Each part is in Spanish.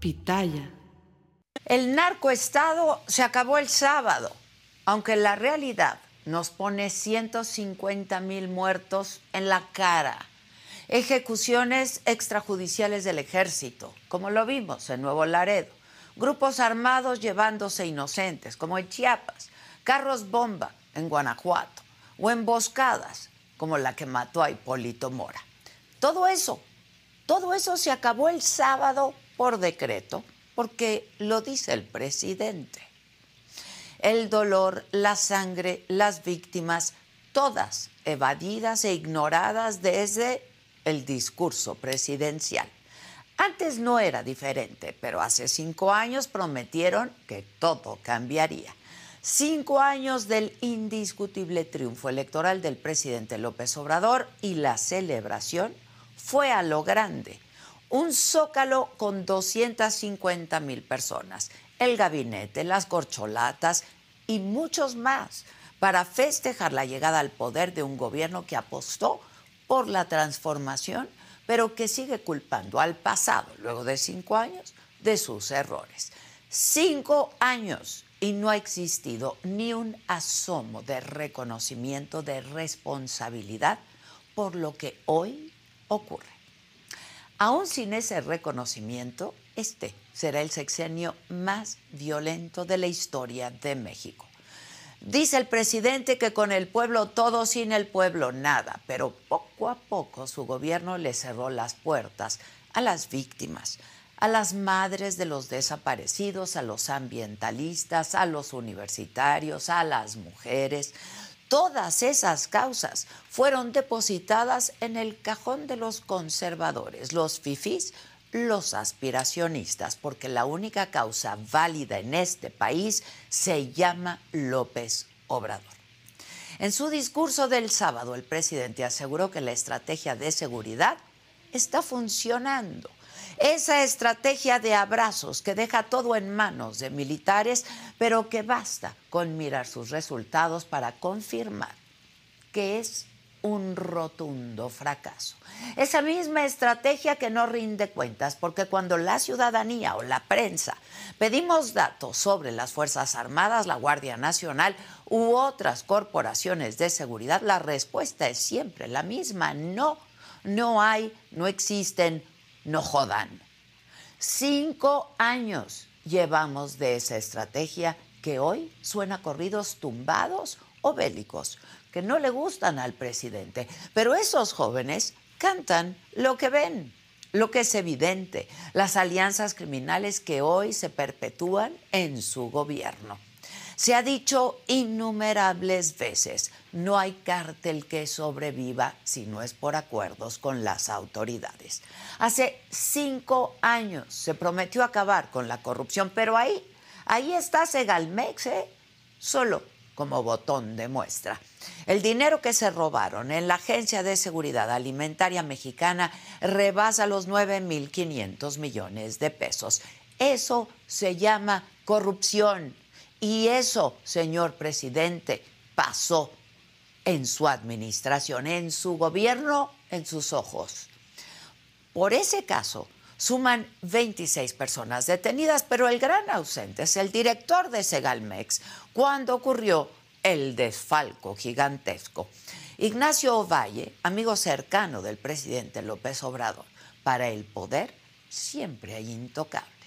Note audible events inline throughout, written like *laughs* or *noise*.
Pitaya. El narcoestado se acabó el sábado, aunque la realidad nos pone 150 mil muertos en la cara. Ejecuciones extrajudiciales del ejército, como lo vimos en Nuevo Laredo. Grupos armados llevándose inocentes, como en Chiapas. Carros bomba en Guanajuato. O emboscadas, como la que mató a Hipólito Mora. Todo eso, todo eso se acabó el sábado por decreto, porque lo dice el presidente. El dolor, la sangre, las víctimas, todas evadidas e ignoradas desde el discurso presidencial. Antes no era diferente, pero hace cinco años prometieron que todo cambiaría. Cinco años del indiscutible triunfo electoral del presidente López Obrador y la celebración fue a lo grande. Un zócalo con 250 mil personas, el gabinete, las corcholatas y muchos más para festejar la llegada al poder de un gobierno que apostó por la transformación, pero que sigue culpando al pasado, luego de cinco años, de sus errores. Cinco años y no ha existido ni un asomo de reconocimiento de responsabilidad por lo que hoy ocurre. Aún sin ese reconocimiento, este será el sexenio más violento de la historia de México. Dice el presidente que con el pueblo todo, sin el pueblo nada, pero poco a poco su gobierno le cerró las puertas a las víctimas, a las madres de los desaparecidos, a los ambientalistas, a los universitarios, a las mujeres. Todas esas causas fueron depositadas en el cajón de los conservadores, los fifís, los aspiracionistas, porque la única causa válida en este país se llama López Obrador. En su discurso del sábado, el presidente aseguró que la estrategia de seguridad está funcionando. Esa estrategia de abrazos que deja todo en manos de militares, pero que basta con mirar sus resultados para confirmar que es un rotundo fracaso. Esa misma estrategia que no rinde cuentas, porque cuando la ciudadanía o la prensa pedimos datos sobre las Fuerzas Armadas, la Guardia Nacional u otras corporaciones de seguridad, la respuesta es siempre la misma, no, no hay, no existen, no jodan. Cinco años llevamos de esa estrategia que hoy suena corridos tumbados o bélicos que no le gustan al presidente. Pero esos jóvenes cantan lo que ven, lo que es evidente, las alianzas criminales que hoy se perpetúan en su gobierno. Se ha dicho innumerables veces, no hay cártel que sobreviva si no es por acuerdos con las autoridades. Hace cinco años se prometió acabar con la corrupción, pero ahí, ahí está Segalmex, ¿eh? solo como botón de muestra. El dinero que se robaron en la Agencia de Seguridad Alimentaria Mexicana rebasa los 9.500 millones de pesos. Eso se llama corrupción. Y eso, señor presidente, pasó en su administración, en su gobierno, en sus ojos. Por ese caso, suman 26 personas detenidas, pero el gran ausente es el director de Segalmex cuando ocurrió el desfalco gigantesco. Ignacio Ovalle, amigo cercano del presidente López Obrador, para el poder siempre hay intocables.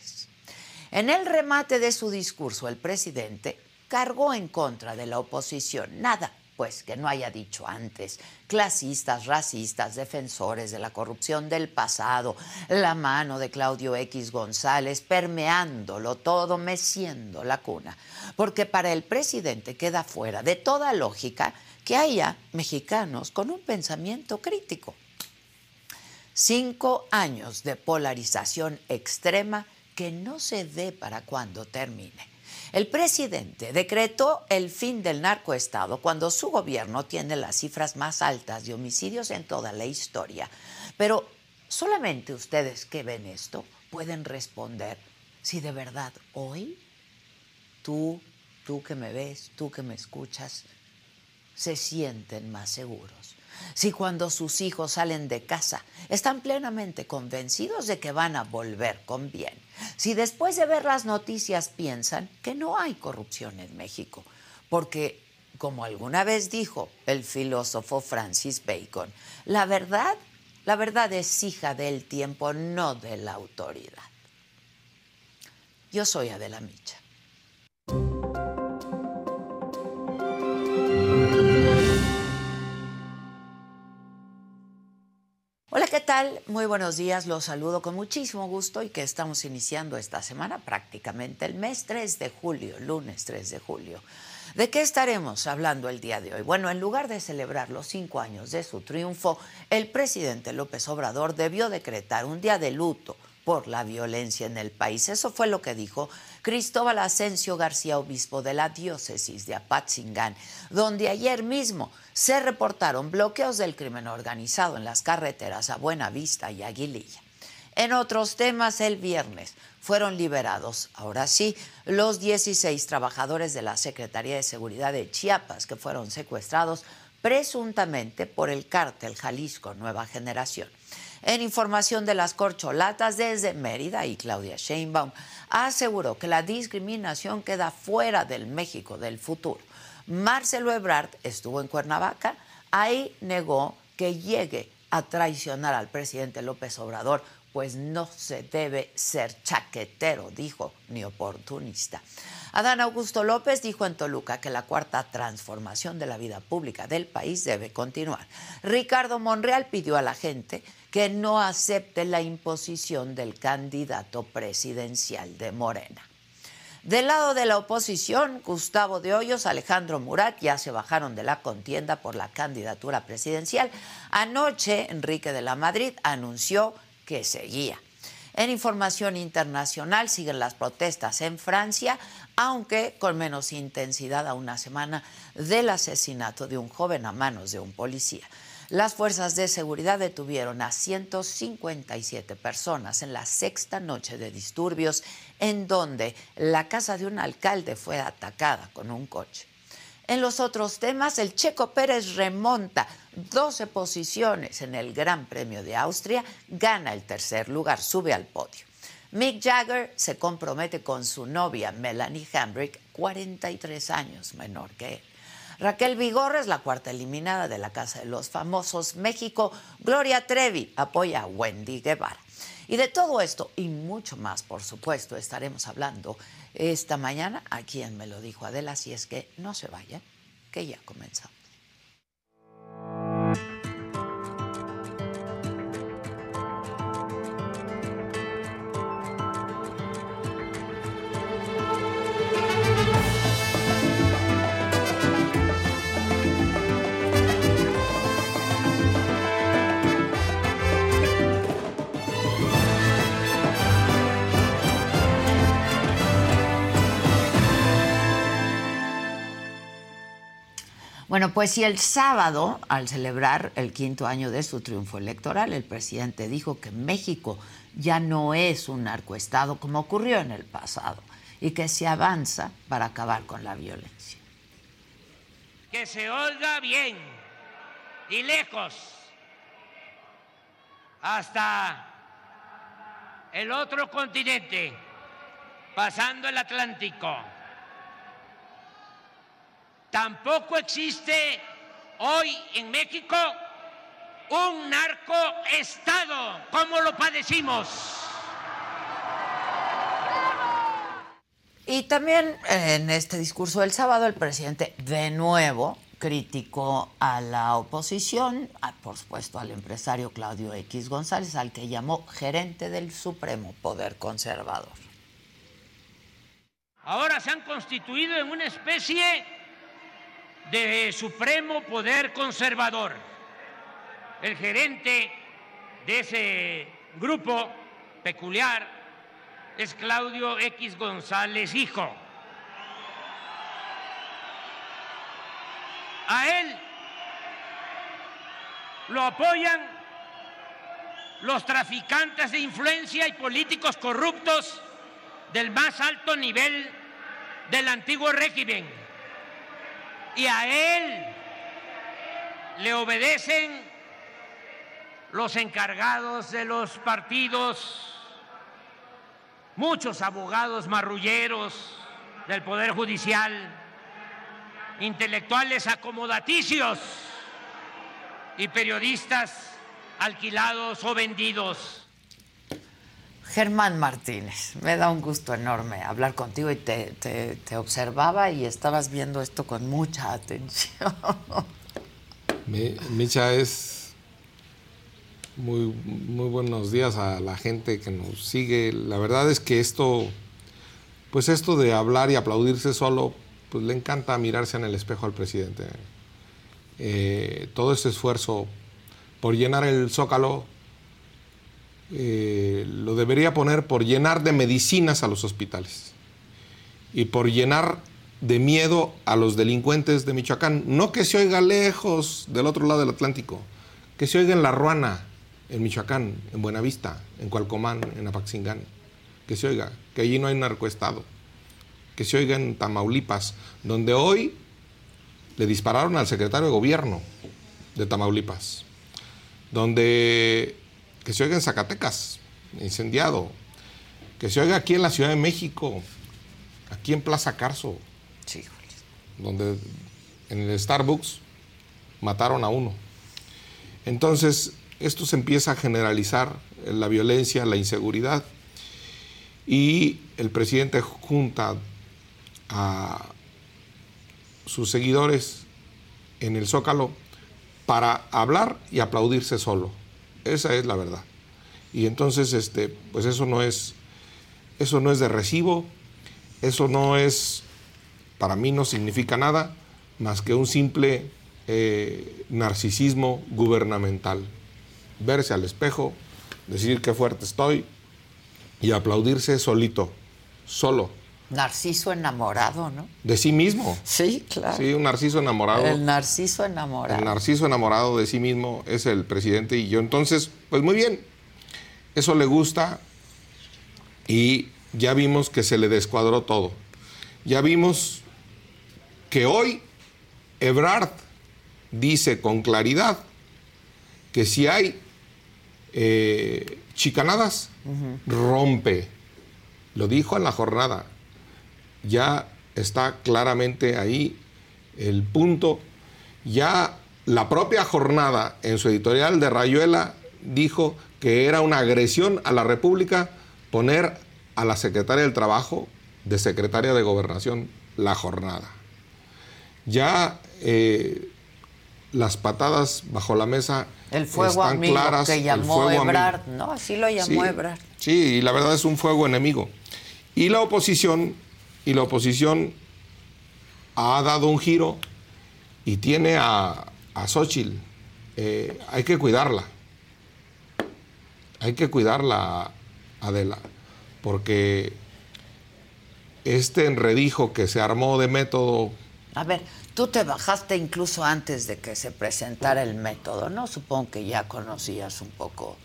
En el remate de su discurso, el presidente cargó en contra de la oposición. Nada, pues, que no haya dicho antes. Clasistas, racistas, defensores de la corrupción del pasado, la mano de Claudio X González permeándolo todo, meciendo la cuna. Porque para el presidente queda fuera de toda lógica que haya mexicanos con un pensamiento crítico. Cinco años de polarización extrema que no se dé para cuando termine. El presidente decretó el fin del narcoestado cuando su gobierno tiene las cifras más altas de homicidios en toda la historia. Pero solamente ustedes que ven esto pueden responder si de verdad hoy tú, tú que me ves, tú que me escuchas, se sienten más seguros. Si cuando sus hijos salen de casa están plenamente convencidos de que van a volver con bien. Si después de ver las noticias piensan que no hay corrupción en México. Porque, como alguna vez dijo el filósofo Francis Bacon, la verdad, la verdad es hija del tiempo, no de la autoridad. Yo soy Adela Micha. Muy buenos días, los saludo con muchísimo gusto y que estamos iniciando esta semana prácticamente el mes 3 de julio, lunes 3 de julio. ¿De qué estaremos hablando el día de hoy? Bueno, en lugar de celebrar los cinco años de su triunfo, el presidente López Obrador debió decretar un día de luto por la violencia en el país. Eso fue lo que dijo Cristóbal Asensio García, obispo de la diócesis de Apatzingán, donde ayer mismo se reportaron bloqueos del crimen organizado en las carreteras a Buenavista y Aguililla. En otros temas, el viernes fueron liberados, ahora sí, los 16 trabajadores de la Secretaría de Seguridad de Chiapas que fueron secuestrados presuntamente por el cártel Jalisco Nueva Generación. En información de las corcholatas desde Mérida y Claudia Sheinbaum aseguró que la discriminación queda fuera del México del futuro. Marcelo Ebrard estuvo en Cuernavaca, ahí negó que llegue a traicionar al presidente López Obrador, pues no se debe ser chaquetero, dijo, ni oportunista. Adán Augusto López dijo en Toluca que la cuarta transformación de la vida pública del país debe continuar. Ricardo Monreal pidió a la gente que no acepte la imposición del candidato presidencial de Morena. Del lado de la oposición, Gustavo de Hoyos, Alejandro Murat ya se bajaron de la contienda por la candidatura presidencial. Anoche, Enrique de la Madrid anunció que seguía. En información internacional siguen las protestas en Francia, aunque con menos intensidad a una semana del asesinato de un joven a manos de un policía. Las fuerzas de seguridad detuvieron a 157 personas en la sexta noche de disturbios en donde la casa de un alcalde fue atacada con un coche. En los otros temas, el Checo Pérez remonta 12 posiciones en el Gran Premio de Austria, gana el tercer lugar, sube al podio. Mick Jagger se compromete con su novia Melanie Hambrick, 43 años menor que él. Raquel Vigorra es la cuarta eliminada de la Casa de los Famosos México. Gloria Trevi apoya a Wendy Guevara. Y de todo esto y mucho más, por supuesto, estaremos hablando esta mañana aquí en Me lo dijo Adela, si es que no se vayan, que ya comenzamos. Bueno, pues si el sábado, al celebrar el quinto año de su triunfo electoral, el presidente dijo que México ya no es un narcoestado como ocurrió en el pasado y que se avanza para acabar con la violencia. Que se oiga bien y lejos, hasta el otro continente, pasando el Atlántico Tampoco existe hoy en México un narcoestado, como lo padecimos. Y también en este discurso del sábado el presidente de nuevo criticó a la oposición, por supuesto al empresario Claudio X González, al que llamó gerente del Supremo Poder Conservador. Ahora se han constituido en una especie de Supremo Poder Conservador. El gerente de ese grupo peculiar es Claudio X González Hijo. A él lo apoyan los traficantes de influencia y políticos corruptos del más alto nivel del antiguo régimen. Y a él le obedecen los encargados de los partidos, muchos abogados marrulleros del Poder Judicial, intelectuales acomodaticios y periodistas alquilados o vendidos. Germán Martínez, me da un gusto enorme hablar contigo y te, te, observaba y estabas viendo esto con mucha atención. *laughs* Micha es muy, muy buenos días a la gente que nos sigue. La verdad es que esto, pues esto de hablar y aplaudirse solo, pues le encanta mirarse en el espejo al presidente. Eh, todo ese esfuerzo por llenar el zócalo eh, lo debería poner por llenar de medicinas a los hospitales y por llenar de miedo a los delincuentes de Michoacán. No que se oiga lejos del otro lado del Atlántico, que se oiga en La Ruana, en Michoacán, en Buenavista, en Cualcomán, en Apaxingán. Que se oiga, que allí no hay narcoestado que se oiga en Tamaulipas, donde hoy le dispararon al secretario de gobierno de Tamaulipas, donde que se oiga en Zacatecas, incendiado, que se oiga aquí en la Ciudad de México, aquí en Plaza Carso, donde en el Starbucks mataron a uno. Entonces, esto se empieza a generalizar, la violencia, la inseguridad, y el presidente junta a sus seguidores en el Zócalo para hablar y aplaudirse solo. Esa es la verdad. Y entonces, este, pues eso no es, eso no es de recibo, eso no es, para mí no significa nada más que un simple eh, narcisismo gubernamental. Verse al espejo, decir qué fuerte estoy y aplaudirse solito, solo Narciso enamorado, ¿no? De sí mismo. Sí, claro. Sí, un narciso enamorado. El narciso enamorado. El narciso enamorado de sí mismo es el presidente y yo. Entonces, pues muy bien, eso le gusta y ya vimos que se le descuadró todo. Ya vimos que hoy Ebrard dice con claridad que si hay eh, chicanadas, rompe. Lo dijo en la jornada ya está claramente ahí el punto. Ya la propia jornada en su editorial de Rayuela dijo que era una agresión a la República poner a la secretaria del Trabajo de secretaria de Gobernación la jornada. Ya eh, las patadas bajo la mesa el fuego están amigo claras. que llamó Ebrard, ¿no? Así lo llamó Ebrard. Sí, y la verdad es un fuego enemigo. Y la oposición y la oposición ha dado un giro y tiene a, a Xochitl. Eh, hay que cuidarla. Hay que cuidarla, Adela, porque este enredijo que se armó de método. A ver, tú te bajaste incluso antes de que se presentara el método, ¿no? Supongo que ya conocías un poco,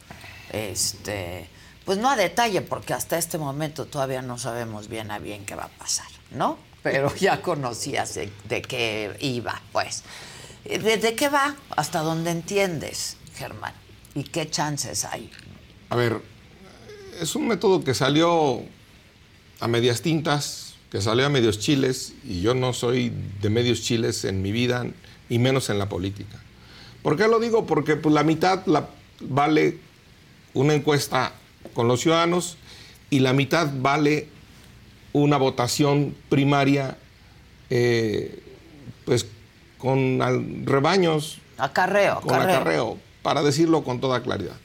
este, pues no a detalle, porque hasta este momento todavía no sabemos bien a bien qué va a pasar, ¿no? Pero ya conocías de, qué iba, pues. ¿De, qué va? ¿Hasta dónde entiendes, Germán? ¿Y qué chances hay? A ver, es un método que salió a medias tintas, que salió a medios chiles, y yo no soy de medios chiles en mi vida, y menos en la política. ¿Por qué lo digo? Porque pues, la mitad vale una encuesta con los ciudadanos y la mitad vale una votación primaria eh, pues con rebaños. Acarreo, con acarreo, para decirlo con toda claridad.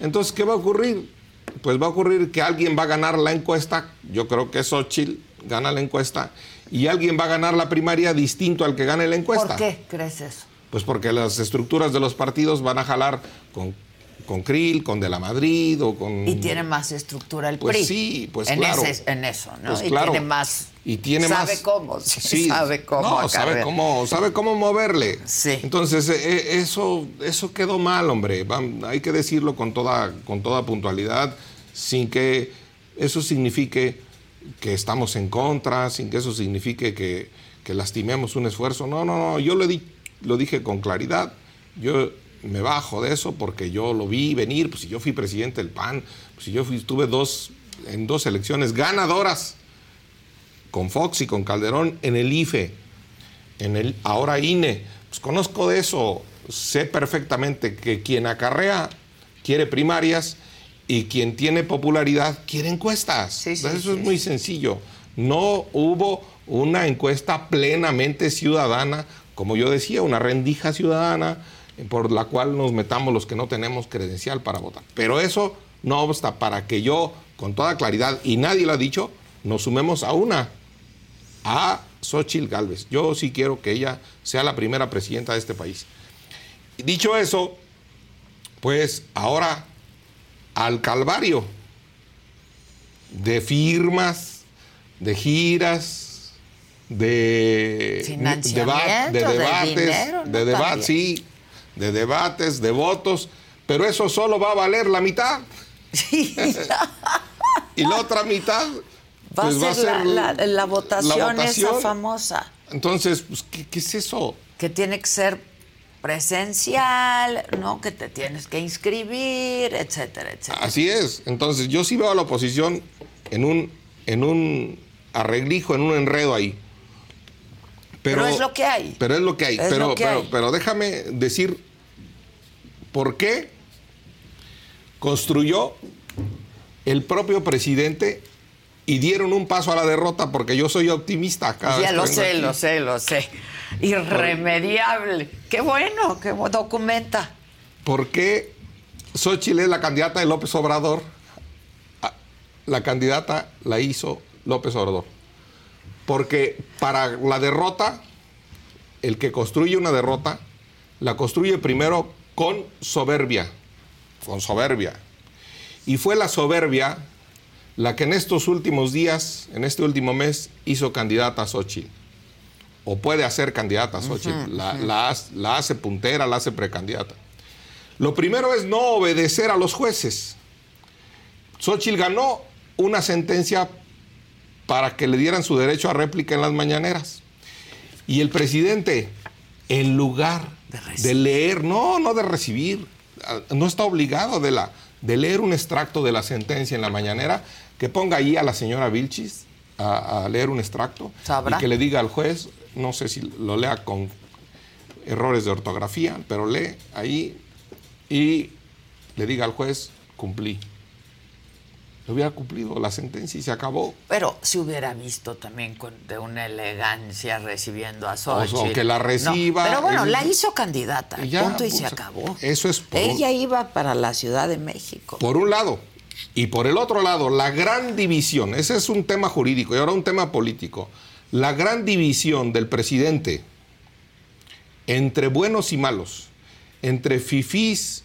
Entonces, ¿qué va a ocurrir? Pues va a ocurrir que alguien va a ganar la encuesta, yo creo que Xochitl gana la encuesta, y alguien va a ganar la primaria distinto al que gane la encuesta. ¿Por qué crees eso? Pues porque las estructuras de los partidos van a jalar con con Krill, con De la Madrid o con... Y tiene más estructura el pues PRI. Sí, pues en claro. en eso, ¿no? Pues y tiene más... Y tiene sabe más... cómo, sí, sabe cómo. No, sabe cómo, sabe cómo moverle. Sí. Entonces, e, e, eso, eso quedó mal, hombre. hay que decirlo con toda, con toda puntualidad, sin que eso signifique que estamos en contra, sin que eso signifique que, que lastimemos un esfuerzo. No, no, no. Yo lo, di, lo dije con claridad. Yo me bajo de eso porque yo lo vi venir, pues si yo fui presidente del PAN, pues si yo fui, estuve dos, en dos elecciones ganadoras con Fox y con Calderón en el IFE, en el ahora INE, pues conozco de eso, sé perfectamente que quien acarrea quiere primarias y quien tiene popularidad quiere encuestas. eso es muy sencillo. No hubo una encuesta plenamente ciudadana, como yo decía, una rendija ciudadana por la cual nos metamos los que no tenemos credencial para votar. Pero eso no obsta para que yo, con toda claridad, y nadie lo ha dicho, nos sumemos a una, a Xochitl Galvez. Yo sí quiero que ella sea la primera presidenta de este país. Dicho eso, pues ahora al calvario de firmas, de giras, de, de, debates, de, debates, sí, de debates, de votos, pero eso solo va a valer la mitad. *laughs* y la otra mitad va, a, pues, ser la, votación esa famosa. Entonces, pues, ¿qué, es eso? Que tiene que ser presencial, ¿no? Que te tienes que inscribir, etcétera, etcétera. Así es. Entonces, yo sí veo a la oposición en un, en un arreglijo, en un enredo ahí. Pero, es lo que hay. Pero es lo que hay. pero, pero, déjame decir por qué construyó el propio presidente y dieron un paso a la derrota porque yo soy optimista. Cada ya lo sé, lo sé, lo sé. Irremediable. Qué bueno, que documenta. ¿Por qué Xochitl es la candidata de López Obrador? Ah, la candidata la hizo López Obrador. Porque para la derrota, el que construye una derrota, la construye primero con soberbia, con soberbia. Y fue la soberbia la que en estos últimos días, en este último mes, hizo candidata a Xochitl. O puede hacer candidata a Xochitl. la, hace puntera, la hace precandidata. Lo primero es no obedecer a los jueces. Xochitl ganó una sentencia para que le dieran su derecho a réplica en las mañaneras. Y el presidente, en lugar de, leer, no, no de recibir, ah, no está obligado de, la, de leer un extracto de la sentencia en la mañanera, que ponga ahí a la señora Vilchis a, leer un extracto y que le diga al juez, no sé si lo lea con errores de ortografía, pero lee ahí y le diga al juez, cumplí hubiera cumplido la sentencia y se acabó. Pero se hubiera visto también con, de una elegancia recibiendo a Xochitl. O, que la reciba. pero bueno, la hizo candidata, punto y se acabó. Eso es Ella iba para la Ciudad de México. Por un lado. Y por el otro lado, la gran división, ese es un tema jurídico y ahora un tema político. La gran división del presidente entre buenos y malos, entre fifís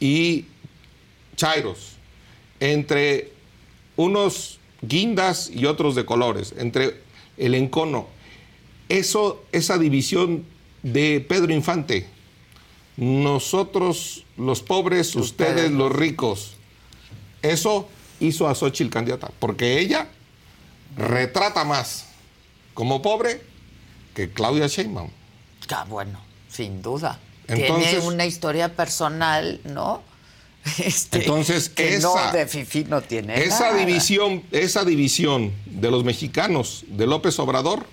y chairos, entre unos guindas y otros de colores, entre el encono. Eso, esa división de Pedro Infante. Nosotros los pobres, ustedes, los ricos. Eso hizo a Xochitl candidata, porque ella retrata más como pobre que Claudia Sheinbaum. Ah, bueno, sin duda. Tiene una historia personal, ¿no? *laughs* Este, Entonces, esa, no tiene esa división, esa división de los mexicanos de López Obrador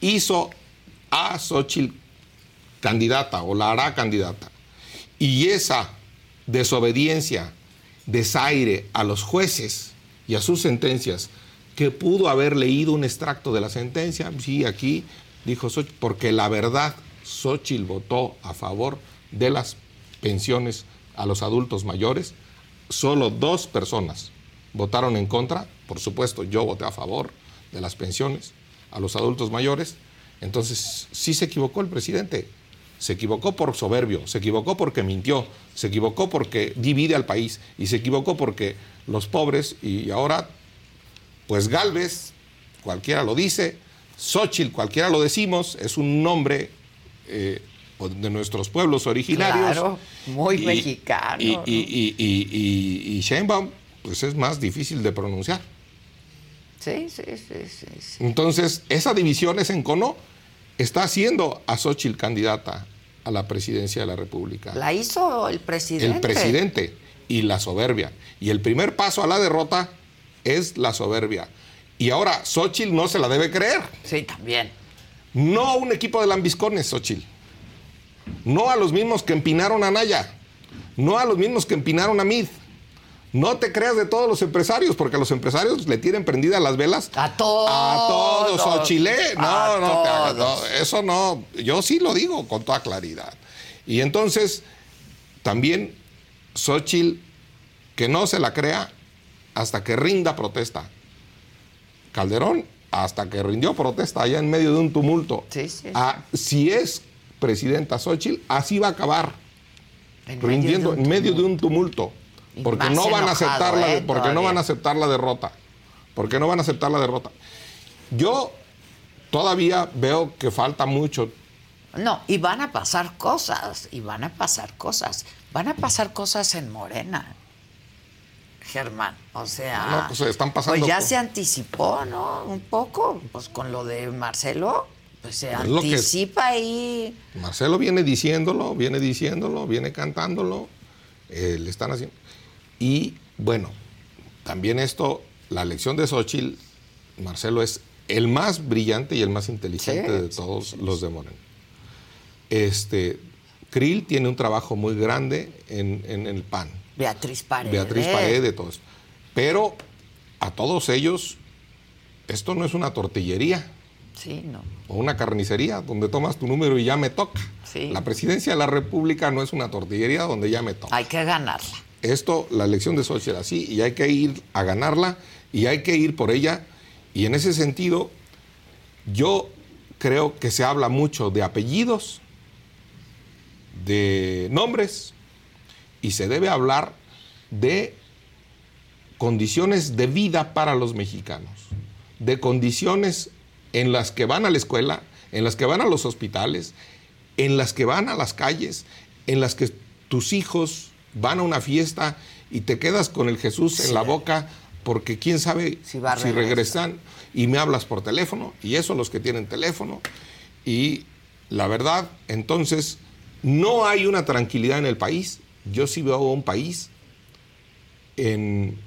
hizo a Xochitl candidata o la hará candidata. Y esa desobediencia, desaire a los jueces y a sus sentencias, que pudo haber leído un extracto de la sentencia, sí, aquí dijo Xochitl, porque la verdad, Xochitl votó a favor de las pensiones a los adultos mayores, solo dos personas votaron en contra, por supuesto yo voté a favor de las pensiones a los adultos mayores, entonces sí se equivocó el presidente, se equivocó por soberbio, se equivocó porque mintió, se equivocó porque divide al país y se equivocó porque los pobres y ahora pues Galvez, cualquiera lo dice, Xochitl, cualquiera lo decimos, es un nombre eh, de nuestros pueblos originarios. Claro, muy mexicano. Y, ¿no? y, y, y, y Sheinbaum, pues es más difícil de pronunciar. Sí, sí, sí, sí, sí. Entonces, esa división, ese encono, está haciendo a Xochitl candidata a la presidencia de la República. La hizo el presidente. El presidente y la soberbia. Y el primer paso a la derrota es la soberbia. Y ahora, Xochitl no se la debe creer. Sí, también. No un equipo de lambiscones, Xochitl. No a los mismos que empinaron a Naya. No a los mismos que empinaron a Mid. No te creas de todos los empresarios, porque a los empresarios le tienen prendidas las velas. A todos. A todos. ¿eh? No, A no, te hagas, no, eso no. Yo sí lo digo con toda claridad. Y entonces, también Xochitl, que no se la crea hasta que rinda protesta. Calderón, hasta que rindió protesta allá en medio de un tumulto. Sí, sí, sí. Ah, si es presidenta Xochitl, así va a acabar En rindiendo en medio de un tumulto. Y Porque no van a aceptar la, ¿eh? porque no van a aceptar la derrota. Porque no van a aceptar la derrota. Yo todavía veo que falta mucho. No, y van a pasar cosas, y van a pasar cosas. Van a pasar cosas en Morena, Germán. O sea, No, pues, están pasando pues ya se anticipó, ¿no? Un poco, pues con lo de Marcelo, pues se Es anticipa ahí. Marcelo viene diciéndolo, viene diciéndolo, viene cantándolo. eh, le están haciendo. Y bueno, también esto, la elección de Xochitl, Marcelo es el más brillante y el más inteligente Sí, de todos los de Morena. Este, Krill tiene un trabajo muy grande en, en el PAN. Beatriz Paredes. Beatriz Paredes, todos. Pero a todos ellos, esto no es una tortillería Sí, no. o una carnicería donde tomas tu número y ya me toca. Sí. La presidencia de la República no es una tortillería donde ya me toca. Hay que ganarla. Esto, la elección de Xochitl era así y hay que ir a ganarla y hay que ir por ella. Y en ese sentido, yo creo que se habla mucho de apellidos, de nombres y se debe hablar de condiciones de vida para los mexicanos, de condiciones en las que van a la escuela, en las que van a los hospitales, en las que van a las calles, en las que tus hijos van a una fiesta y te quedas con el Jesús en la boca porque quién sabe Si si regresan y me hablas por teléfono y eso los que tienen teléfono. Y la verdad entonces no hay una tranquilidad en el país. Yo sí veo un país en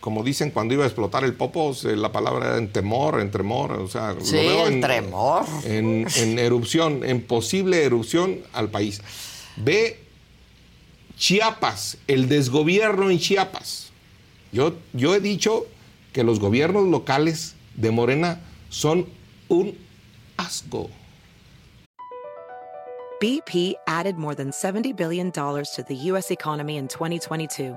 como dicen cuando iba a explotar el popo la palabra era en temor en tremor o sea Sí, lo veo en en tremor. en, en erupción en posible erupción al país ve Chiapas el desgobierno en Chiapas yo, yo he dicho que los gobiernos locales de Morena son un asco. BP added more than $70 billion to the U.S. economy in 2022.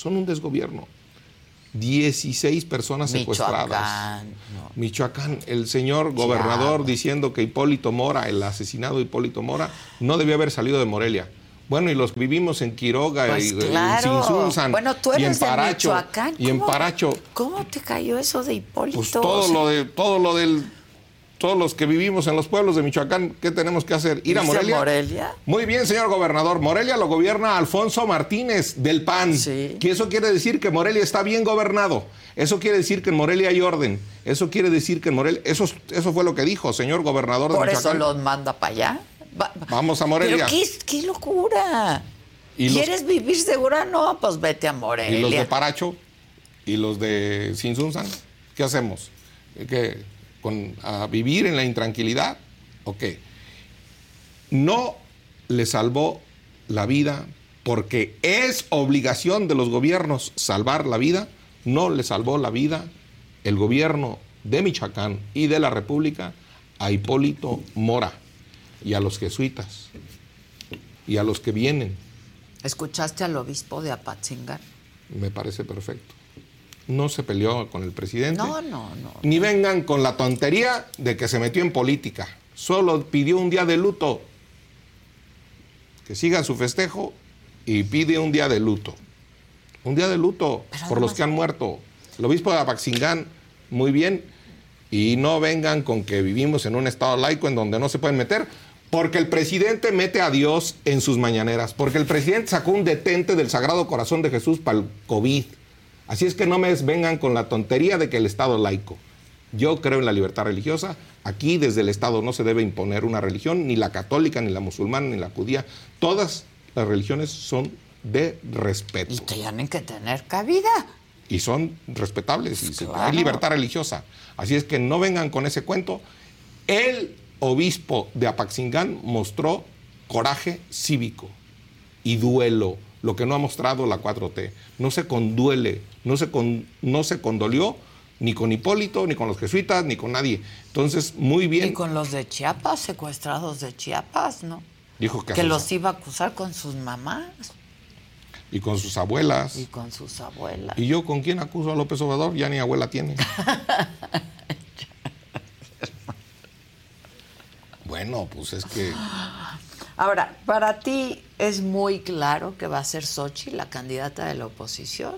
son un desgobierno. 16 personas secuestradas. Michoacán, no. Michoacán, el señor gobernador diciendo que Hipólito Mora, el asesinado Hipólito Mora, no debió haber salido de Morelia. Bueno, y los que vivimos en Quiroga Pues y, claro. en Sinsunzan, Bueno, tú y en eres de Paracho, Michoacán. y en ¿Cómo- Paracho, ¿Cómo te cayó eso de Hipólito? pues O todo sea, lo de todo lo del todos los que vivimos en los pueblos de Michoacán, ¿qué tenemos que hacer? Ir a ¿irse Morelia. Morelia? Muy bien, señor gobernador. Morelia lo gobierna Alfonso Martínez del PAN. Sí. Que eso quiere decir que Morelia está bien gobernado. Eso quiere decir que en Morelia hay orden. Eso quiere decir que en Morelia. Eso, eso fue lo que dijo, señor gobernador de Por eso Michoacán. los manda para allá. Va- Vamos a Morelia. Pero qué, qué locura. Y los- ¿Quieres vivir segura? No, pues vete a Morelia. Y los de Paracho y los de Sinsunzan, ¿qué hacemos? ¿Qué, con, ¿A vivir en la intranquilidad? ¿O qué? No le salvó la vida porque es obligación de los gobiernos salvar la vida. No le salvó la vida el gobierno de Michoacán y de la República a Hipólito Mora y a los jesuitas y a los que vienen. ¿Escuchaste al obispo de Apatzingán? Me parece perfecto. No se peleó con el presidente. No, no, no. Ni vengan con la tontería de que se metió en política. Solo pidió un día de luto. Que siga su festejo y pide un día de luto. Un día de luto Pero por los que han muerto. El obispo de Apaxingán, muy bien. Y no vengan con que vivimos en un estado laico en donde no se pueden meter. Porque el presidente mete a Dios en sus mañaneras. Porque el presidente sacó un detente del Sagrado Corazón de Jesús para el COVID. Así es que no me vengan con la tontería de que el Estado es laico. Yo creo en la libertad religiosa. Aquí desde el Estado no se debe imponer una religión, ni la católica, ni la musulmana, ni la judía. Todas las religiones son de respeto Y tienen que tener cabida. y son respetables. y claro. Hay libertad religiosa. Así es que no vengan con ese cuento. El obispo de Apaxingán mostró coraje cívico y duelo, lo que no ha mostrado la 4T. No se conduele, no se, con- no se condolió ni con Hipólito, ni con los jesuitas, ni con nadie. Entonces, muy bien. Y con los de Chiapas, secuestrados de Chiapas, ¿no? Dijo que, Que los iba a acusar con sus mamás y con sus abuelas. y con sus abuelas. ¿Y yo con quién acuso a López Obrador? Ya ni abuela tiene. *laughs* bueno, pues es que Ahora, para ti es muy claro que va a ser Sochi la candidata de la oposición.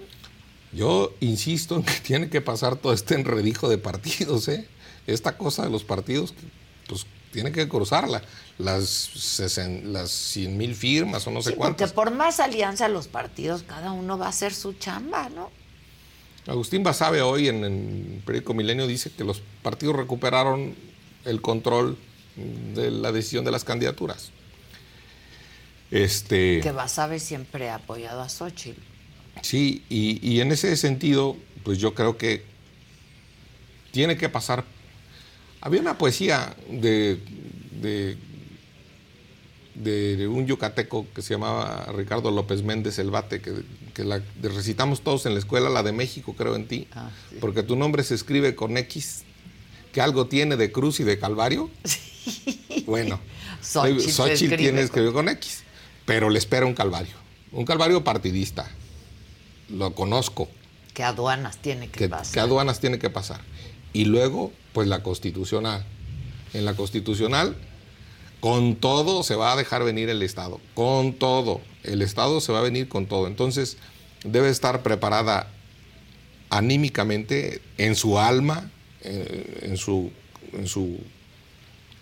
Yo insisto en que *laughs* tiene que pasar todo este enredijo de partidos, ¿eh? Esta cosa de los partidos, pues tiene que cruzarla. Las, 60 las 100 mil firmas o no sé Sí, porque cuántas. por más alianza los partidos, cada uno va a hacer su chamba, ¿no? Agustín Basabe hoy en el periódico Milenio dice que los partidos recuperaron el control de la decisión de las candidaturas. Este, Que Basabe siempre ha apoyado a Xochitl. Sí, y, y en ese sentido, pues yo creo que tiene que pasar. Había una poesía de, de, de un yucateco que se llamaba Ricardo López Méndez El Bate, que, que la recitamos todos en la escuela, la de México, creo en ti, Ah, sí. porque tu nombre se escribe con X, que algo tiene de cruz y de calvario. *laughs* Bueno, Xochitl tiene escribe con X, pero le espera un calvario, un calvario partidista. Lo conozco, Que aduanas tiene que, que, pasar. que aduanas tiene que pasar. Y luego, pues la constitucional. En la constitucional, con todo se va a dejar venir el Estado, con todo. El Estado se va a venir con todo. Entonces, debe estar preparada anímicamente, en su alma, eh, en, su, en su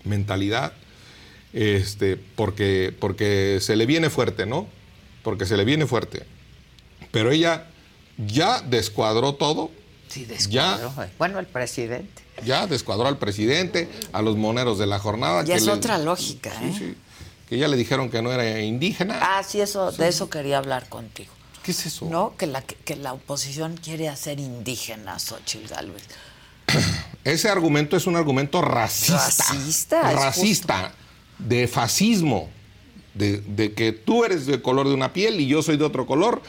mentalidad, este, porque, porque se le viene fuerte, ¿no? Porque se le viene fuerte. Pero ella ya descuadró todo, Sí, Ya. descuadró. Bueno, el presidente. ya descuadró al presidente, a los moneros de la jornada. Ya que es otra lógica, Sí, ¿eh? sí, que ya le dijeron que no era indígena. Ah, sí, eso, de eso quería hablar contigo. ¿Qué es eso? No, que la, que la oposición quiere hacer indígena Xochitl Galvez. *clears throat* Ese argumento es un argumento racista. Racista, Racista. De fascismo. De, de que tú eres de color de una piel y yo soy de otro color.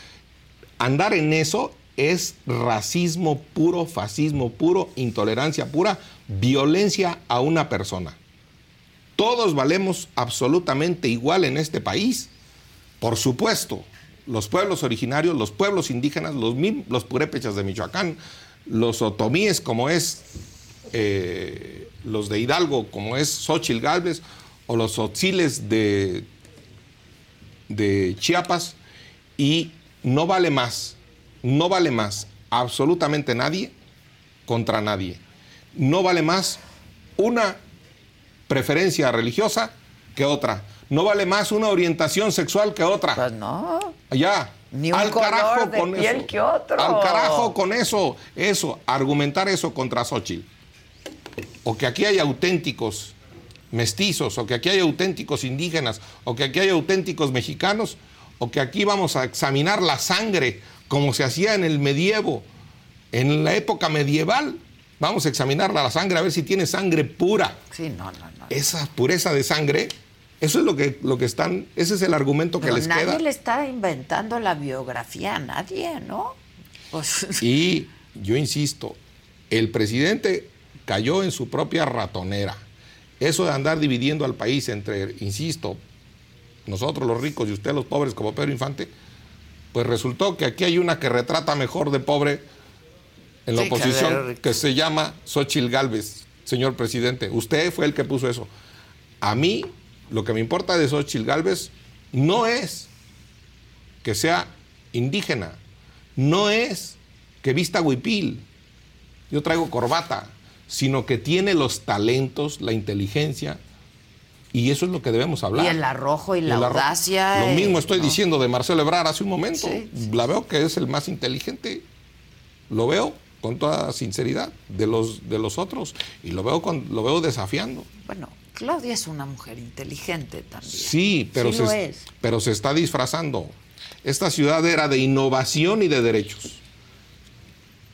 Andar en eso es racismo puro, fascismo puro, intolerancia pura, violencia a una persona. Todos valemos absolutamente igual en este país. Por supuesto, los pueblos originarios, los pueblos indígenas, los, los purépechas de Michoacán, los otomíes como es eh, los de Hidalgo como es Xochil Galvez o los otziles de, de Chiapas y no vale más, no vale más absolutamente nadie contra nadie. No vale más una preferencia religiosa que otra. No vale más una orientación sexual que otra. Pues no. Ya. Ni un al carajo de con piel que otro. Al carajo con eso. Eso. Argumentar eso contra Xochitl. O que aquí hay auténticos mestizos, o que aquí hay auténticos indígenas, o que aquí hay auténticos mexicanos, o que aquí vamos a examinar la sangre como se hacía en el medievo, en la época medieval. Vamos a examinar la sangre a ver si tiene sangre pura. Sí, no, no, no. Esa pureza de sangre eso es lo que, lo que están, ese es el argumento que les queda. Nadie le está inventando la biografía a nadie, ¿no? Pues... *laughs* Y yo insisto, el presidente cayó en su propia ratonera. Eso de andar dividiendo al país entre, insisto, nosotros los ricos y usted los pobres como Pedro Infante, pues resultó que aquí hay una que retrata mejor de pobre en la oposición que, que se llama Xochil Gálvez, señor presidente. Usted fue el que puso eso. A mí lo que me importa de Xochitl Galvez no es que sea indígena, no es que vista huipil, yo traigo corbata, sino que tiene los talentos, la inteligencia, y eso es lo que debemos hablar. Y el arrojo y la audacia. Lo mismo estoy diciendo de Marcelo Ebrard hace un momento. La veo que es el más inteligente. Lo veo con toda sinceridad de los, de los otros. Y lo veo, con, lo veo desafiando. Bueno, Claudia es una mujer inteligente también. Sí, pero, se, pero se está disfrazando. Esta ciudad era de innovación y de derechos.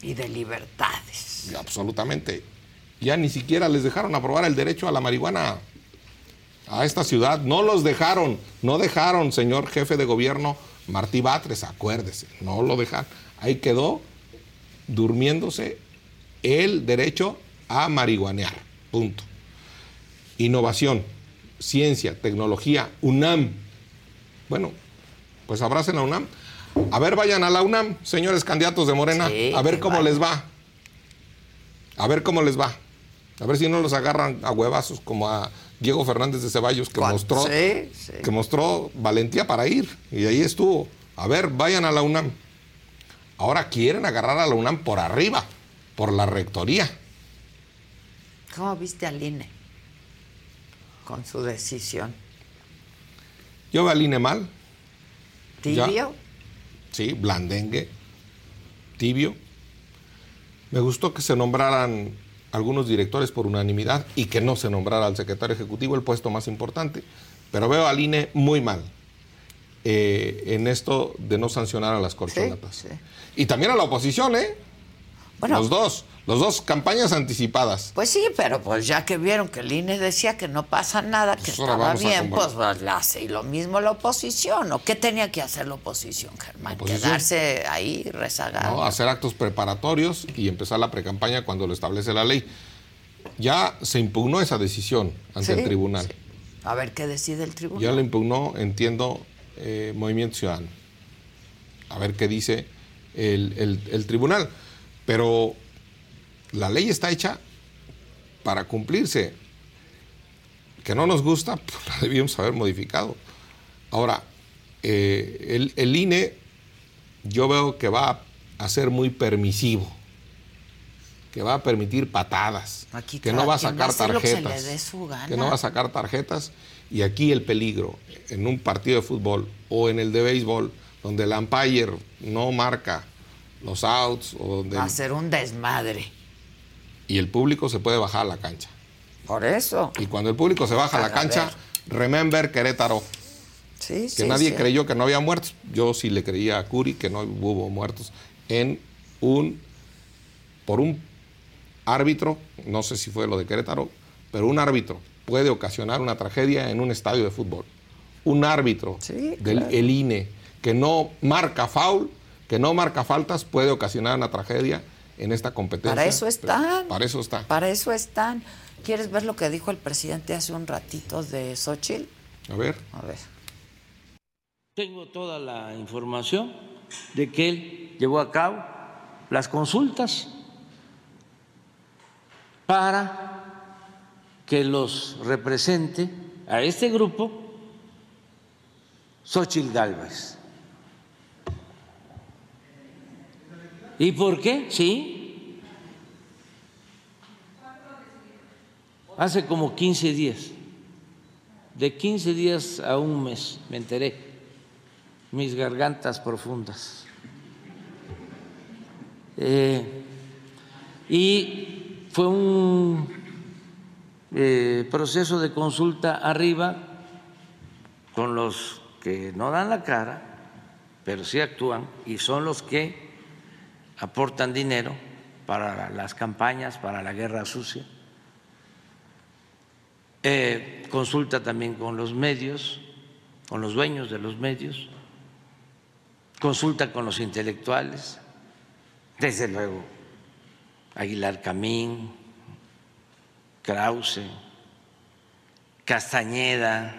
Y de libertades. absolutamente. Ya ni siquiera les dejaron aprobar el derecho a la marihuana a esta ciudad. No los dejaron, no dejaron, señor jefe de gobierno Martí Batres, acuérdese, no lo dejaron. Ahí quedó durmiéndose el derecho a marihuanear. Punto innovación, ciencia, tecnología, UNAM. Bueno, pues abracen a UNAM. A ver, vayan a la UNAM, señores candidatos de Morena, a ver cómo les va. A ver cómo les va. A ver si no los agarran a huevazos como a Diego Fernández de Ceballos, que mostró, que mostró valentía para ir. Y ahí estuvo. A ver, vayan a la UNAM. Ahora quieren agarrar a la UNAM por arriba, por la rectoría. ¿Cómo viste al INE? con su decisión. Yo veo al INE mal. ¿Tibio? sí, blandengue. Tibio. Me gustó que se nombraran algunos directores por unanimidad y que no se nombrara al secretario ejecutivo, el puesto más importante. Pero veo al INE muy mal eh, en esto de no sancionar a las corcholatas. Y también a la oposición, ¿eh? Bueno, los dos. Los dos campañas anticipadas. Pues sí, pero pues ya que vieron que el INE decía que no pasa nada, que pues estaba bien, pues, pues hace. Y lo mismo la oposición. ¿O qué tenía que hacer la oposición, Germán? Quedarse ahí rezagado. No, hacer actos preparatorios y empezar la precampaña cuando lo establece la ley. Ya se impugnó esa decisión ante el tribunal. A ver qué decide el tribunal. Ya lo impugnó, entiendo, eh, Movimiento Ciudadano. A ver qué dice el, el tribunal. Pero la ley está hecha para cumplirse. Que no nos gusta, *laughs* pues la debíamos haber modificado. Ahora, eh, el, INE yo veo que va a ser muy permisivo, que va a permitir patadas, que no va a sacar tarjetas, que, no va a sacar tarjetas. Y aquí el peligro, en un partido de fútbol o en el de béisbol, donde el umpire no marca los outs o donde... Va a ser un desmadre y el público se puede bajar a la cancha. Por eso. Y cuando el público se baja a la cancha, remember Querétaro. Sí, que nadie creyó que no había muertos. Yo sí le creía a Curi que no hubo muertos en un por un árbitro, no sé si fue lo de Querétaro, pero un árbitro puede ocasionar una tragedia en un estadio de fútbol. Un árbitro del el INE que no marca foul, que no marca faltas, puede ocasionar una tragedia en esta competencia. Para eso están. Para eso están. Para eso están. ¿Quieres ver lo que dijo el presidente hace un ratito de Xochitl? A ver. A ver. Tengo toda la información de que él llevó a cabo las consultas para que los represente a este grupo Xochitl Galvez. ¿Y por qué? Sí. Hace como 15 días, de 15 días a un mes, me enteré mis gargantas profundas. Eh, y fue un eh, proceso de consulta arriba con los que no dan la cara, pero sí actúan y son los que aportan dinero para las campañas, para la guerra sucia. Eh, consulta también con los medios, con los dueños de los medios consulta con los intelectuales, desde luego Aguilar Camín, Krause, Castañeda,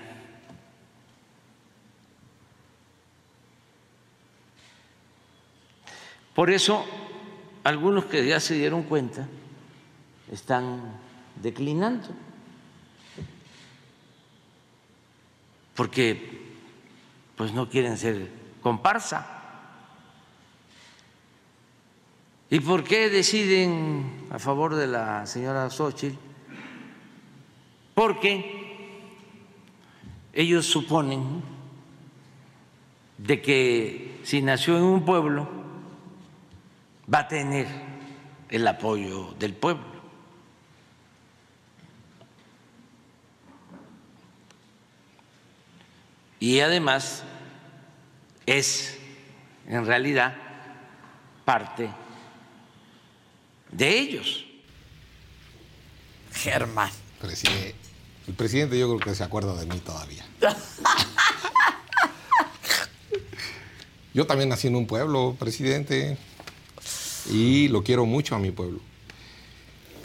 Por eso, algunos que ya se dieron cuenta están declinando, porque pues no quieren ser comparsa. ¿Y por qué deciden a favor de la señora Xochitl? Porque ellos suponen de que si nació en un pueblo va a tener el apoyo del pueblo. Y además es en realidad parte de ellos. Germán. el presidente yo creo que se acuerda de mí todavía. *laughs* yo también nací en un pueblo, presidente, y lo quiero mucho a mi pueblo.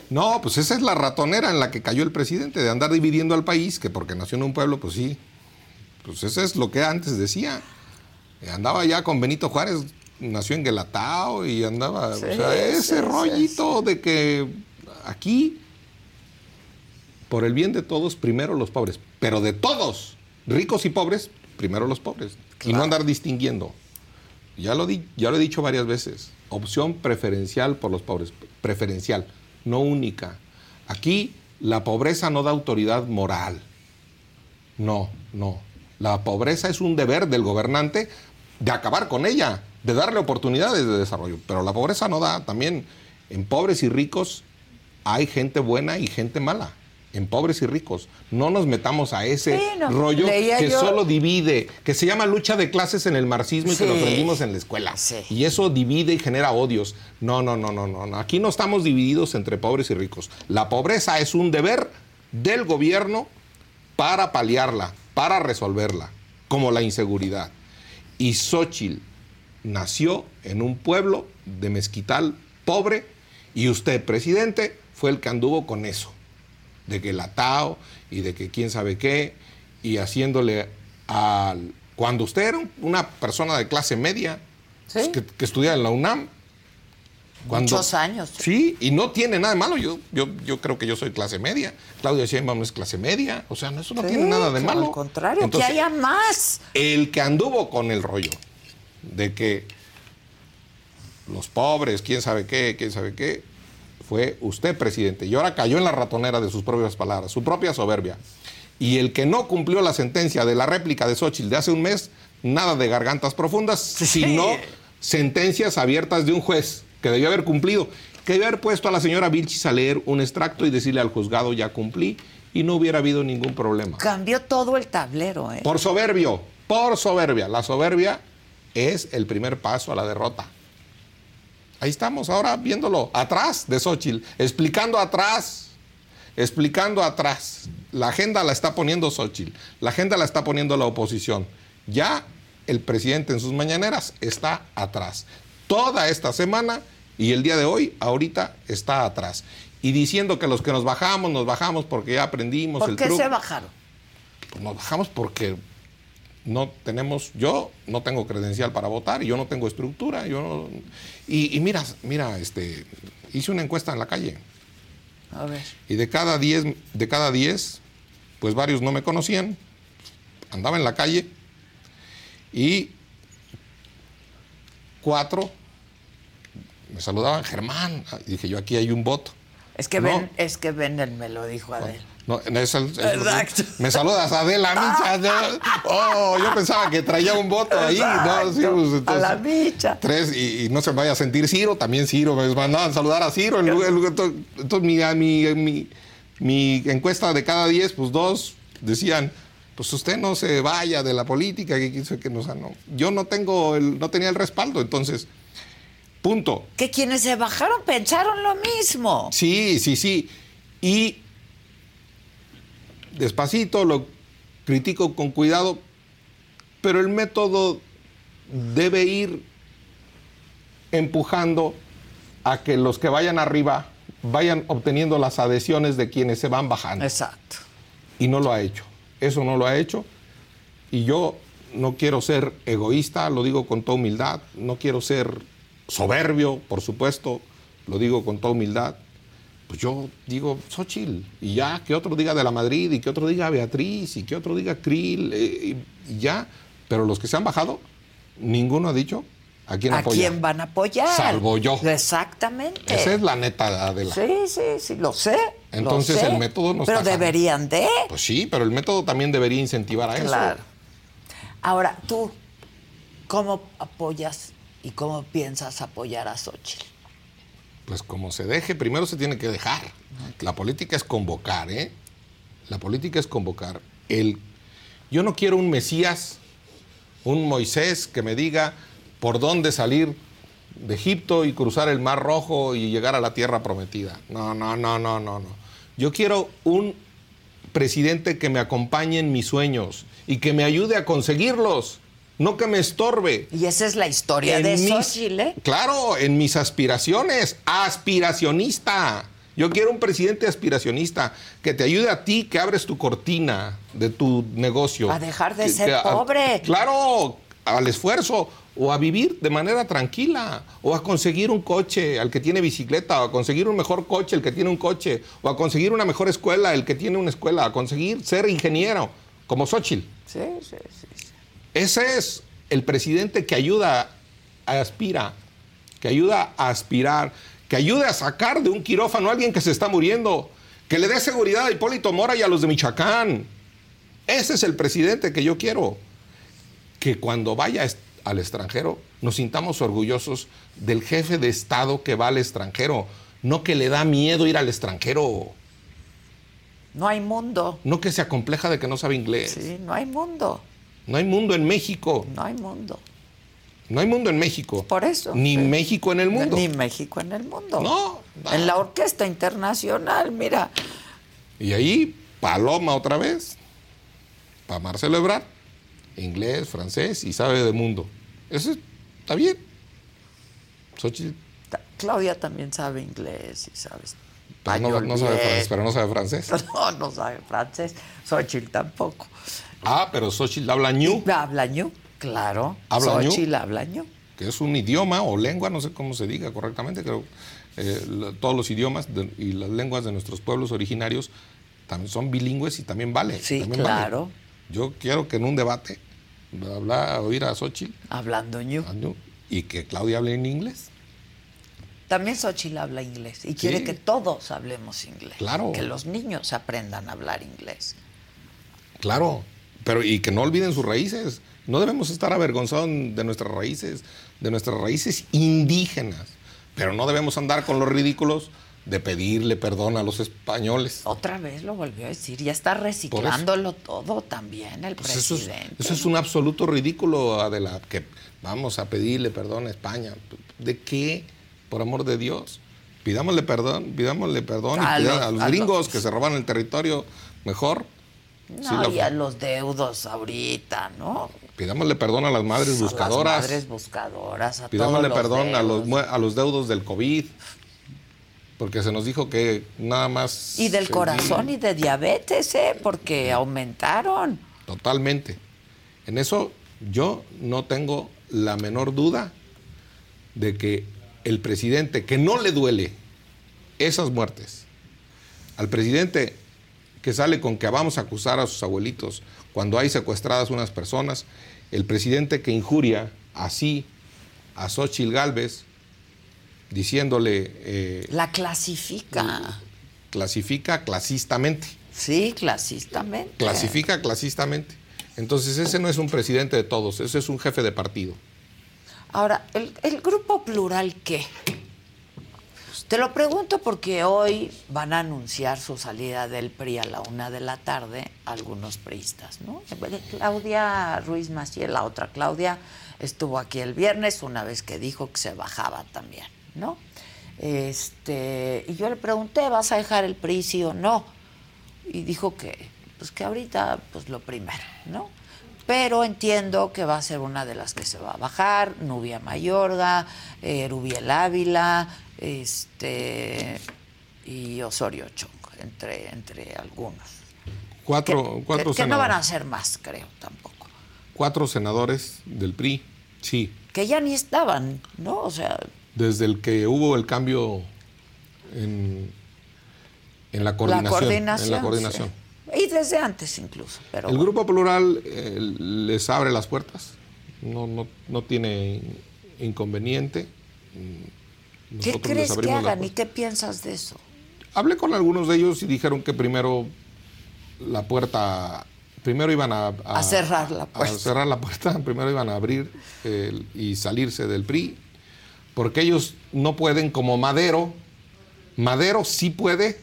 No, pues esa es la ratonera en la que cayó el presidente, de andar dividiendo al país, que porque nació en un pueblo, pues sí. Pues eso es lo que antes decía. Andaba ya con Benito Juárez, nació en Guelatao y andaba, o sea, ese rollito de que aquí, por el bien de todos, primero los pobres, pero de todos, ricos y pobres, primero los pobres, y no andar distinguiendo. Ya lo, di, ya lo he dicho varias veces, opción preferencial por los pobres, preferencial, no única. Aquí la pobreza no da autoridad moral. No, no. La pobreza es un deber del gobernante de acabar con ella, de darle oportunidades de desarrollo. Pero la pobreza no da también. En pobres y ricos hay gente buena y gente mala. En pobres y ricos. No nos metamos a ese rollo que solo divide, que se llama lucha de clases en el marxismo y que lo aprendimos en la escuela. Y eso divide y genera odios. No, no, no, no, no. Aquí no estamos divididos entre pobres y ricos. La pobreza es un deber del gobierno para paliarla, para resolverla, como la inseguridad. Y Xochitl nació en un pueblo de mezquital pobre y usted, presidente, fue el que anduvo con eso, de que la Tao y de que quién sabe qué, y haciéndole al... Cuando usted era una persona de clase media, pues, que, que estudiaba en la UNAM, Muchos años. Sí, y no tiene nada de malo. Yo, yo, yo creo que yo soy clase media. Claudia Sheinbaum es clase media. O sea, eso no tiene nada de malo. Al contrario, que haya más. El que anduvo con el rollo de que los pobres, quién sabe qué, quién sabe qué, fue usted, presidente. Y ahora cayó en la ratonera de sus propias palabras, su propia soberbia. Y el que no cumplió la sentencia de la réplica de Xochitl de hace un mes, nada de gargantas profundas, sino sentencias abiertas de un juez que debió haber cumplido, que debió haber puesto a la señora Vilchis a leer un extracto y decirle al juzgado ya cumplí y no hubiera habido ningún problema. Cambió todo el tablero, ¿eh? Por soberbio, por soberbia. La soberbia es el primer paso a la derrota. Ahí estamos ahora viéndolo atrás de Xochitl, explicando atrás, explicando atrás. La agenda la está poniendo Xochitl, la agenda la está poniendo la oposición. Ya el presidente en sus mañaneras está atrás. Toda esta semana y el día de hoy, ahorita está atrás. Y diciendo que los que nos bajamos, nos bajamos porque ya aprendimos ¿Por qué se bajaron? Pues nos bajamos porque no tenemos, yo no tengo credencial para votar y yo no tengo estructura, yo no- y, y mira, mira, este, hice una encuesta en la calle A ver. y de cada 10, de cada 10, pues varios no me conocían, andaba en la calle y cuatro me saludaban, Germán, y dije yo aquí hay un voto. Es que No. ven, es que me lo dijo Adel. No, es el- es- Exacto. Me saludas, Adela, *laughs* micha. Oh, yo pensaba que traía un voto ahí. No, sí, Exacto, pues, a la micha. Tres, y, y no se vaya a sentir Ciro, también Ciro. Me mandaban a saludar a Ciro. en lugar- en lugar- entonces, mi, a mi, mi, mi encuesta de cada diez, pues dos decían, pues usted no se vaya de la política, que quiso que no, o sea, no. Yo no tengo, el, no tenía el respaldo, entonces, punto. Que quienes se bajaron pensaron lo mismo. Sí, sí, sí. Y despacito, lo critico con cuidado, pero el método debe ir empujando a que los que vayan arriba vayan obteniendo las adhesiones de quienes se van bajando. Exacto. Y no lo ha hecho. Eso no lo ha hecho. Y yo no quiero ser egoísta, lo digo con toda humildad. No quiero ser soberbio, por supuesto, lo digo con toda humildad. Pues yo digo Xochitl, y ya, que otro diga de la Madrid, y que otro diga Beatriz, y que otro diga Krill, eh, y ya. Pero los que se han bajado, ninguno ha dicho a quién ¿A apoyar. quién van a apoyar? Salvo yo. Exactamente. Esa es la neta de la. Sí, sí, sí, lo sé. lo Entonces, sé. el método no Pero deberían de. Pues sí, pero el método también debería incentivar a eso. Claro. Ahora, tú, ¿cómo apoyas y cómo piensas apoyar a Xochitl? Pues como se deje, primero se tiene que dejar. La política es convocar, ¿eh? La política es convocar. El, yo no quiero un Mesías, un Moisés que me diga por dónde salir de Egipto y cruzar el Mar Rojo y llegar a la tierra prometida. No, no, no, no, no, no. Yo quiero un presidente que me acompañe en mis sueños y que me ayude a conseguirlos, no que me estorbe. Y esa es la historia de mis- Xochitl, ¿eh? Claro, en mis aspiraciones, aspiracionista. Yo quiero un presidente aspiracionista que te ayude a ti, que abres tu cortina de tu negocio. A dejar de Que- ser que a- pobre. claro, al esfuerzo o a vivir de manera tranquila o a conseguir un coche al que tiene bicicleta o a conseguir un mejor coche el que tiene un coche o a conseguir una mejor escuela el que tiene una escuela, a conseguir ser ingeniero como Xochitl. Sí, sí, sí. Ese es el presidente que ayuda a aspira, que ayuda a aspirar, que ayuda a sacar de un quirófano a alguien que se está muriendo, que le dé seguridad a Hipólito Mora y a los de Michoacán. Ese es el presidente que yo quiero. Que cuando vaya al extranjero nos sintamos orgullosos del jefe de Estado que va al extranjero, no que le da miedo ir al extranjero, No hay mundo. no que se acompleja de que no sabe inglés. Sí, no hay mundo. No hay mundo en México. No hay mundo. No hay mundo en México. Por eso. Ni. México en el mundo. Ni México en el mundo. No. En la Orquesta Internacional, mira. Y ahí, Paloma otra vez. Para Marcelo Ebrard. Inglés, francés y sabe de mundo. Eso está bien. Xochitl, Claudia también sabe inglés y sabe pero no, no sabe francés, pero no sabe francés. *laughs* No, no sabe francés. Xochitl tampoco. Ah, pero Xochitl habla ñu, ¿Habla ñu? Claro. ¿Habla ñu? Xochitl habla ñu. que es un idioma o lengua, no sé cómo se diga correctamente, creo. eh, la- todos los idiomas de- y las lenguas de nuestros pueblos originarios también son bilingües y también vale. Sí, también vale. claro. Yo quiero que en un debate hablar, oír a Xochitl Hablando ñu. y que Claudia hable en inglés. También Xochitl habla inglés y quiere que todos hablemos inglés. Claro. Que los niños aprendan a hablar inglés. Claro, pero y que no olviden sus raíces. No debemos estar avergonzados de nuestras raíces, de nuestras raíces indígenas. Pero no debemos andar con los ridículos de pedirle perdón a los españoles. Otra vez lo volvió a decir. Ya está reciclándolo todo también el Pues eso, es, presidente. eso es un absoluto ridículo, Adela, que vamos a pedirle perdón a España. ¿De qué? Por amor de Dios. Pidámosle perdón, pidámosle perdón y A pida- los- a los a gringos los- que se roban el territorio mejor. No, Sí, la- y a los deudos ahorita, ¿no? Pidámosle perdón a las madres A buscadoras. las madres buscadoras, a Pidámosle todos los perdón a los, a los deudos del COVID, porque se nos dijo que nada más... Y del corazón y de diabetes, ¿eh? Porque aumentaron. Totalmente. En eso yo no tengo la menor duda de que el presidente, que no le duele esas muertes, al presidente que sale con que vamos a acusar a sus abuelitos cuando hay secuestradas unas personas, el presidente que injuria así a Xochitl Galvez, diciéndole... eh, la clasifica. Clasifica clasistamente. Sí, clasistamente. Clasifica clasistamente. Entonces ese no es un presidente de todos, ese es un jefe de partido. Ahora, ¿el, el grupo plural qué? Te lo pregunto porque hoy van a anunciar su salida del PRI a la una de la tarde algunos priistas, ¿no? Claudia Ruiz Maciel, la otra Claudia, estuvo aquí el viernes una vez que dijo que se bajaba también, ¿no? Este, y yo le pregunté, ¿vas a dejar el PRI sí o no? Y dijo que, pues que ahorita, pues lo primero, ¿no? Pero entiendo que va a ser una de las que se va a bajar, Nubia Mayorga, eh, Rubiel Ávila, este y Osorio Chong, entre, entre algunos. Cuatro, que, cuatro que, no van a ser más, creo, tampoco. Cuatro senadores del PRI, sí. Que ya ni estaban, ¿no? O sea. Desde el que hubo el cambio en, en la coordinación. La coordinación. En la coordinación. Sí. Y desde antes incluso. Pero el Grupo Plural eh, les abre las puertas, no, no, no tiene inconveniente. Nosotros ¿Qué crees que hagan y qué piensas de eso? Hablé con algunos de ellos y dijeron que primero la puerta, primero iban a, a, a cerrar la puerta. A cerrar la puerta, *laughs* primero iban a abrir el, y salirse del PRI, porque ellos no pueden, como Madero, Madero sí puede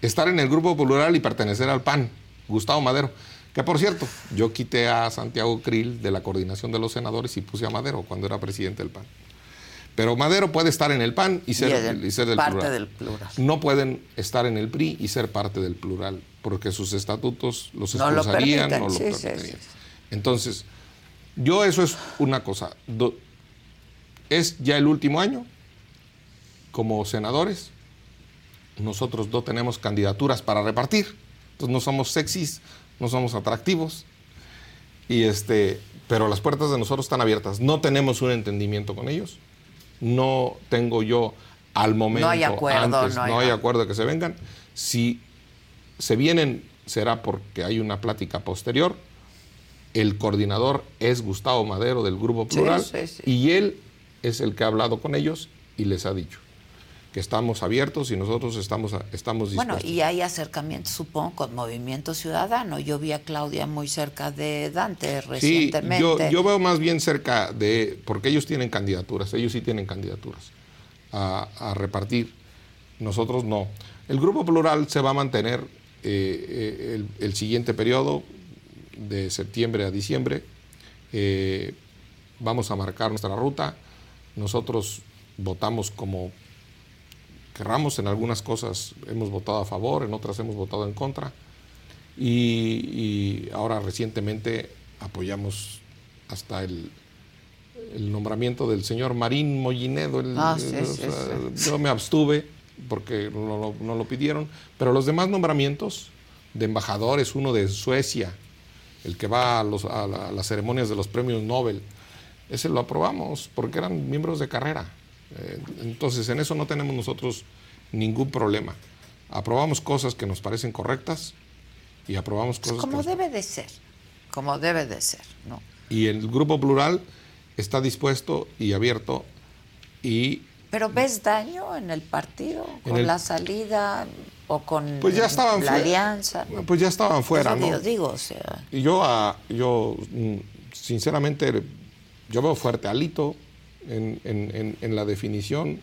estar en el Grupo Plural y pertenecer al PAN, Gustavo Madero. Que por cierto, yo quité a Santiago Krill de la coordinación de los senadores y puse a Madero cuando era presidente del PAN. Pero Madero puede estar en el PAN y ser, y el, y ser del, parte plural. del plural. No pueden estar en el PRI y ser parte del plural, porque sus estatutos los no expulsarían, lo no lo sí, permitirían. sí, sí. Entonces, yo eso es una cosa. Do, es ya el último año como senadores. Nosotros no tenemos candidaturas para repartir. Entonces no somos sexys, no somos atractivos. Y este, pero las puertas de nosotros están abiertas. No tenemos un entendimiento con ellos no tengo yo al momento no hay acuerdo, antes, no hay, no hay acuerdo de que se vengan. Si se vienen será porque hay una plática posterior. El coordinador es Gustavo Madero del Grupo Plural sí, sí, sí. y él es el que ha hablado con ellos y les ha dicho que estamos abiertos y nosotros estamos, estamos dispuestos. Bueno, y hay acercamientos, supongo, con Movimiento Ciudadano. Yo vi a Claudia muy cerca de Dante recientemente. Sí, yo, yo veo más bien cerca de, porque ellos tienen candidaturas, ellos sí tienen candidaturas a, a repartir, nosotros no. El Grupo Plural se va a mantener eh, el, el, siguiente periodo, de septiembre a diciembre. Eh, vamos a marcar nuestra ruta. Nosotros votamos como querramos, en algunas cosas hemos votado a favor, en otras hemos votado en contra. Y, y ahora recientemente apoyamos hasta el, el, nombramiento del señor Marín Mollinedo. El, ah, sí, el, sí, o sea, sí. Yo me abstuve porque no lo, no lo, pidieron, pero los demás nombramientos de embajadores, uno de Suecia, el que va a, los, a, la, a las ceremonias de los premios Nobel, ese lo aprobamos porque eran miembros de carrera. Entonces, en eso no tenemos nosotros ningún problema. Aprobamos cosas que nos parecen correctas y aprobamos cosas como que debe de ser, como debe de ser, ¿no? Y el grupo plural está dispuesto y abierto y pero ves daño en el partido con el, la salida o con pues ya estaban la fuera, alianza. Pues ya estaban fuera, Eso ¿no? digo, o sea. Y yo, uh, yo sinceramente, yo veo fuerte a Alito, en, en, en, la definición,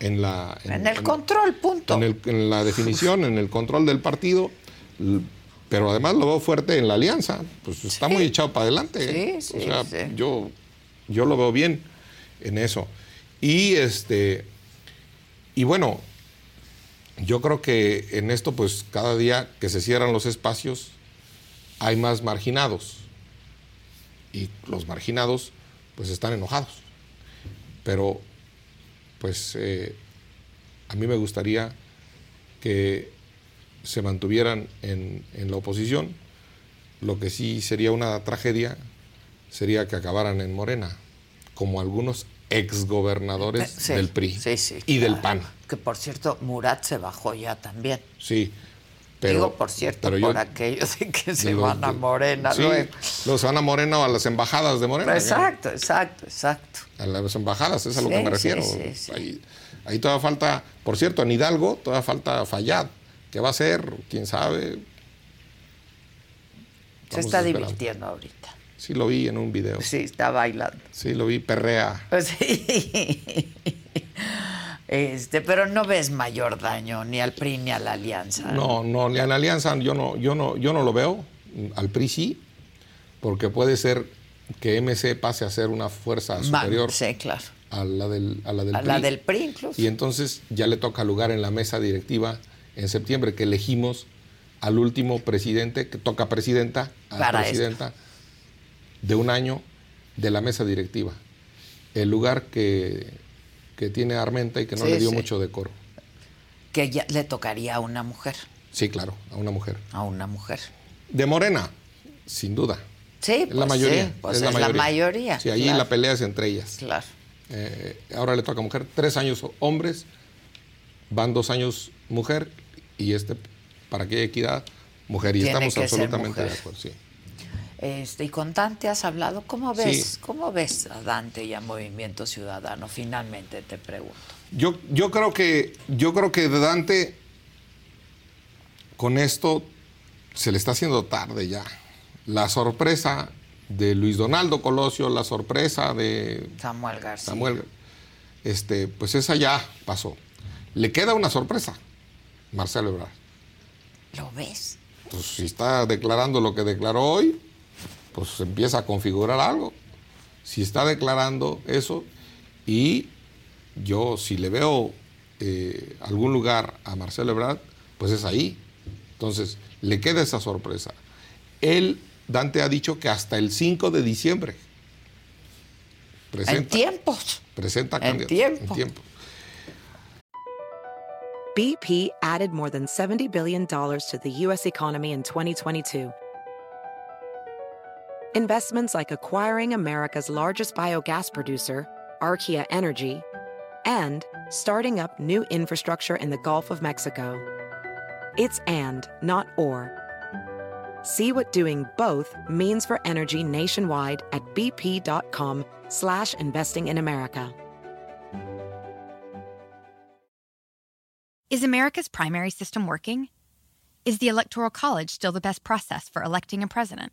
en la... En, el control, punto. En, el, en, la definición, en el control del partido, pero además lo veo fuerte en la alianza, pues está Sí. muy echado para adelante. ¿eh? Sí, o sí, sea, sí. yo, yo lo veo bien en eso. Y este... Y bueno, yo creo que en esto, pues cada día que se cierran los espacios, hay más marginados. Y los marginados pues están enojados. Pero, pues, eh, a mí me gustaría que se mantuvieran en, en, la oposición Lo que sí sería una tragedia sería que acabaran en Morena, como algunos exgobernadores Sí, del PRI sí, sí, y del. PAN. Que por cierto, Murat se bajó ya también. Sí. Pero, Digo, por cierto, pero yo por aquello de que se van a Morena sí, luego. Los van a Morena o a las embajadas de Morena. Exacto, exacto, exacto. A las embajadas, es a lo Sí, que me refiero. sí. Ahí, ahí todavía falta, por cierto, en Hidalgo todavía falta Fallad. ¿Qué va a hacer? ¿Quién sabe? Se está divirtiendo ahorita. Sí lo vi en un video. Sí, está bailando. Sí lo vi, perrea. *laughs* Sí. Este, pero no ves mayor daño ni al PRI ni a la alianza. No, no, ni a la alianza yo no, yo no, yo no lo veo. Al PRI sí, porque puede ser que MC pase a ser una fuerza superior Sí, claro. a la del, a la del A PRI. la del PRI incluso. Y entonces ya le toca lugar en la mesa directiva en septiembre, que elegimos al último presidente, que toca presidenta, a Para presidenta de un año de la mesa directiva. El lugar que, que tiene Armenta y que no Sí, le dio sí. mucho decoro. Que ya le tocaría a una mujer. Sí, claro, a una mujer. A una mujer. De Morena, sin duda. Sí, Es pues la mayoría. sí, pues es la mayoría. Sí, allí claro, la pelea es entre ellas. Claro. Eh, ahora le toca mujer, tres años hombres, van dos años mujer y este, para que haya equidad, mujer. Y Tiene estamos absolutamente de acuerdo. Sí. Este, y con Dante has hablado. ¿Cómo ves? Sí. ¿Cómo ves a Dante y a Movimiento Ciudadano? Finalmente te pregunto. Yo, yo creo que yo creo que Dante con esto se le está haciendo tarde ya. La sorpresa de Luis Donaldo Colosio, la sorpresa de Samuel García. Samuel, este, pues esa ya pasó. Le queda una sorpresa, Marcelo Ebrard. ¿Lo ves? Pues si está declarando lo que declaró hoy, pues empieza a configurar algo. Si está declarando eso y yo si le veo eh, algún lugar a Marcelo Ebrard, pues es ahí. Entonces, le queda esa sorpresa. Él, Dante ha dicho que hasta el 5 de diciembre En presenta, tiempos. presenta en candidatos. tiempo. En tiempo. BP added more than $70 billion to the U.S. economy in 2022. Investments like acquiring America's largest biogas producer, Archaea Energy, and starting up new infrastructure in the Gulf of Mexico. It's and, not or. See what doing both means for energy nationwide at bp.com slash investing in America. Is America's primary system working? Is the Electoral College still the best process for electing a president?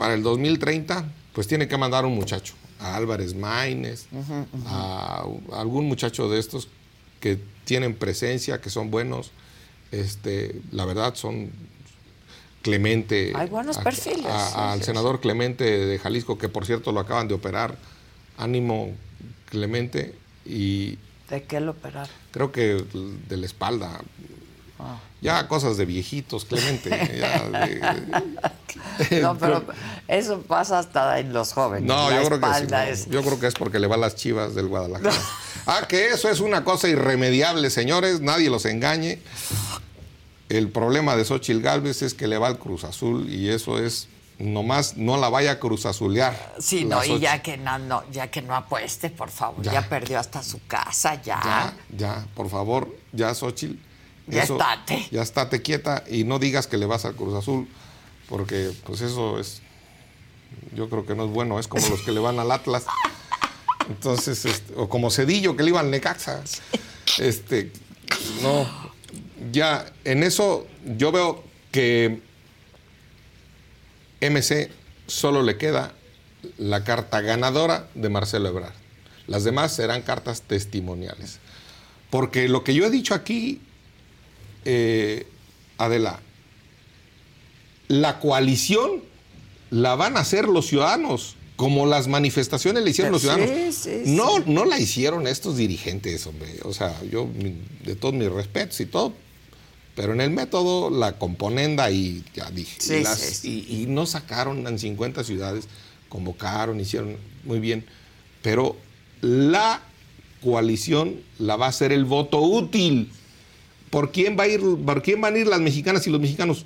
para el 2030, pues tiene que mandar un muchacho, a Álvarez Maínez, a, a algún muchacho de estos que tienen presencia, que son buenos, este, la verdad son Clemente. Hay buenos a- perfiles, a- sí, al sí, senador Clemente de Jalisco, que por cierto lo acaban de operar. Ánimo, Clemente, y ¿De qué lo operaron? creo que de la espalda. Ya cosas de viejitos, Clemente. ya de- *laughs* No, pero eso pasa hasta en los jóvenes. No, yo creo que sí. no. es- Yo creo que es porque le va a las chivas del Guadalajara. *laughs* Ah, que eso es una cosa irremediable, señores. Nadie los engañe. El problema de Xochitl Galvez es que le va al Cruz Azul y eso es nomás no la vaya a Cruz Azulear. Sí, no, y ya que no, no, ya que no apueste, por favor. Ya, Ya. perdió hasta su casa, ya. Ya, ya, por favor, ya Xochitl. Ya estate. Ya estate quieta y no digas que le vas al Cruz Azul, porque pues eso es, yo creo que no es bueno, es como los que le van al Atlas. Entonces, este, o como Cedillo que le iba al Necaxa. Este, no, ya en eso yo veo que MC solo le queda la carta ganadora de Marcelo Ebrard. Las demás serán cartas testimoniales. Porque lo que yo he dicho aquí, eh, Adela, la coalición la van a hacer los ciudadanos, como las manifestaciones le hicieron los ciudadanos. sí, no, no la hicieron estos dirigentes, hombre. O sea, yo, de todos mis respetos y todo, pero en el método, la componenda y ya dije. Y, las- y- y no sacaron en 50 ciudades, convocaron, hicieron muy bien. Pero la coalición la va a ser el voto útil. ¿Por quién, va a ir, ¿Por quién van a ir las mexicanas y los mexicanos?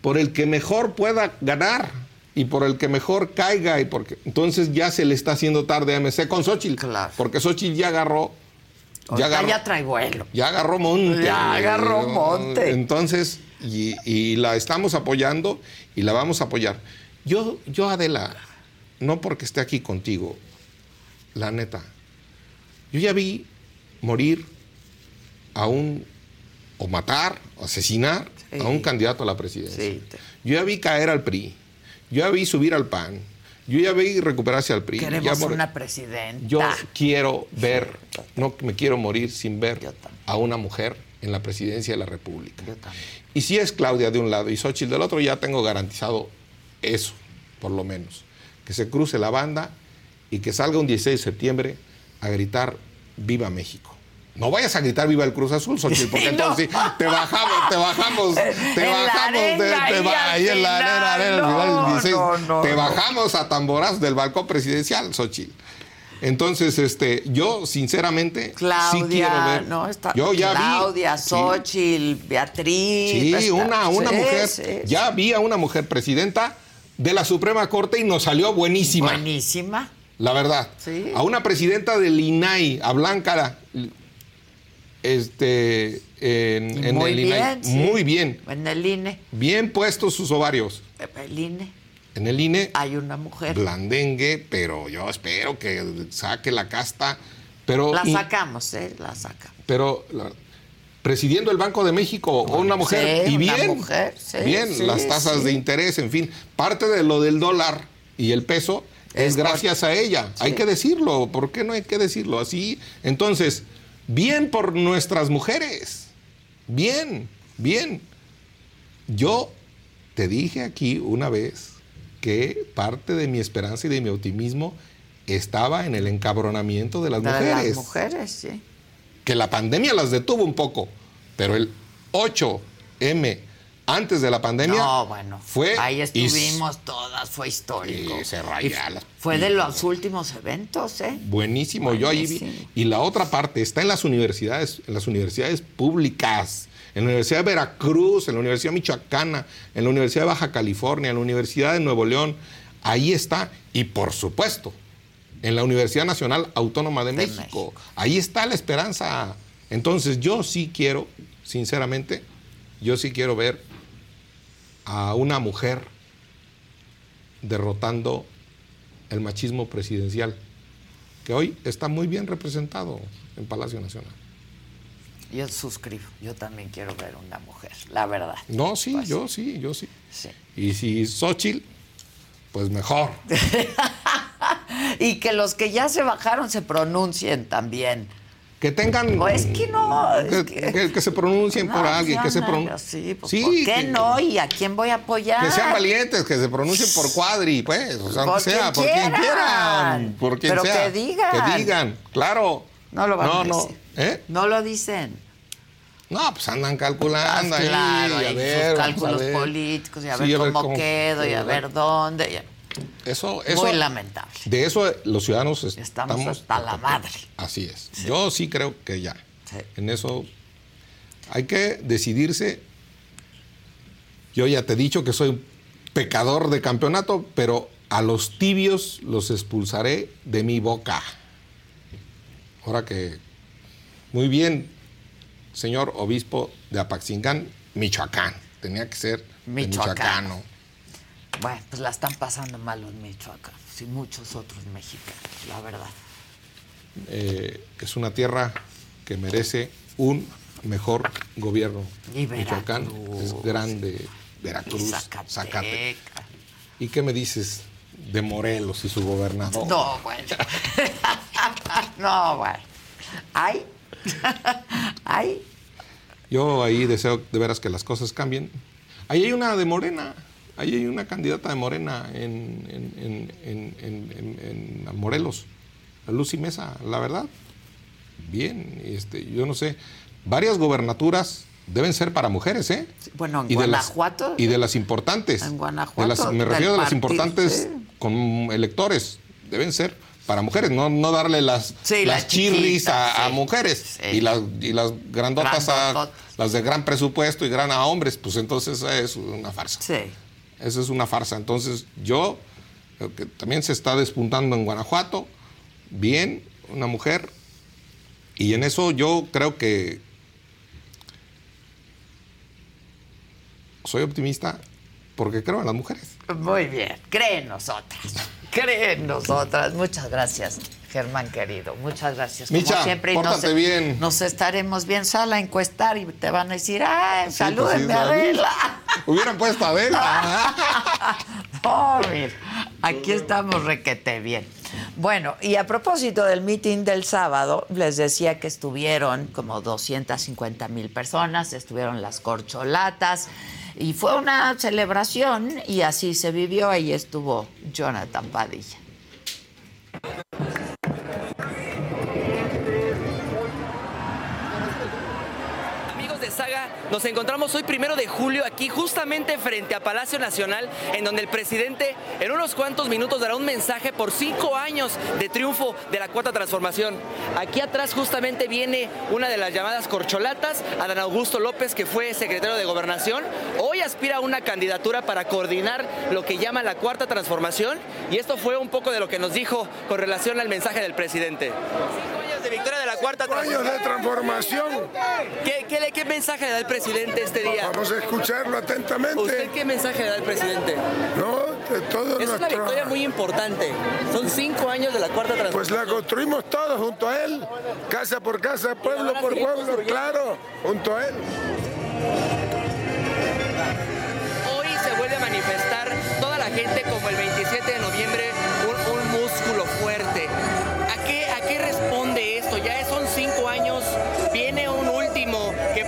Por el que mejor pueda ganar y por el que mejor caiga. Y porque, entonces ya se le está haciendo tarde a MC con Xochitl. Claro. Porque Xochitl ya agarró. Ya agarró, ya trae vuelo. ya agarró monte. Ya agarró monte. Entonces, y, y la estamos apoyando y la vamos a apoyar. Yo, yo, Adela, no porque esté aquí contigo, la neta, yo ya vi morir a un, o matar, o asesinar Sí. a un candidato a la presidencia. Sí, Yo ya vi caer al PRI, yo ya vi subir al PAN, yo ya vi recuperarse al PRI. Queremos una presidenta. yo quiero ver, no me quiero morir sin ver a una mujer en la presidencia de la República. Yo. Y si es Claudia de un lado y Xochitl del otro, ya tengo garantizado eso, por lo menos. Que se cruce la banda y que salga un 16 de septiembre a gritar Viva México. No vayas a gritar Viva el Cruz Azul, Xochitl, porque *laughs* No. entonces sí, te bajamos, te bajamos, *laughs* te En bajamos, de- te ahí ba- en la arena, arena, final no, 16, no, no, te bajamos a tamborazos del balcón presidencial, Xochitl. Entonces, este, yo sinceramente Claudia, sí quiero ver. no está yo ya vi- Claudia, sí. Xochitl, Beatriz. Sí, está- una, una sí, mujer. sí, ya vi a una mujer presidenta de la Suprema Corte y nos salió buenísima. Buenísima. La verdad. Sí. A una presidenta del INAI, a Blanca, este, en, en Muy el INAI. bien. sí. Muy bien. En el INE. Bien puestos sus ovarios. El INE. En el INE, Hay una mujer. blandengue, pero yo espero que saque la casta. Pero, La sacamos, ¿eh? La sacamos. pero la- presidiendo el Banco de México, una mujer, Sí, y una bien, mujer, sí, bien, sí, las tasas de interés, en fin, parte de lo del dólar y el peso es, Es por- gracias a ella. Hay que decirlo, ¿por qué no hay que decirlo así? Entonces, bien por nuestras mujeres, bien, bien. Yo te dije aquí una vez que parte de mi esperanza y de mi optimismo estaba en el encabronamiento de las De mujeres las mujeres, sí. que la pandemia las detuvo un poco, pero el 8M antes de la pandemia No, bueno. fue Ahí y- estuvimos todas, fue histórico. Y se raya Y las Fue de los últimos eventos, ¿eh? buenísimo, yo ahí vi. Y la otra parte está en las universidades, en las universidades públicas, en la Universidad de Veracruz, en la Universidad Michoacana, en la Universidad de Baja California, en la Universidad de Nuevo León, ahí está y por supuesto en la Universidad Nacional Autónoma de, De México. México. Ahí está la esperanza. Entonces yo sí quiero, sinceramente, yo sí quiero ver a una mujer derrotando el machismo presidencial, que hoy está muy bien representado en Palacio Nacional. Yo suscribo. Yo también quiero ver una mujer, la verdad. No, sí, Pues, yo sí, yo sí. sí. Y si Xochitl, pues mejor. *laughs* Y que los que ya se bajaron se pronuncien también. Que tengan... O es que no. es Que, que- que- que se pronuncien No, por pues alguien, que se no, pronuncien. Sí, pues, Sí, ¿por qué que- no? ¿Y a quién voy a apoyar? Que sean valientes, que se pronuncien por cuadri, pues, o sea, Por sea, quien por quien quieran. quieran, por quien Pero sea. que digan. Que digan, claro. No lo van no, a no, decir. ¿eh? No lo dicen. No, pues andan calculando Ah, ahí, claro, a ver, sus vamos a cálculos ver. políticos y a Sí, ver cómo quedo y a ver dónde. Eso, eso, Muy lamentable. De eso los ciudadanos est- Estamos estamos hasta la madre. Así es. Yo sí creo que ya. Sí. En eso hay que decidirse. Yo ya te he dicho que soy un pecador de campeonato, pero a los tibios los expulsaré de mi boca. Ahora que, muy bien, señor obispo de Apaxingán, Michoacán. Tenía que ser de Michoacano. Bueno, pues la están pasando mal los michoacanos y muchos otros mexicanos, la verdad. Eh, es una tierra que merece un mejor gobierno. Y Michoacán es grande, Y Veracruz, Zacatecas. Zacate. ¿Y qué me dices de Morelos y su gobernador? No, bueno. *laughs* no, bueno. Ay. *laughs* Ay. Yo ahí deseo de veras que las cosas cambien. Ahí hay una de Morena, Ahí hay una candidata de Morena en, en, en, en, en Morelos, Lucy Mesa, la verdad. Bien, este, yo no sé. Varias gobernaturas deben ser para mujeres, ¿eh? Bueno, en y Guanajuato. De las, y de las importantes. En Guanajuato. me refiero a las importantes con electores. Deben ser para mujeres, no, no darle las, las, chirris a, mujeres y, las, y las grandotas a las de gran presupuesto y gran a hombres, pues entonces es una farsa. Sí. Eso es una farsa. Entonces yo, que también se está despuntando en Guanajuato, bien, una mujer, y en eso yo creo que soy optimista porque creo en las mujeres. Muy bien, cree en nosotras. Cree en nosotras. Muchas gracias, Germán querido. Muchas gracias. Como siempre, nos, bien. Nos estaremos bien. Sal a encuestar y te van a decir, ¡ay, pues salúdenme a Adela! *laughs* Hubieran puesto a Adela. *laughs* oh, aquí estamos requete bien. Bueno, y a propósito del meeting del sábado, les decía que estuvieron como 250 mil personas, estuvieron las corcholatas. Y fue una celebración y así se vivió. Ahí estuvo Jonathan Padilla. Nos encontramos hoy primero de julio aquí justamente frente a Palacio Nacional, en donde el presidente en unos cuantos minutos dará un mensaje por cinco años de triunfo de la cuarta transformación. Aquí atrás justamente viene una de las llamadas corcholatas, Adán Augusto López, que fue secretario de Gobernación. Hoy aspira a una candidatura para coordinar lo que llama la cuarta transformación y esto fue un poco de lo que nos dijo con relación al mensaje del presidente de victoria de la cuarta años de transformación. ¿Qué, qué, mensaje le da el presidente este día? Vamos a escucharlo atentamente. ¿Usted qué mensaje le da el presidente? No, de todo Es una victoria muy importante. Son cinco años de la cuarta transformación. Pues la construimos todos junto a él, casa por casa, pueblo por pueblo, claro, junto a él. Hoy se vuelve a manifestar toda la gente como el 27 de noviembre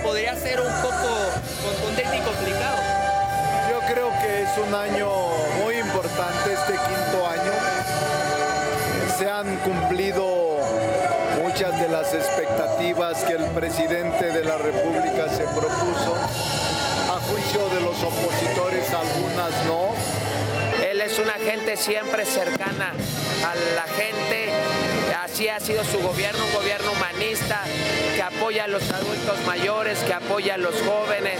podría ser un poco contundente y complicado. Yo creo que es un año muy importante este quinto año. Se han cumplido muchas de las expectativas que el presidente de la República se propuso. A juicio de los opositores, algunas no. Él es una gente siempre cercana a la gente Así ha sido su gobierno, un gobierno humanista que apoya a los adultos mayores, que apoya a los jóvenes,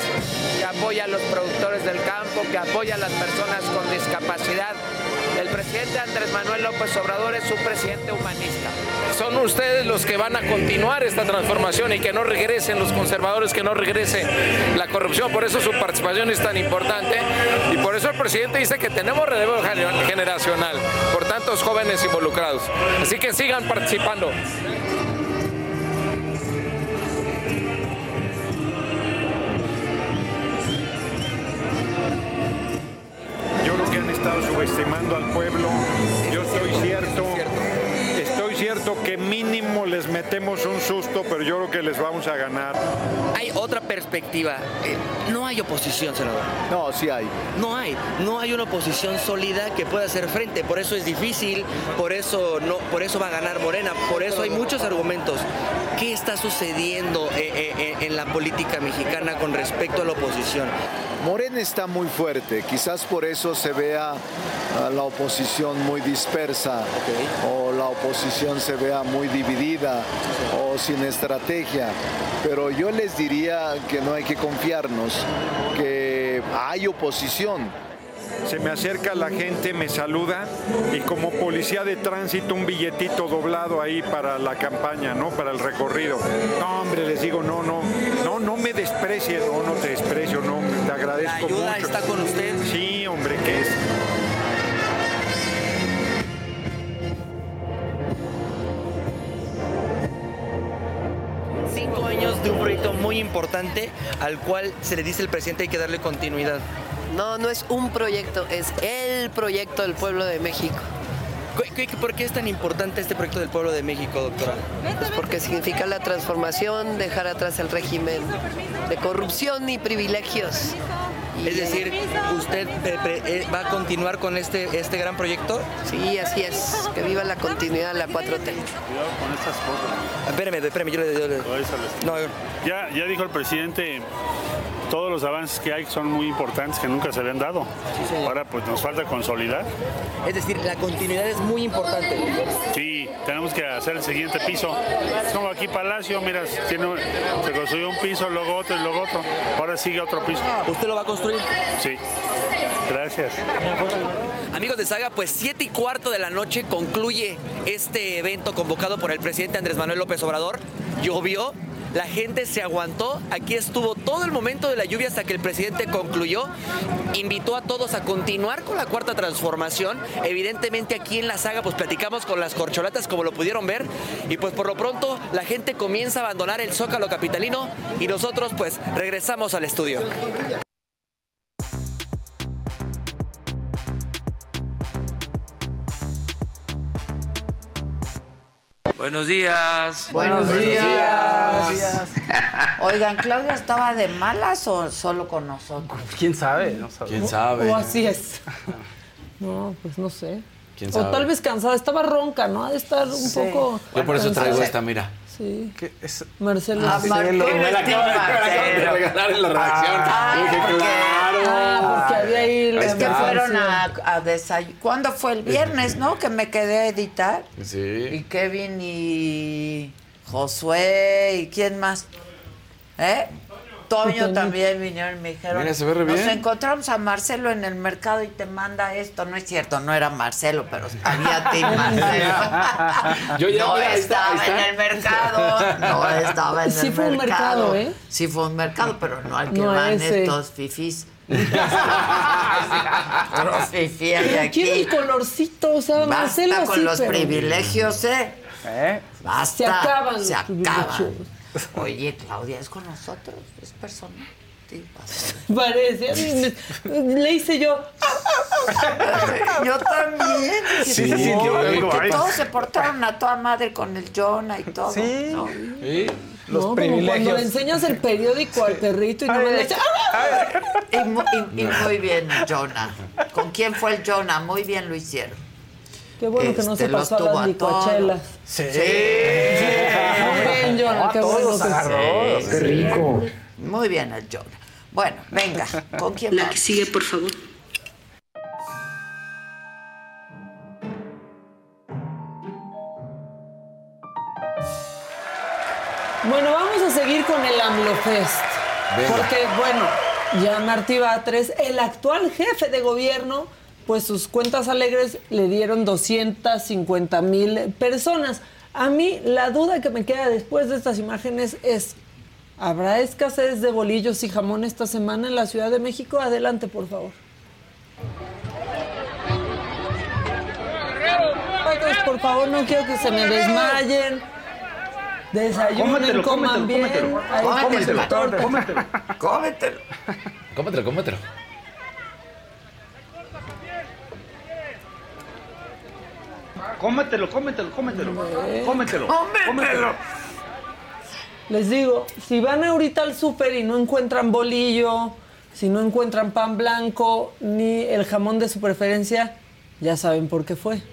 que apoya a los productores del campo, que apoya a las personas con discapacidad. El presidente Andrés Manuel López Obrador es un presidente humanista. Son ustedes los que van a continuar esta transformación y que no regresen los conservadores, que no regrese la corrupción. Por eso su participación es tan importante y por eso el presidente dice que tenemos relevo generacional por tantos jóvenes involucrados. Así que sigan participando estado subestimando al pueblo. Yo estoy cierto cierto que mínimo les metemos un susto, pero yo creo que les vamos a ganar. Hay otra perspectiva. Eh, no hay oposición, senador. No, sí hay. No hay. No hay una oposición sólida que pueda hacer frente. Por eso es difícil, por eso, no, por eso va a ganar Morena, por eso hay muchos argumentos. ¿Qué está sucediendo eh, eh, en la política mexicana con respecto a la oposición? Morena está muy fuerte, quizás por eso se vea la oposición muy dispersa o la oposición se vea muy dividida o sin estrategia. Pero yo les diría que no hay que confiarnos, que hay oposición se me acerca la gente, me saluda y como policía de tránsito un billetito doblado ahí para la campaña, ¿no? Para el recorrido. No, hombre, les digo, no, no, no, no me desprecie, no, no te desprecio, no, te agradezco ¿La ayuda está con usted? Sí, hombre, que es. Cinco años de un proyecto muy importante al cual se le dice el presidente hay que darle continuidad. No, no es un proyecto, es el proyecto del pueblo de México. ¿Por qué es tan importante este proyecto del pueblo de México, doctora? Pues porque significa la transformación, dejar atrás el régimen de corrupción y privilegios Es decir, ¿usted eh, va a continuar con este, este gran proyecto? Sí, así es. Que viva la continuidad de la 4T. Cuidado con estas cosas. Espérame, espérame, yo le... le- No, Ya, ya dijo el presidente, todos los avances que hay son muy importantes que nunca se habían dado. Ahora pues nos falta consolidar. es decir, la continuidad es muy importante. Sí, tenemos que hacer el siguiente piso. Es como aquí Palacio, mira, tiene, se construyó un piso, luego otro y luego otro. Ahora sigue otro piso. ¿Usted lo va a construir? Sí. Gracias. Amigos de Saga, pues 7 y cuarto de la noche concluye este evento convocado por el presidente Andrés Manuel López Obrador. Llovió, la gente se aguantó, aquí estuvo todo el momento de la lluvia hasta que el presidente concluyó. Invitó a todos a continuar con la cuarta transformación. Evidentemente aquí en la saga pues platicamos con las corcholatas como lo pudieron ver y pues por lo pronto la gente comienza a abandonar el Zócalo capitalino y nosotros pues regresamos al estudio. Buenos días. Buenos Buenos días. Oigan, ¿Claudia estaba de malas o solo con nosotros? ¿Quién sabe? No sabe. ¿Quién sabe? O así es. *laughs* No, pues no sé. ¿Quién O sabe? tal vez cansada, estaba ronca, ¿no? Ha de estar un Sí. poco. Yo por eso traigo cansada. esta, mira. Sí. ¿Qué es? Marcelo. Ah, Marcelo, Me la acabo de- regalar en la redacción. Dije, claro. Ah, porque había ahí la Es que fueron a, a desayunar. ¿Cuándo fue? El viernes, ¿no? Que me quedé a editar. Y Sí. Kevin y Josué y quién más. ¿Eh? Toño también vinieron y me dijeron. Mira, se ve re Nos bien". encontramos a Marcelo en el mercado y te manda esto. No es cierto, no era Marcelo, pero había ti Marcelo. *laughs* Yo ya, no mira, ahí está, estaba ahí está. en el mercado. No estaba en Sí el fue un mercado, ¿eh? Sí fue un mercado, pero no al que No van ese. estos fifís. Los fifís de aquí. Quiero el colorcito, o sea, Basta Marcelo con sí, los pero- privilegios, ¿eh? ¿Eh? Basta. Se acaban Se los acaban. privilegios. Oye, Claudia, ¿es con nosotros? ¿Es personal? Sí. *laughs* Parece. Le hice yo. *laughs* Yo también. Sí, se sintió algo Que todos se portaron a toda madre con el Jonah y todo. Sí. ¿no? Sí. Los no, como privilegios. cuando le enseñas el periódico al perrito y no me le dice. Y, y- y muy bien, Jonah. ¿Con quién fue el Jonah? Muy bien lo hicieron. Qué bueno que no Este, se pasó a las a todos. licuachelas. Sí. Muy bien, Jonah, qué bueno los que. Sí, Qué sí. rico. Muy bien el Jonah. Bueno, venga, ¿con quién La vamos? que sigue, por favor. Bueno, vamos a seguir con el AMLOFest. Venga. Porque, bueno, ya Martí Batres, el actual jefe de gobierno, pues sus cuentas alegres le dieron 250 mil personas. A mí la duda que me queda después de estas imágenes es, ¿habrá escasez de bolillos y jamón esta semana en la Ciudad de México? Adelante, por favor. Otros, por favor, no quiero que se me desmayen. Desayunen, Cómetelo, coman cómetelo, bien. cómetelo. Está Cómetelo. Cómetelo. Cómetelo. Cómetelo, cómetelo. Cómetelo, cómetelo, cómetelo. Cómetelo. Cómetelo. Les digo, si van ahorita al súper y no encuentran bolillo, si no encuentran pan blanco ni el jamón de su preferencia, ya saben por qué fue.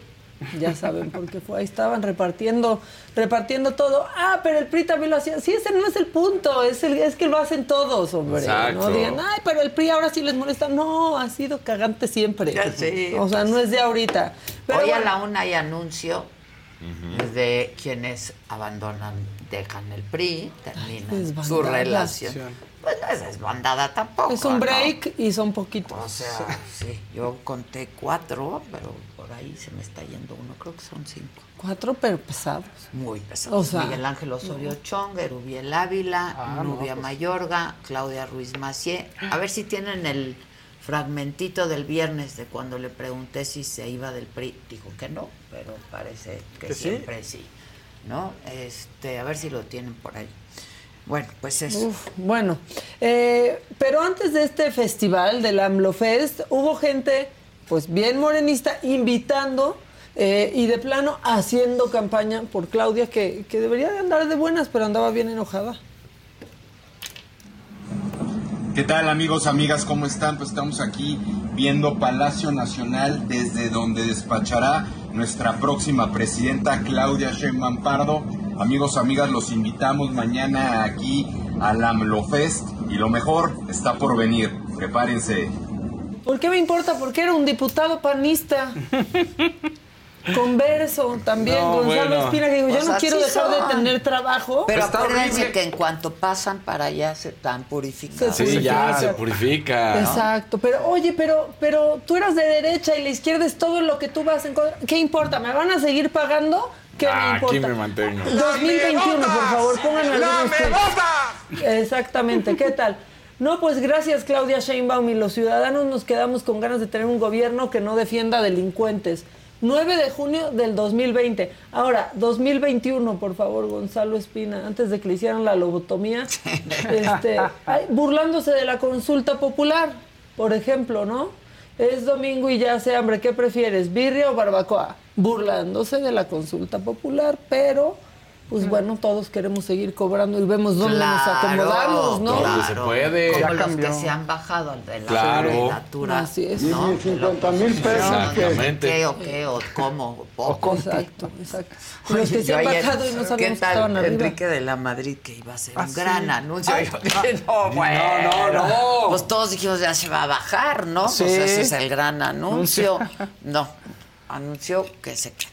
Ya saben por qué fue. Ahí estaban repartiendo, repartiendo todo. Ah, pero el PRI también lo hacía. Sí, ese no es el punto. Es, el, es que lo hacen todos, hombre. Exacto. No digan, ay, pero el PRI ahora sí les molesta. No, ha sido cagante siempre. Ya sé, O sea, no es de ahorita. Pero Hoy a la una hay anuncio de quienes abandonan, dejan el PRI, terminan su relación. Pues no es desbandada tampoco. Es un ¿no? break y son poquitos. O sea, sí, yo conté cuatro, pero por ahí se me está yendo uno, creo que son cinco. Cuatro, pero pesados. Muy pesados. O sea, Miguel Ángel Osorio Chong, Erubiel Ávila, Ah, no, Nubia pues. Mayorga, Claudia Ruiz Macié. A ver si tienen el fragmentito del viernes de cuando le pregunté si se iba del PRI. Dijo que no, pero parece que, siempre sí. ¿No? Este, a ver si lo tienen por ahí. Bueno, pues eso. Uf, bueno, eh, pero antes de este festival del AMLO Fest, hubo gente, pues bien morenista, invitando eh, y de plano haciendo campaña por Claudia, que, que debería de andar de buenas, pero andaba bien enojada. ¿Qué tal amigos, amigas? ¿Cómo están? Pues estamos aquí viendo Palacio Nacional desde donde despachará nuestra próxima presidenta Claudia Sheinbaum Pardo. Amigos, amigas, los invitamos mañana aquí al AMLOFest y lo mejor está por venir. Prepárense. ¿Por qué me importa? Porque era un diputado panista. *laughs* Converso también, No, Gonzalo bueno. Espina, que digo, yo no quiero dejar son. de tener trabajo. Pero Está acuérdense horrible. que en cuanto pasan para allá se están purificados. Se Sí, ya se purifica. Exacto, pero oye, pero, pero tú eras de derecha y la izquierda es todo lo que tú vas en contra. ¿Qué importa? ¿Me van a seguir pagando? ¿Qué me Ah, importa? aquí me mantengo. 2021, por favor, pónganme algunos. Exactamente, ¿qué tal? No, pues gracias Claudia Sheinbaum y los ciudadanos nos quedamos con ganas de tener un gobierno que no defienda delincuentes. 9 de junio del 2020. Ahora, 2021, por favor, Gonzalo Espina, antes de que le hicieran la lobotomía, *laughs* este, burlándose de la consulta popular, por ejemplo, ¿no? Es domingo y ya hace hambre, ¿qué prefieres, birria o barbacoa? Burlándose de la consulta popular, pero, pues bueno, todos queremos seguir cobrando y vemos dónde nos acomodamos, ¿no? Donde se puede. Como Ya los cambió. que se han bajado de la Claro. legislatura. Así es. ¿no? Ni 50 mil pesos. Exactamente. ¿Qué o qué o cómo? Poco. Exacto, exacto. *laughs* Los que se han bajado y no ¿Qué que estaban tal. Enrique de la Madrid que iba a ser Ah, un sí. gran anuncio? Ay, *laughs* no, bueno. no, no. Pues todos dijimos, ya se va a bajar, ¿no? Sí. Pues ese es el gran anuncio. No, anunció que se queda.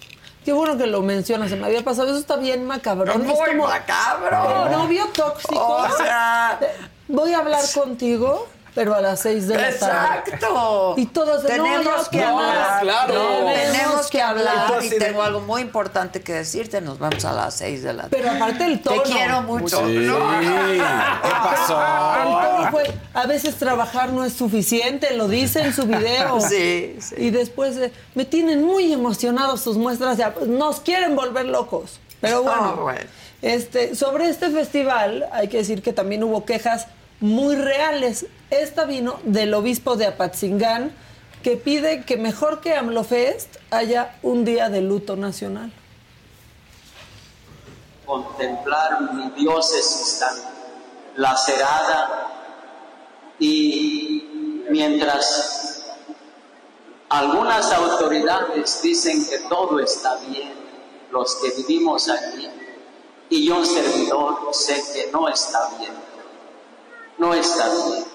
Qué bueno que lo mencionas, se me había pasado. Eso está bien macabrón. Muy es como macabro. El novio tóxico. O sea. Voy a hablar contigo, pero a las seis de la tarde. Exacto. Y todos de, no, tenemos ya que no, hablar. claro. Tenemos que hablar. Y tengo algo muy importante que decirte. Nos vamos a las seis de la tarde. Pero aparte el tono. Te quiero mucho. Sí. *laughs* ¿Qué pasó? El tono fue, a veces trabajar no es suficiente, lo dice en su video. *laughs* Sí, sí. Y después eh, me tienen muy emocionados sus muestras, de, nos quieren volver locos. Pero bueno, Ah, bueno. Este, sobre este festival hay que decir que también hubo quejas muy reales. Esta vino del obispo de Apatzingán que pide que mejor que AMLOFest haya un día de luto nacional. contemplar mi diócesis tan lacerada y mientras algunas autoridades dicen que todo está bien, los que vivimos allí, y yo un servidor sé que no está bien, no está bien.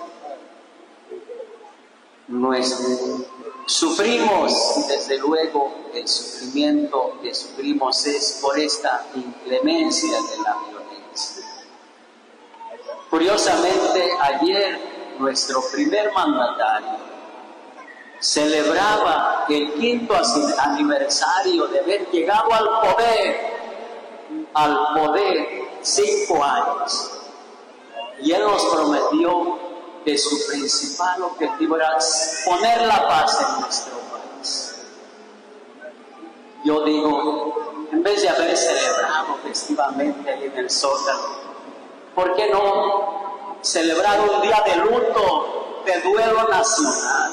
Nuestro- Sufrimos, desde luego, el sufrimiento que sufrimos es por esta inclemencia de la violencia. Curiosamente, ayer nuestro primer mandatario celebraba el quinto aniversario de haber llegado al poder, al poder cinco años. Y él nos prometió que su principal objetivo era poner la paz en nuestro país. Yo digo, en vez de haber celebrado festivamente ahí en el Zócalo, ¿por qué no celebrar un día de luto, de duelo nacional?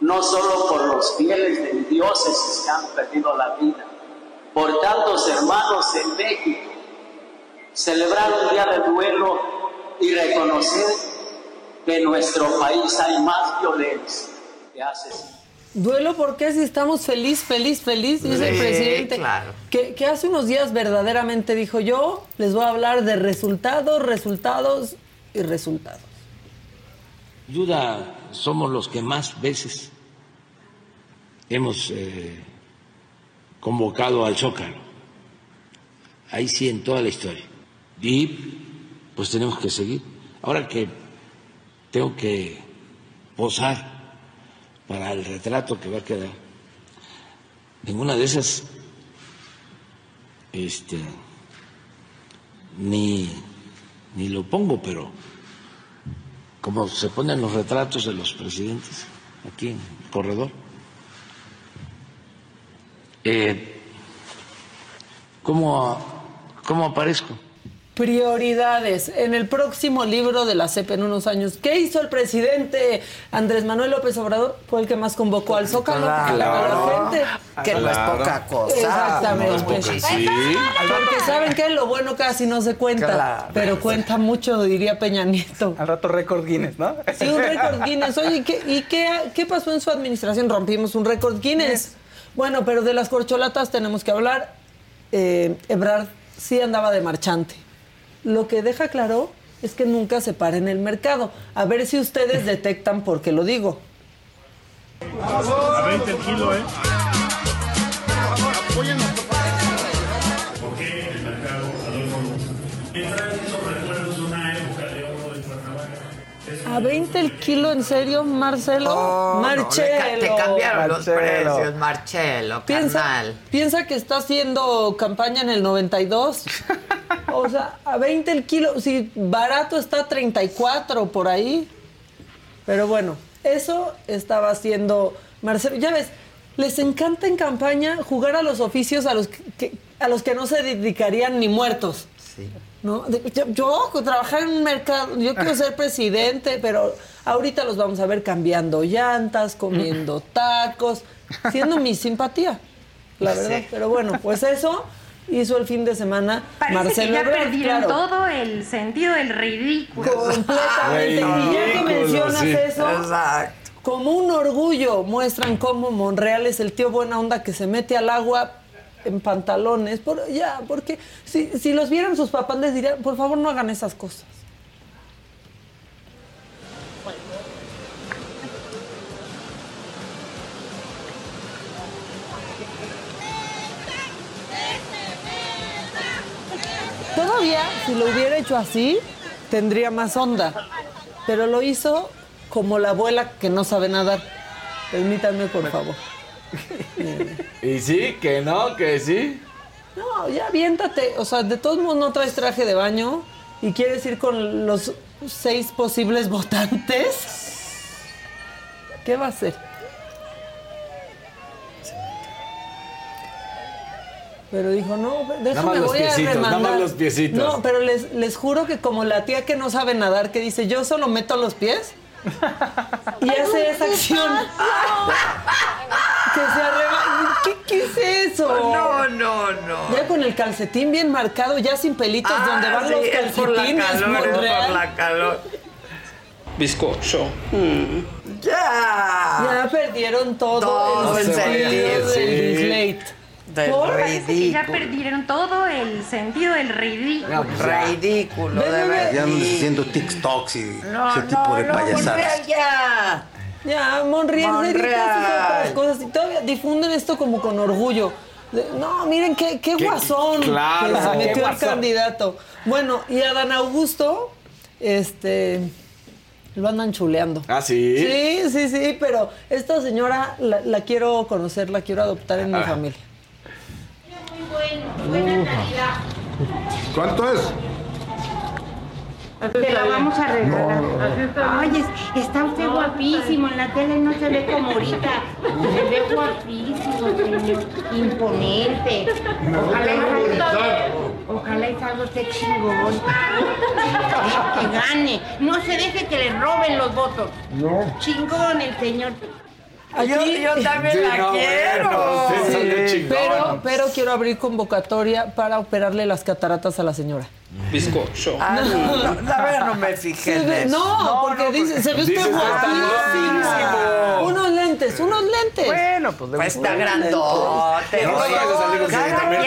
No solo por los fieles de diócesis que han perdido la vida, por tantos hermanos en México, celebrar un día de duelo y reconocer que en nuestro país hay más violencia que hace Duelo porque si estamos feliz, feliz, feliz, dice el presidente. claro. Que, que hace unos días verdaderamente dijo yo, les voy a hablar de resultados, resultados y resultados. Duda, somos los que más veces hemos eh, convocado al Zócalo. Ahí sí, en toda la historia. Y pues tenemos que seguir. Ahora que tengo que posar para el retrato que va a quedar, ninguna de esas este, ni, ni lo pongo, pero como se ponen los retratos de los presidentes aquí en el corredor. Eh, ¿cómo, ¿Cómo aparezco? Prioridades. En el próximo libro de la CEP en unos años, ¿qué hizo el presidente Andrés Manuel López Obrador? Fue el que más convocó al Zócalo. Claro. a la gente. Que no es poca cosa. Exactamente. No es poca, sí. Porque saben que lo bueno casi no se cuenta, Claro. pero cuenta mucho, diría Peña Nieto. Al rato récord Guinness, ¿no? Sí, un récord Guinness. Oye, ¿y qué, y qué, qué pasó en su administración? Rompimos un récord Guinness. Bueno, pero de las corcholatas tenemos que hablar. Eh, Ebrard sí andaba de marchante. Lo que deja claro es que nunca se para en el mercado. A ver si ustedes detectan por qué lo digo. A 20 el kilo, ¿eh? ¿A 20 el kilo en serio, Marcelo? Oh, Marcelo. te cambiaron los precios, Marcelo, Piensa, carnal. piensa que está haciendo campaña en el 92. O sea, a 20 el kilo. Si barato está a 34 por ahí. Pero bueno, eso estaba haciendo Marcelo. Ya ves, les encanta en campaña jugar a los oficios a los que, que- a los que no se dedicarían ni muertos. ¿No? De- Yo, yo trabajar en un mercado, yo quiero ser presidente, pero ahorita los vamos a ver cambiando llantas, comiendo tacos, siendo mi simpatía, la verdad. Sí. Pero bueno, pues eso hizo el fin de semana Parece Marcelo que ya Ebrard, perdieron claro. todo el sentido del ridículo. Completamente. Y ya que mencionas eso, Exacto. como un orgullo muestran cómo Monreal es el tío buena onda que se mete al agua en pantalones. Por, ya, porque si, si los vieran sus papás les dirían, por favor no hagan esas cosas. Todavía, si lo hubiera hecho así, tendría más onda. Pero lo hizo como la abuela que no sabe nadar. Permítanme, por favor. Y sí, que no, que sí. No, ya aviéntate. O sea, de todos modos no traes traje de baño y quieres ir con los seis posibles votantes. ¿Qué va a hacer? Pero dijo, no, déjame, Nada más los voy piecitos, a nada remandar. más los piecitos. No, pero les, les juro que como la tía que no sabe nadar, que dice, yo solo meto los pies y hace esa acción. Que se arreba. ¿Qué, ¿Qué es eso? No, no, no. Ya con el calcetín bien marcado, ya sin pelitos, Ah, donde van sí, los es por la calcetines. calor, es por la calor. Bizcocho. Ya. Ya perdieron todo, Todo el el sentido del que ya perdieron todo el sentido del ridículo. Ridículo, de verdad. Ya haciendo TikToks y No, ese tipo no, de no, payasadas. Monreal, ya. Ya, Monreal, Monreal. a otras cosas. Y todavía difunden esto como con orgullo. No, miren qué, qué Qué- guasón claro, que se metió el candidato. Bueno, y a Dan Augusto, este, lo andan chuleando. Ah, sí. Sí, sí, sí, pero esta señora la, la quiero conocer, la quiero adoptar en mi Ah. familia. ¿Cuánto es? Te la vamos a regalar. Ay, es- está usted guapísimo. En la tele no se ve como ahorita. Se ve guapísimo, señor. Imponente. Ojalá y salga, ojalá y salga usted chingón. Que gane. No se deje que le roben los votos. No. Chingón el señor. Yo, yo también Sí, la no, quiero. bueno, sí, chingón. Pero, pero quiero abrir convocatoria para operarle las cataratas a la señora. Bizcocho. Ah, no, no, la verdad no me fijé Se en ve- eso. no, porque dice, se ve usted guapísimo. Unos lentes, unos lentes. Bueno, pues de Pues está grandote. No, oye, vayas a salir con también.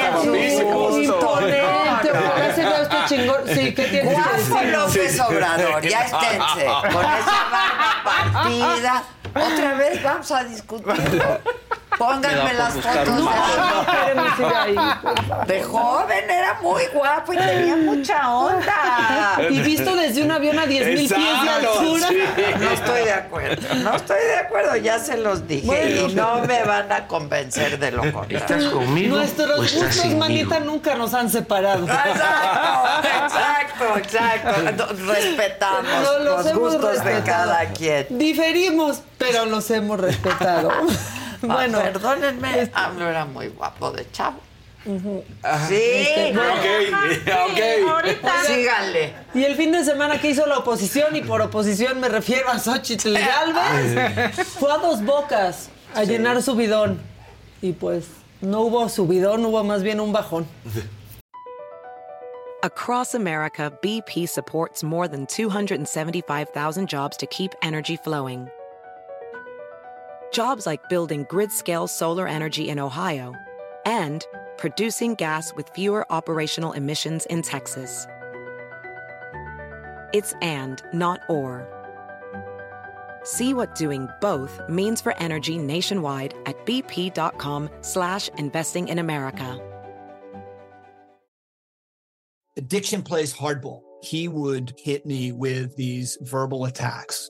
Imponente, se vea usted chingón. Sí, ¿qué tiene que Guapo decir? López Sí. Obrador, ya esténse. *laughs* Con esa barba partida. Otra vez vamos a discutirlo. *laughs* Pónganme las fotos de, Queremos ir ahí, *laughs* de joven, era muy guapo y tenía mucha onda. Y visto desde un avión a 10 mil pies de altura. sí. No estoy de acuerdo, no estoy de acuerdo, ya se los dije Bueno. y no me van a convencer de lo contrario. conmigo Nuestros gustos, manita, nunca nos han separado. Exacto, exacto, exacto. Respetamos No, los los hemos gustos de respetado. cada quien. Diferimos, pero los hemos respetado. *laughs* *laughs* Bueno, perdónenme, este- AMLO era muy guapo de chavo. Sí. Este, bueno. Ok, ok. Ahorita. *laughs* Síganle. Y el fin de semana que hizo la oposición, y por oposición me refiero a Xochitl *laughs* Galvez, fue a dos bocas a llenar su bidón. Y pues no hubo subidón, hubo más bien un bajón. Across America, BP supports more than 275,000 jobs to keep energy flowing. Jobs like building grid scale solar energy in Ohio and producing gas with fewer operational emissions in Texas. It's and, not or. See what doing both means for energy nationwide at bp.com slash investing in America. Addiction plays hardball. He would hit me with these verbal attacks.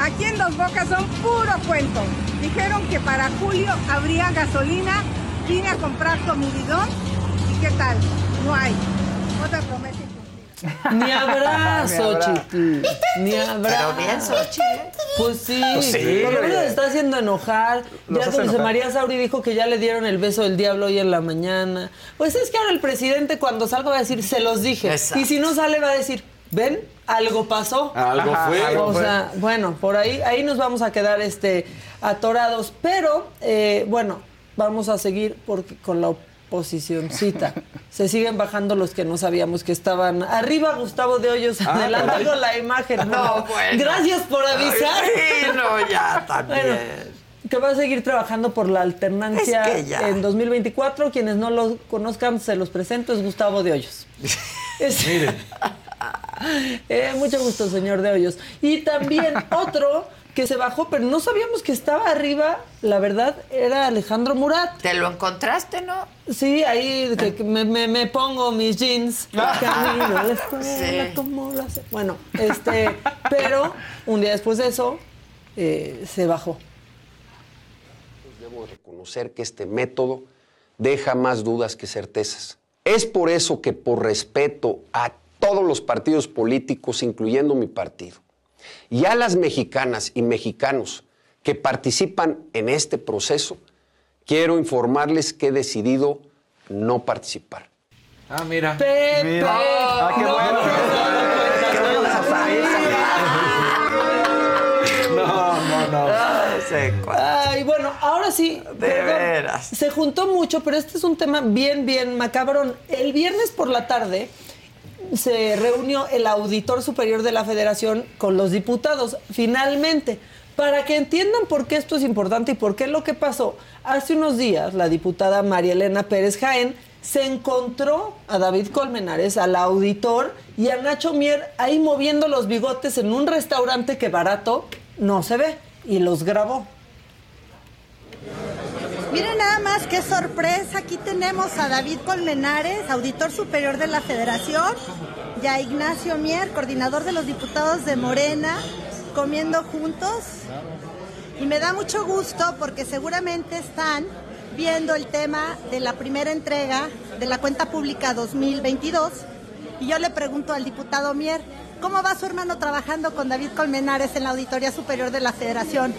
Aquí en Dos Bocas son puro cuento. Dijeron que para julio habría gasolina. Vine a comprar tu mi bidón. ¿Y qué tal? No hay. Otra promesa incumplida. Ni habrá. Xochitl. *laughs* Ni habrá. Pero bien, Xochitl. Pues sí, Pues sí, por lo menos está haciendo enojar. Los ya Dulce enojar. María Sauri dijo que ya le dieron el beso del diablo hoy en la mañana. Pues es que ahora el presidente cuando salga va a decir, se los dije. Exacto. Y si no sale va a decir, ven, algo pasó. Algo fue. Algo o fue. sea, bueno, por ahí, ahí nos vamos a quedar este, atorados. Pero, eh, bueno, vamos a seguir porque con la oposicioncita. *laughs* Se siguen bajando los que no sabíamos que estaban arriba. Gustavo de Hoyos, Ah, adelante con la imagen. No, bueno. Gracias por avisar. Sí, no, ya también. Bueno, que va a seguir trabajando por la alternancia Es que ya. en 2024. Quienes no lo conozcan, se los presento, es Gustavo de Hoyos. *laughs* Es- *laughs* *laughs* Eh, mucho gusto, señor de Hoyos. Y también *laughs* otro que se bajó, pero no sabíamos que estaba arriba, la verdad, era Alejandro Murat. ¿Te lo encontraste, no? Sí, ahí que- que me, me- me pongo mis jeans, *laughs* camino a la escuela, Sí. como lo hace. Bueno, este, pero un día después de eso, eh, se bajó. Debo reconocer que este método deja más dudas que certezas. Es por eso que por respeto a todos los partidos políticos, incluyendo mi partido, y a las mexicanas y mexicanos que participan en este proceso, quiero informarles que he decidido no participar. Ah, mira. Pepe. Ah, qué No, bueno. No, no, no. Ay, bueno, ahora sí. De veras. Se juntó mucho, pero este es un tema bien, bien macabrón. El viernes por la tarde se reunió el auditor superior de la federación con los diputados, finalmente. Para que entiendan por qué esto es importante y por qué lo que pasó, hace unos días la diputada María Elena Pérez Jaén se encontró a David Colmenares, al auditor, y a Nacho Mier ahí moviendo los bigotes en un restaurante que barato no se ve, y los grabó. Miren nada más qué sorpresa. Aquí tenemos a David Colmenares, auditor superior de la Federación, y a Ignacio Mier, coordinador de los diputados de Morena, comiendo juntos. Y me da mucho gusto porque seguramente están viendo el tema de la primera entrega de la cuenta pública 2022. Y yo le pregunto al diputado Mier, ¿cómo va su hermano trabajando con David Colmenares en la Auditoría Superior de la Federación?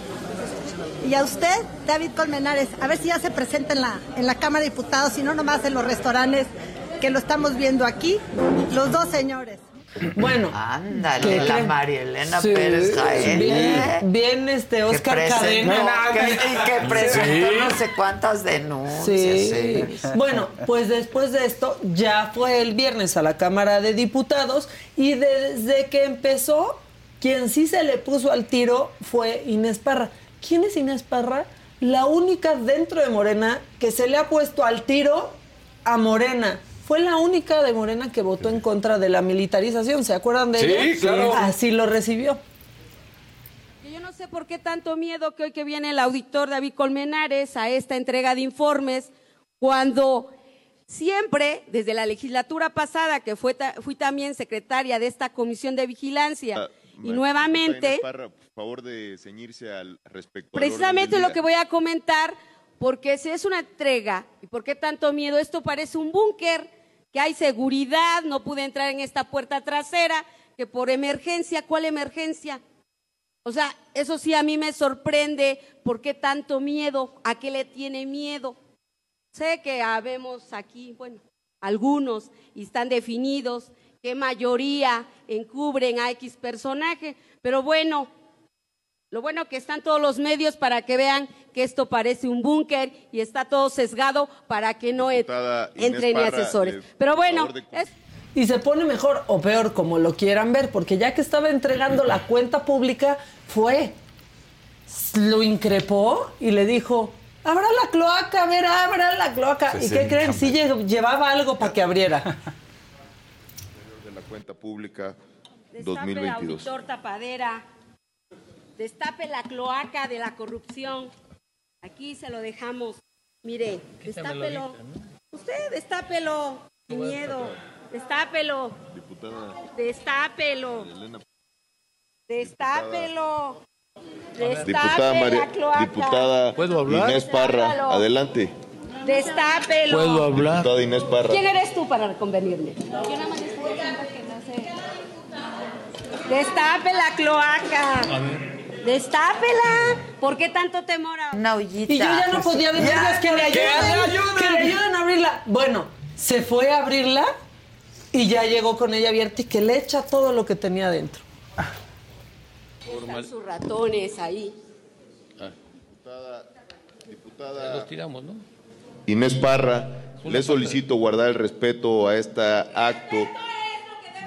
Y a usted, David Colmenares, a ver si ya se presenta en la, en la Cámara de Diputados, y no nomás en los restaurantes que lo estamos viendo aquí, los dos señores. Bueno. Ándale, ¿qué la? María Elena Sí, Pérez Jaén. Bien, bien, este, Que Oscar presentó- Cadena. que- y que presentó Sí. no sé cuántas denuncias. Sí. sí. Bueno, pues después de esto ya fue el viernes a la Cámara de Diputados y desde que empezó, quien sí se le puso al tiro fue Inés Parra. ¿Quién es Inés Parra? La única dentro de Morena que se le ha puesto al tiro a Morena. Fue la única de Morena que votó en contra de la militarización. ¿Se acuerdan de Sí, ella? claro. Así lo recibió. Que Yo no sé por qué tanto miedo que hoy que viene el auditor David Colmenares a esta entrega de informes, cuando siempre, desde la legislatura pasada, que fue ta- fui también secretaria de esta comisión de vigilancia, y nuevamente, por favor de ceñirse al respecto. precisamente lo que voy a comentar, porque si es una entrega, ¿y por qué tanto miedo? Esto parece un búnker, que hay seguridad, no pude entrar en esta puerta trasera, que por emergencia, ¿cuál emergencia? O sea, eso sí a mí me sorprende, ¿por qué tanto miedo? ¿A qué le tiene miedo? Sé que habemos aquí, bueno, algunos y están definidos, qué mayoría encubren a X personaje, pero bueno, lo bueno que están todos los medios para que vean que esto parece un búnker y está todo sesgado para que no en- Diputada Inés entren ni asesores. de Pero bueno, de- es- Y se pone mejor o peor, como lo quieran ver, porque ya que estaba entregando la cuenta pública, fue, lo increpó y le dijo, abra la cloaca, a ver, abra la cloaca. Se ¿Y qué creen? Sí llevaba algo para que abriera. *laughs* de la cuenta pública destape 2022. auditor tapadera, destape la cloaca de la corrupción. Aquí se lo dejamos. Mire, destápelo. Usted destápelo, sin miedo. Destápelo, Diputada destápelo, Elena. destápelo. Diputada, Destape María- la cloaca. diputada Inés Parra, Destápelo. adelante. Destápelo. Diputada Inés Parra. ¿Quién eres tú para convenirme? Yo nada más estoy diciendo que no sé. Destape la cloaca. Destápela. ¿Por qué tanto temor a Una ollita. Y yo ya no podía decirles que le ayuden, que le ayuden a abrirla. Bueno, se fue a abrirla y ya llegó con ella abierta y que le echa todo lo que tenía dentro. Están sus ratones ahí. Diputada Los tiramos, ¿no? Inés Parra, le solicito guardar el respeto a este acto.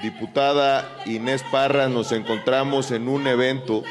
Diputada Inés Parra, nos encontramos en un evento.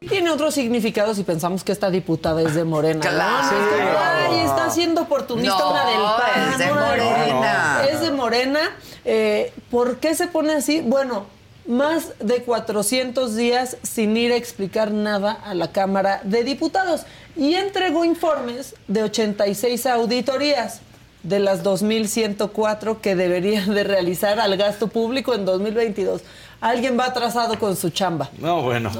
Tiene otros significados y pensamos que esta diputada es de Morena. Claro. No, como, Ay, está siendo oportunista No, una del PAN. es de Morena. Es de Morena. Eh, ¿Por qué se pone así? Bueno, más de 400 días sin ir a explicar nada a la Cámara de Diputados. Y entregó informes de 86 auditorías de las 2.104 que deberían de realizar al gasto público en 2022. Alguien va atrasado con su chamba. No, bueno.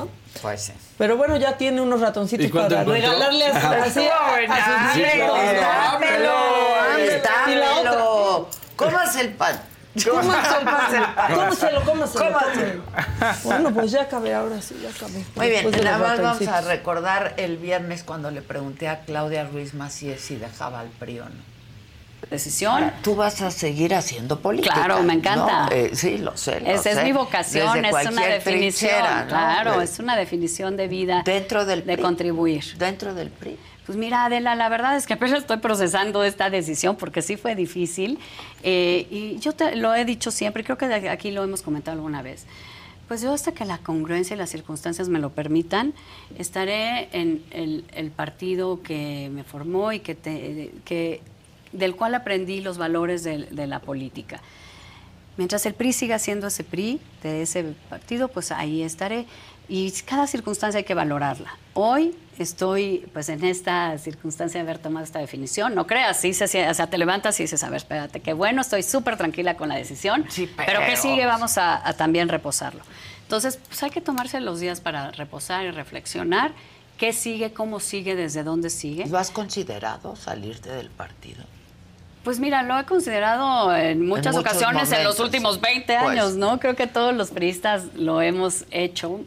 Pues sí. Pero bueno, ya tiene unos ¿Y ratoncitos para encontró? regalarle a, Ah, a- a sus Sí, claro. ¿no? Dámelo. Cómase el pan. Cómase el pan. Cómaselo, cómaselo. Cómaselo. cómaselo. Bueno, pues ya acabé ahora sí, ya acabé. Muy bien, nada más vamos a recordar el viernes cuando le pregunté a Claudia Ruiz Macías si dejaba al PRI o no. Decisión. Tú vas a seguir haciendo política. Claro, me encanta. ¿no? Eh, sí, lo sé. lo Esa es mi vocación, Desde es una definición. trinchera, ¿no? Claro, De- es una definición de vida. Dentro del De PRI. contribuir. Dentro del PRI. Pues mira, Adela, la verdad es que apenas estoy procesando esta decisión porque sí fue difícil. Eh, y yo te lo he dicho siempre, creo que aquí lo hemos comentado alguna vez. Pues yo hasta que la congruencia y las circunstancias me lo permitan, estaré en el, el partido que me formó y que, te- que del cual aprendí los valores de, de la política. Mientras el PRI siga siendo ese PRI, de ese partido, pues ahí estaré. Y cada circunstancia hay que valorarla. Hoy estoy pues en esta circunstancia de haber tomado esta definición. No creas, sí, se, o sea, te levantas y dices, a ver, espérate, qué bueno, estoy súper tranquila con la decisión. pero... que pero- sigue, vamos a, a también reposarlo. Entonces, pues hay que tomarse los días para reposar y reflexionar. ¿Qué sigue? ¿Cómo sigue? ¿Desde dónde sigue? ¿Lo has considerado salirte del partido? Pues mira, lo he considerado en muchas ocasiones en los últimos 20 Pues. años, ¿no? Creo que todos los priistas lo hemos hecho.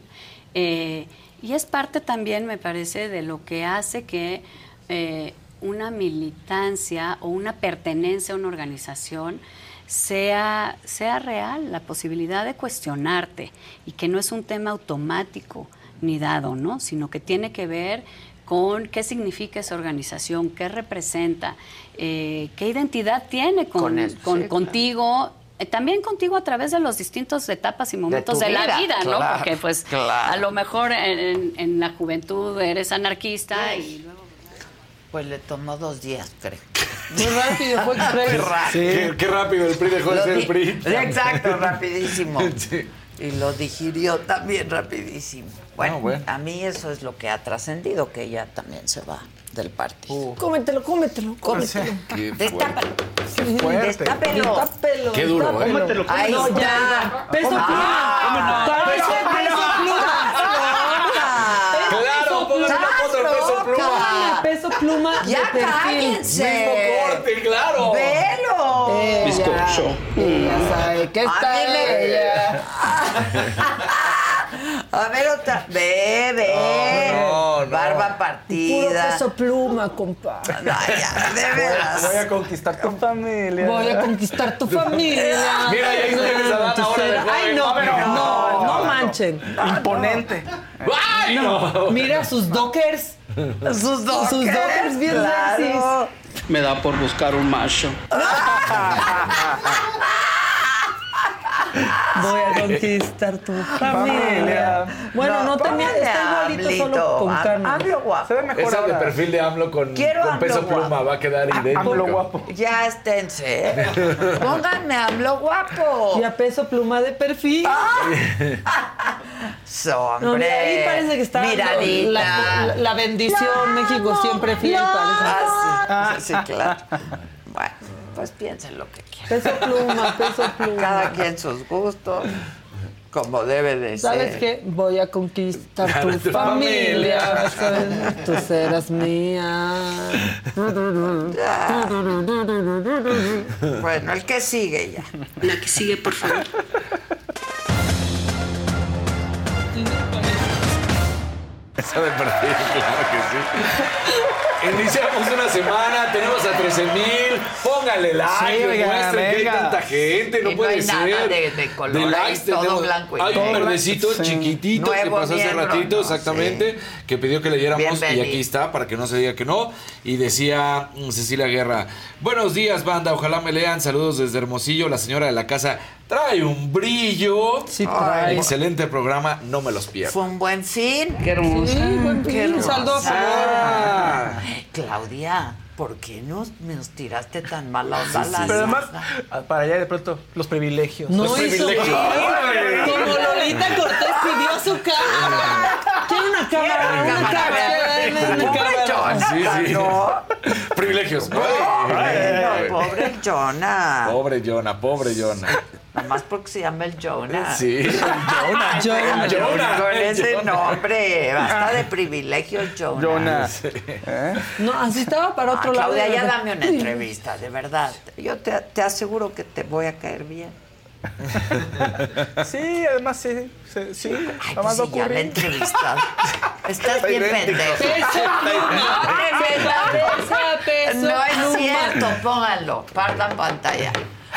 Eh, y es parte también, me parece, de lo que hace que eh, una militancia o una pertenencia a una organización sea, sea real, la posibilidad de cuestionarte y que no es un tema automático ni dado, ¿no? Sino que tiene que ver con qué significa esa organización, qué representa, eh, qué identidad tiene con, Con eso, con- sí, contigo, eh, también contigo a través de las distintas etapas y momentos de, la vida, ¿no? claro, Porque pues claro. a lo mejor en, en- en la juventud eres anarquista y luego... Pues le tomó dos días, creo. Muy rápido, fue express. *laughs* Qué rápido. Qué, qué rápido el PRI dejó de ser el PRI. Exacto, rapidísimo. *laughs* Sí. Y lo digirió también rapidísimo. Bueno, No, bueno. a mí eso es lo que ha trascendido, que ella también se va del partido. Cómetelo, cómetelo, cómetelo. Qué Destápalo. fuerte. Destápelo. Destápelo. Qué duro, ¿eh? destápelo. Ahí no, está. ya. Peso pluma. Ah, peso pluma. Claro, póngale una foto al peso pluma. Pónganle peso pluma Ya de perfil. cállense. Mismo corte, claro. Velo. Ella, Bizcocho. ella sabe que A está me- ella. A ver otra. Ve, ve. No, no. Barba Puro partida. peso pluma, compa. Ay, ya, de veras. Voy a conquistar tu familia. Voy a conquistar tu familia. *laughs* Mira, ahí tienes a ahora de Ay, no, no, No, no, no. manchen. Imponente. ¡Ay, no! Mira sus dockers. Sus dockers. Sus dockers bien Claro. sexys. Me da por buscar un macho. *laughs* Voy a conquistar tu familia. Bueno, no, te póngale mientas, está igualito Amlito. solo con carne. AMLO guapo. Se ve mejor Esa de perfil de AMLO con, Quiero con AMLO peso guapo. pluma va a quedar idéntico. AMLO guapo. Ya esténse. *laughs* Pónganme a AMLO guapo. Y a peso pluma de perfil. *laughs* So, No, mira, ahí parece que está Miradita. la, la bendición México siempre fiel. parece. Ah, sí, sí, claro. *laughs* Bueno, pues piensen lo que quieran. Peso pluma, peso *laughs* pluma. Cada quien sus gustos, como debe de ¿Sabes ser. qué? Voy a conquistar tu tu familia. familia. *laughs* ¿sabes? Tú serás mía. Bueno, el que sigue ya. La que sigue, por favor. Esa de perfil, claro que sí. Iniciamos una semana, tenemos a 13 mil. Póngale like, Sí, oiga, demuestren que hay tanta gente, no Y no puede hay ser. nada de- de color, ahí todo tenemos- blanco y Hay un verdecito Sí. chiquitito que pasó hace miembro, ratito, ¿no? exactamente, que pidió que leyéramos y Bienvenido. aquí está para que no se diga que no. Y decía mm, Cecilia Guerra, buenos días banda, ojalá me lean, saludos desde Hermosillo, la señora de la casa trae un brillo. Sí, trae. Excelente programa, no me los pierdo. Fue un buen fin. Qué hermosa. Sí, buen Qué fin, saldo a hermosa. Ah. Claudia, ¿por qué nos, nos tiraste tan mala onda la Pero además, saga? para allá de pronto, los privilegios. No Los hizo privilegios. Ay, Como Lolita Cortés pidió su cámara. Quiere una cámara, Quiero una cámara. cámara. Una Pobre Sí, sí. No, *laughs* Privilegios. no, pobre Jonah. Pobre Jonah, pobre Jonah. Nada más porque se llama el Jonah. Sí. Jonah. *laughs* Jonah. Con ese Jonah. nombre. Basta de privilegios, Jonah. Jonah. *laughs* ¿Eh? No, así estaba para Ah, otro lado. Claudia, de ya dame una entrevista, de verdad. Yo te, te aseguro que te voy a caer bien. *laughs* Sí, además sí. Sí, sí. Ay, pues más si ya la entrevistado. Estás Está bien pendejo. Peso pluma. Peso, peso No es cierto, pónganlo. Partan pantalla.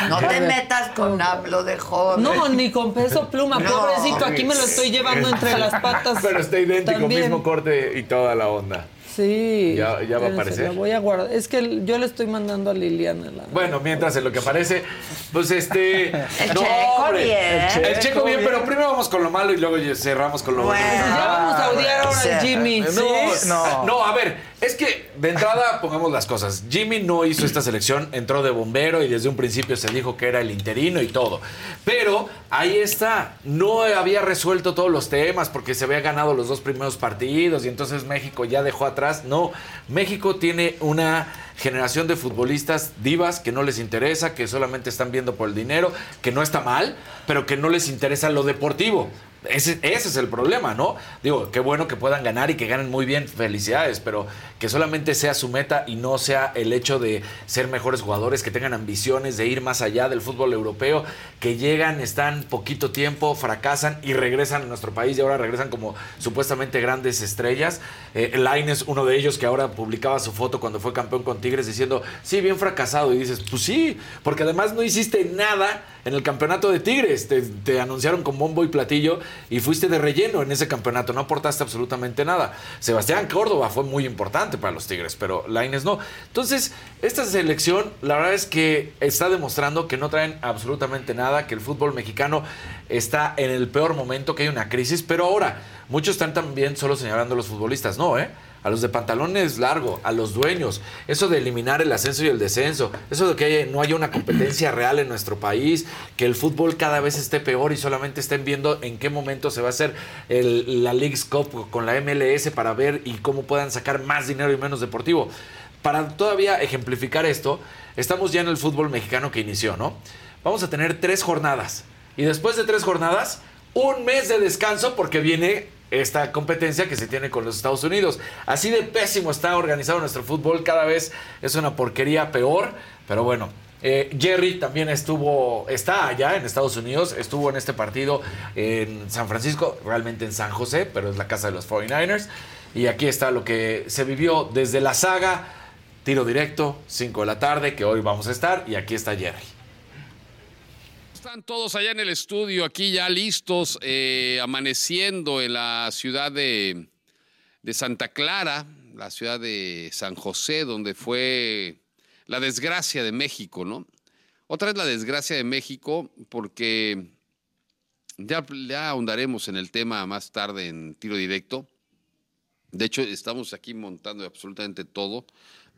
No te metas con hablo de joven. No, ni con peso pluma, No. pobrecito. Aquí me lo estoy llevando entre las patas. *laughs* Pero está idéntico, También. mismo corte y toda la onda. Sí. Ya- ya va a aparecer. La voy a guardar. Es que yo le estoy mandando a Liliana la. Bueno, mientras en lo que aparece, pues este. *laughs* El checo bien. El checo, bien, pero primero vamos con lo malo y luego cerramos con lo bueno. Bueno. ya vamos a odiar ahora al Jimmy. No, ¿Sí? no. No. a ver, es que de entrada pongamos las cosas. Jimmy no hizo esta selección, entró de bombero y desde un principio se dijo que era el interino y todo. Pero ahí está, no había resuelto todos los temas porque se había ganado los dos primeros partidos y entonces México ya dejó atrás. No, México tiene una generación de futbolistas divas que no les interesa, que solamente están viendo por el dinero, que no está mal, pero que no les interesa lo deportivo. Ese, ese es el problema, ¿no? Digo, qué bueno que puedan ganar y que ganen muy bien, felicidades, pero que solamente sea su meta y no sea el hecho de ser mejores jugadores, que tengan ambiciones de ir más allá del fútbol europeo, que llegan, están poquito tiempo, fracasan y regresan a nuestro país y ahora regresan como supuestamente grandes estrellas. Eh, Lainez, uno de ellos que ahora publicaba su foto cuando fue campeón con Tigres diciendo, sí, bien fracasado. Y dices, pues sí, porque además no hiciste nada en el campeonato de Tigres. Te anunciaron con bombo y platillo y fuiste de relleno en ese campeonato. No aportaste absolutamente nada. Sebastián Córdoba fue muy importante para los Tigres, pero Laines no. Entonces, esta selección, la verdad es que está demostrando que no traen absolutamente nada, que el fútbol mexicano está en el peor momento, que hay una crisis. Pero ahora, muchos están también solo señalando a los futbolistas. No, ¿eh? A los de pantalones largo, a los dueños, eso de eliminar el ascenso y el descenso, eso de que no haya una competencia real en nuestro país, que el fútbol cada vez esté peor y solamente estén viendo en qué momento se va a hacer el- la League's Cup con la MLS para ver y cómo puedan sacar más dinero y menos deportivo. Para todavía ejemplificar esto, estamos ya en el fútbol mexicano que inició, ¿no? Vamos a tener tres jornadas. Y después de tres jornadas, un mes de descanso porque viene esta competencia que se tiene con los Estados Unidos. Así de pésimo está organizado nuestro fútbol, cada vez es una porquería peor, pero bueno. eh, Jerry también estuvo, está allá en Estados Unidos, estuvo en este partido en San Francisco, realmente en San José, pero es la casa de los 49ers. Y aquí está lo que se vivió desde la saga, tiro directo, 5 de la tarde, que hoy vamos a estar, y aquí está Jerry. Todos allá en el estudio, aquí ya listos, eh, amaneciendo en la ciudad de, de Santa Clara, la ciudad de San José, donde fue la desgracia de México, ¿no? Otra vez la desgracia de México, porque ya, ya ahondaremos en el tema más tarde en tiro directo. De hecho, estamos aquí montando absolutamente todo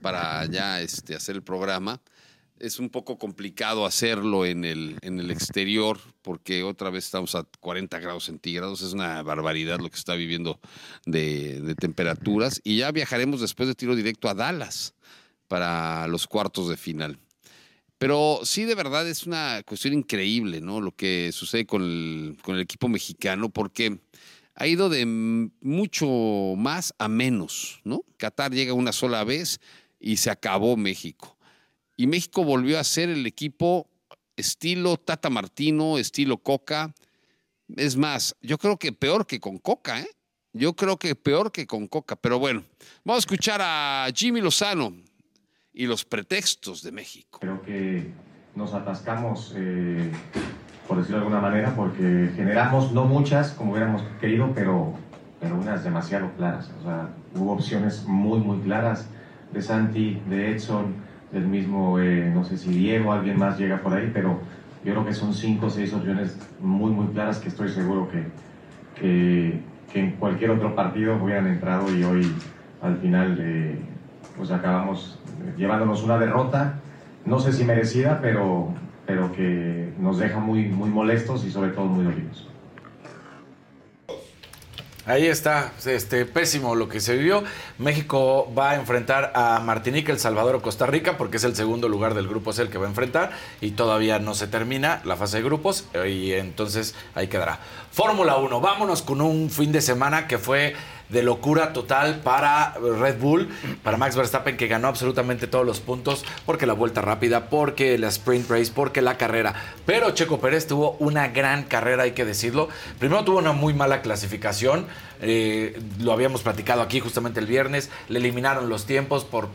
para ya este, hacer el programa. Es un poco complicado hacerlo en el, en el exterior porque otra vez estamos a 40 grados centígrados. Es una barbaridad lo que está viviendo de, de temperaturas. Y ya viajaremos después de tiro directo a Dallas para los cuartos de final. Pero sí, de verdad es una cuestión increíble, ¿no? Lo que sucede con el, con el equipo mexicano, porque ha ido de mucho más a menos, ¿no? Qatar llega una sola vez y se acabó México. Y México volvió a ser el equipo estilo Tata Martino, estilo Coca. Es más, yo creo que peor que con Coca, ¿eh? Yo creo que peor que con Coca. Pero bueno, vamos a escuchar a Jimmy Lozano y los pretextos de México. Creo que nos atascamos, eh, por decirlo de alguna manera, porque generamos no muchas como hubiéramos querido, pero, pero unas demasiado claras. O sea, hubo opciones muy, muy claras de Santi, de Edson, del mismo, eh, no sé si Diego, alguien más llega por ahí, pero yo creo que son cinco o seis opciones muy, muy claras que estoy seguro que, que, que en cualquier otro partido hubieran entrado y hoy al final eh, pues acabamos llevándonos una derrota, no sé si merecida, pero, pero que nos deja muy, muy molestos y sobre todo muy dolidos. Ahí está, este pésimo lo que se vivió. México va a enfrentar a Martinica, El Salvador o Costa Rica, porque es el segundo lugar del grupo C el que va a enfrentar y todavía no se termina la fase de grupos y entonces ahí quedará. Fórmula 1, vámonos con un fin de semana que fue de locura total para Red Bull, para Max Verstappen que ganó absolutamente todos los puntos, porque la vuelta rápida, porque la sprint race, porque la carrera. Pero Checo Pérez tuvo una gran carrera, hay que decirlo. Primero tuvo una muy mala clasificación, eh, lo habíamos platicado aquí justamente el viernes, le eliminaron los tiempos por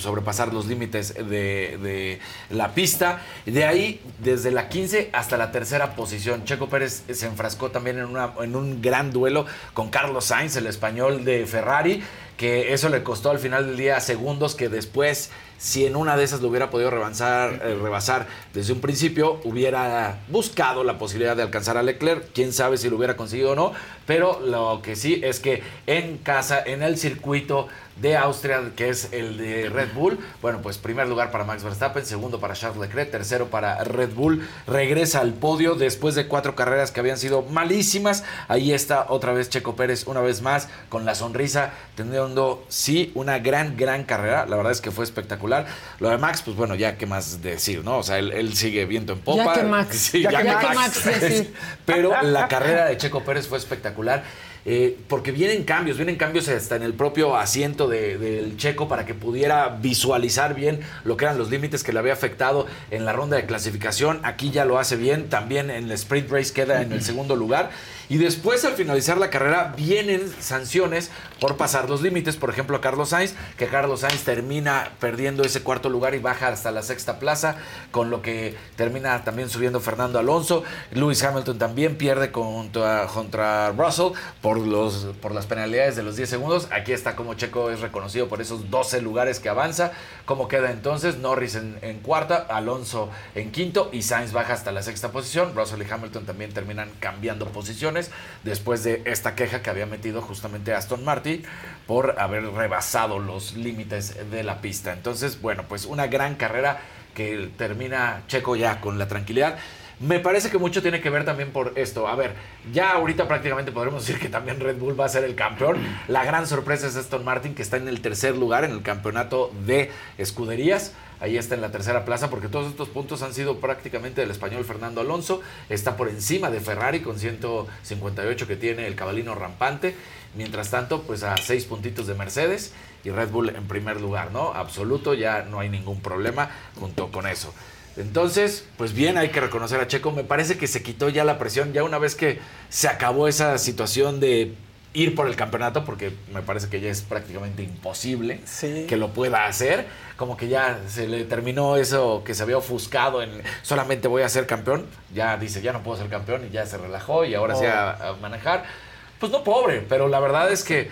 sobrepasar los límites de, la pista. De ahí, desde la 15 hasta la tercera posición, Checo Pérez se enfrascó también en, una, en un gran duelo con Carlos Sainz, el español de Ferrari, que eso le costó al final del día segundos que después, si en una de esas lo hubiera podido rebasar, eh, rebasar desde un principio, hubiera buscado la posibilidad de alcanzar a Leclerc. Quién sabe si lo hubiera conseguido o no, pero lo que sí es que en casa, en el circuito de Austria, que es el de Red Bull. Bueno, pues primer lugar para Max Verstappen, segundo para Charles Leclerc, tercero para Red Bull. Regresa al podio después de cuatro carreras que habían sido malísimas. Ahí está otra vez Checo Pérez, una vez más, con la sonrisa, teniendo, sí, una gran, gran carrera. La verdad es que fue espectacular. Lo de Max, pues bueno, ya qué más decir, ¿no? O sea, él, él sigue viento en popa. *laughs* Ya que Max. Sí, Ya ya, que Max. *laughs* Pero la carrera de Checo Pérez fue espectacular. eh, porque vienen cambios, vienen cambios hasta en el propio asiento de- del checo para que pudiera visualizar bien lo que eran los límites que le había afectado en la ronda de clasificación. Aquí ya lo hace bien, también en el sprint race queda en el segundo lugar. Y después, al finalizar la carrera, vienen sanciones por pasar los límites. Por ejemplo, a Carlos Sainz, que Carlos Sainz termina perdiendo ese cuarto lugar y baja hasta la sexta plaza, con lo que termina también subiendo Fernando Alonso. Lewis Hamilton también pierde contra, Russell por, los, por las penalidades de los 10 segundos. Aquí está como Checo es reconocido por esos 12 lugares que avanza. ¿Cómo queda entonces? Norris en, cuarta, Alonso en quinto y Sainz baja hasta la sexta posición. Russell y Hamilton también terminan cambiando posiciones después de esta queja que había metido justamente Aston Martin por haber rebasado los límites de la pista. Entonces, bueno, pues una gran carrera que termina Checo ya con la tranquilidad. Me parece que mucho tiene que ver también por esto. A ver, ya ahorita prácticamente podremos decir que también Red Bull va a ser el campeón. La gran sorpresa es Aston Martin, que está en el tercer lugar en el campeonato de escuderías. Ahí está en la tercera plaza, porque todos estos puntos han sido prácticamente del español Fernando Alonso. Está por encima de Ferrari con 158 que tiene el cabalino rampante. Mientras tanto, pues a seis puntitos de Mercedes y Red Bull en primer lugar, ¿no? Absoluto, ya no hay ningún problema junto con eso. Entonces, pues bien, hay que reconocer a Checo. Me parece que se quitó ya la presión, ya una vez que se acabó esa situación de ir por el campeonato, porque me parece que ya es prácticamente imposible que lo pueda hacer. Como que ya se le terminó eso que se había ofuscado en solamente voy a ser campeón. Ya dice, ya no puedo ser campeón y ya se relajó y ahora sí a, a manejar. Pues no pobre, pero la verdad es que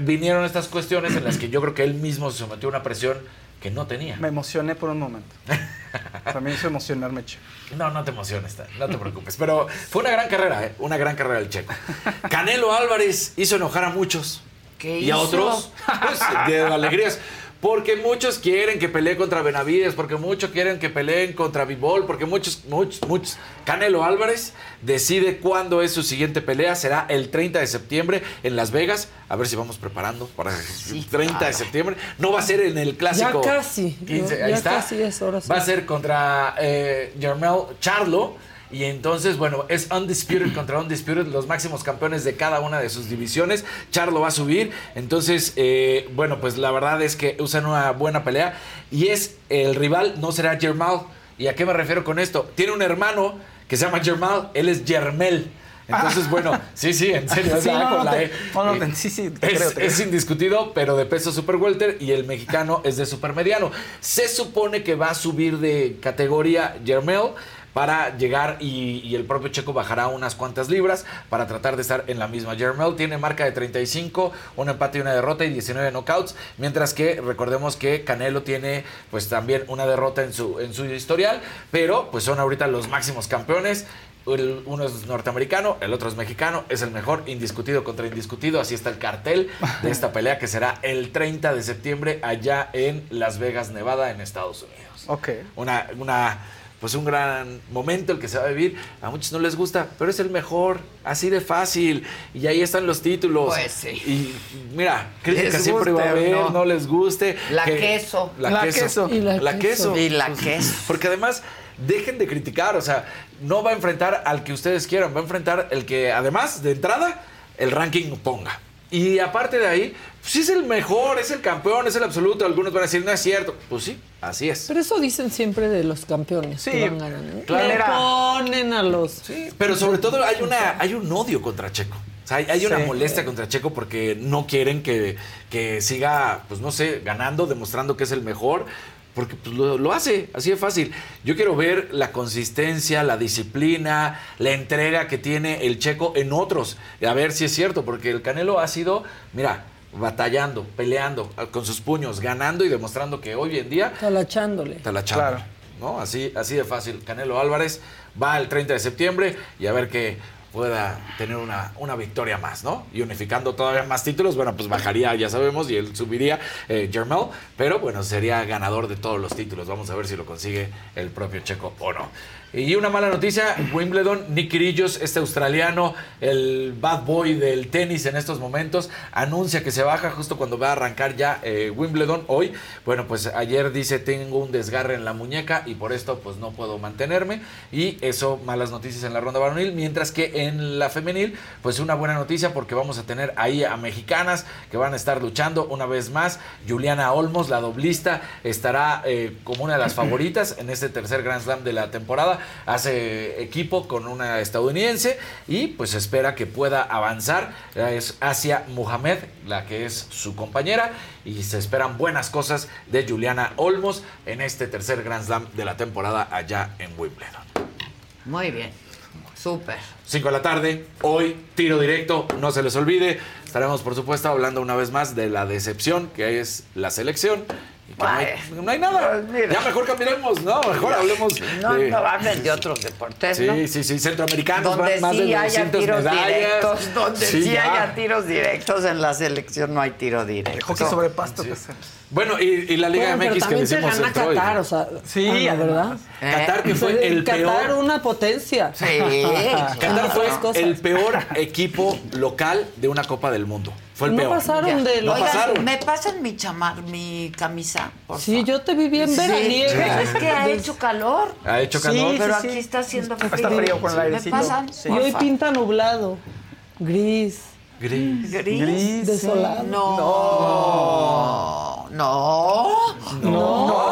vinieron estas cuestiones en las que yo creo que él mismo se sometió a una presión que no tenía. Me emocioné por un momento. *laughs* También hizo emocionarme, Checo. No, no te emociones, no te preocupes. Pero fue una gran carrera, ¿eh? una gran carrera del Checo. *laughs* Canelo Álvarez hizo enojar a muchos. ¿Qué y a hizo? otros, pues, de alegrías. Porque muchos quieren que pelee contra Benavides, porque muchos quieren que peleen contra Vivol, porque muchos, muchos, muchos. Canelo Álvarez decide cuándo es su siguiente pelea. Será el 30 de septiembre en Las Vegas. A ver si vamos preparando para el 30 de septiembre. No va a ser en el clásico. Ya casi. 15, ya ahí está. casi es hora. sí. Va a ser contra eh, Jermel Charlo. Y entonces, bueno, es Undisputed contra Undisputed, los máximos campeones de cada una de sus divisiones. Charlo va a subir. Entonces, eh, bueno, pues la verdad es que usan una buena pelea. Y es el rival, no será Jermel. ¿Y a qué me refiero con esto? Tiene un hermano que se llama Jermel, él es Jermel. Entonces, bueno, sí, sí, en serio, es indiscutido, pero de peso super welter y el mexicano es de super mediano. Se supone que va a subir de categoría Jermel para llegar y, y el propio Checo bajará unas cuantas libras para tratar de estar en la misma. Jermel tiene marca de 35, un empate y una derrota y 19 knockouts, mientras que recordemos que Canelo tiene pues también una derrota en su, en su historial, pero pues son ahorita los máximos campeones. Uno es norteamericano, el otro es mexicano, es el mejor, indiscutido contra indiscutido. Así está el cartel de esta pelea que será el 30 de septiembre allá en Las Vegas, Nevada, en Estados Unidos. Ok. Una, una, pues un gran momento el que se va a vivir. A muchos no les gusta, pero es el mejor, así de fácil. Y ahí están los títulos. Pues sí. Y mira, crítica Les siempre va a haber, no. no. les guste. La que- queso. La, La queso. queso. Y la La queso. queso. Y la queso. Porque además, dejen de criticar, o sea, no va a enfrentar al que ustedes quieran, va a enfrentar el que, además, de entrada, el ranking ponga. Y aparte de ahí, pues sí es el mejor, es el campeón, es el absoluto. Algunos van a decir, no es cierto. Pues sí, así es. Pero eso dicen siempre de los campeones Sí, que van ganando. claro. Le ponen a los. Pero sobre todo hay una hay un odio contra Checo. O sea, hay, hay una Sí. molestia contra Checo porque no quieren que, que siga, pues no sé, ganando, demostrando que es el mejor. Porque pues, lo, lo hace, así de fácil. Yo quiero ver la consistencia, la disciplina, la entrega que tiene el Checo en otros. A ver si es cierto, porque el Canelo ha sido, mira, batallando, peleando con sus puños, ganando y demostrando que hoy en día Talachándole. Talachando. ¿no? Así, así de fácil. Canelo Álvarez va el 30 de septiembre y a ver que pueda tener una, una victoria más, ¿no? Y unificando todavía más títulos, bueno, pues bajaría, ya sabemos, y él subiría eh, Jermel, pero bueno, sería ganador de todos los títulos. Vamos a ver si lo consigue el propio Checo o no. Y una mala noticia, Wimbledon, Nick Kyrgios, este australiano, el bad boy del tenis en estos momentos, anuncia que se baja justo cuando va a arrancar ya eh, Wimbledon hoy. Bueno, pues ayer dice tengo un desgarre en la muñeca y por esto pues no puedo mantenerme. Y eso, malas noticias en la ronda varonil, mientras que en la femenil, pues una buena noticia porque vamos a tener ahí a mexicanas que van a estar luchando una vez más. Juliana Olmos, la doblista, estará eh, como una de las favoritas en este tercer Grand Slam de la temporada. Hace equipo con una estadounidense y pues espera que pueda avanzar. Es Asia Muhammad, la que es su compañera, y se esperan buenas cosas de Juliana Olmos en este tercer Grand Slam de la temporada allá en Wimbledon. Muy bien. Súper. 5 de la tarde, hoy tiro directo, no se les olvide. Estaremos, por supuesto, hablando una vez más de la decepción que es la selección no, hay, no hay nada. ya mejor cambiemos, ¿no? Mejor hablemos. No, de- no hablen de otros deportes, ¿no? Sí, sí, sí, centroamericanos, Donde más sí de haya 200 tiros medallas. directos, donde Sí, sí, ya. haya tiros directos, en la selección no hay tiro directo. Hockey sobre pasto. Sí. pues. Bueno, y, y la Liga Bueno, pero MX que también se decimos gana Qatar, o sea, Sí, ah, no, ¿verdad? Qatar que fue el Qatar peor. una potencia. Sí. *laughs* Qatar fue el peor equipo local de una Copa del Mundo. Fue el No peor. pasaron de No los- Oigan, pasaron. ¿me pasan mi chamar, mi camisa? por Sí, yo te vi bien Sí, veraniega. Es que ha hecho calor. Ha hecho Sí, calor. Pero sí. aquí está haciendo frío. Está frío con el ¿Me pasan? Sí. Y hoy pinta nublado, gris, Gris. Gris. Gris. desolado. No. No. No.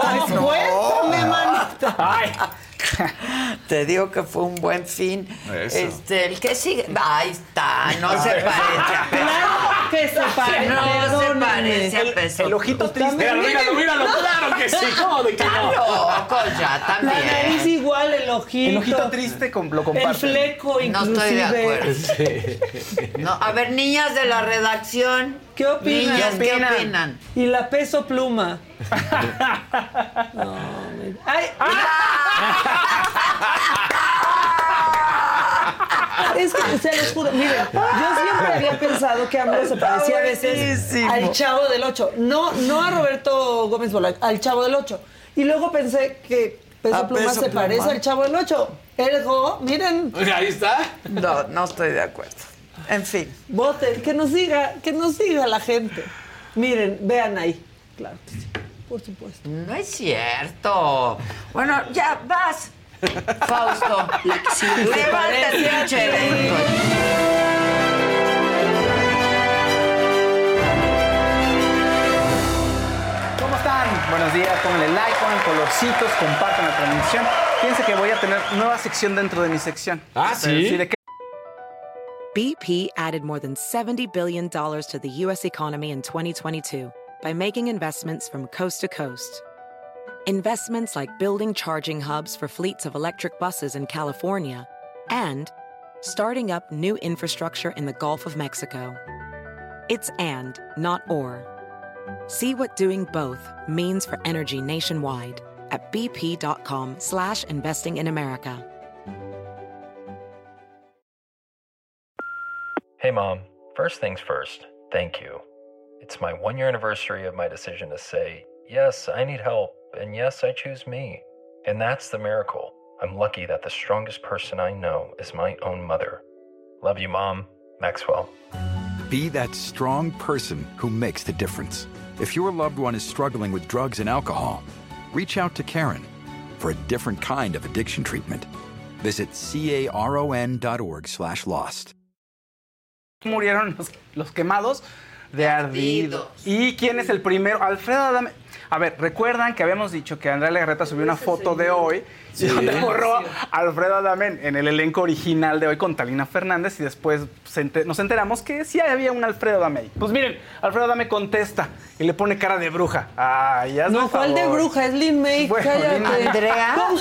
Pues cuéntame, manita. Ay, *laughs* Te digo que fue un buen fin. Eso. Este, el que sigue. Ahí está, no se parece. *laughs* Claro que se parece. No se parece a peso. el ojito triste. Míralo, míralo, míralo, claro que sí. ¿Cómo de que no? Loco, ya La nariz también. igual, el ojito. El ojito triste con- lo El comparte. fleco, No inclusive. estoy de acuerdo. No, a ver, niñas de la redacción. ¿Qué opinan? Niñas, ¿qué opinan? opinan? Y la peso pluma. *laughs* No, me- ¡Ay! Es que, se los juro, miren, yo siempre había pensado que AMLO se parecía a veces al Chavo del Ocho. No, no a Roberto Gómez Bolaño, al Chavo del Ocho. Y luego pensé que Peso A Pluma Peso se Pluma. parece al Chavo del Ocho. Ergo, miren, Ahí está. No, no estoy de acuerdo. En fin. voten, que nos diga, que nos diga la gente. Miren, vean ahí. Claro que sí, por supuesto. No es cierto. Bueno, ya vas. Fausto. El pinche evento. ¿Cómo están? Buenos días, pónganle like, pongan colorcitos, compartan la transmisión. Fíjense que voy a tener nueva sección dentro de mi sección. Ah, ¿sí? ¿de qué? BP added more than $70 billion to the U.S. economy in 2022 by making investments from coast to coast. Investments like building charging hubs for fleets of electric buses in California and starting up new infrastructure in the Gulf of Mexico. It's and, not or. See what doing both means for energy nationwide at bp.com slash investing in America. Hey, Mom. First things first, thank you. It's my one year anniversary of my decision to say, yes, I need help, and yes, I choose me. And that's the miracle. I'm lucky that the strongest person I know is my own mother. Love you, Mom. Maxwell. Be that strong person who makes the difference. If your loved one is struggling with drugs and alcohol, reach out to Karen for a different kind of addiction treatment. Visit caron.org slash lost. Murieron los, los quemados de ardidos. ¿Y quién es el primero? Alfredo Adame. A ver, recuerdan que habíamos dicho que Andrea Legarreta subió una foto de hoy Sí. y *laughs* donde borró a Alfredo Adame en el elenco original de hoy con Talina Fernández y después nos enteramos que sí había un Alfredo Adame ahí. Pues miren, Alfredo Adame contesta y le pone cara de bruja. Ay, hazme No, ¿cuál de bruja? Es Lin May. Bueno. Andrea. *laughs* ¿Cómo?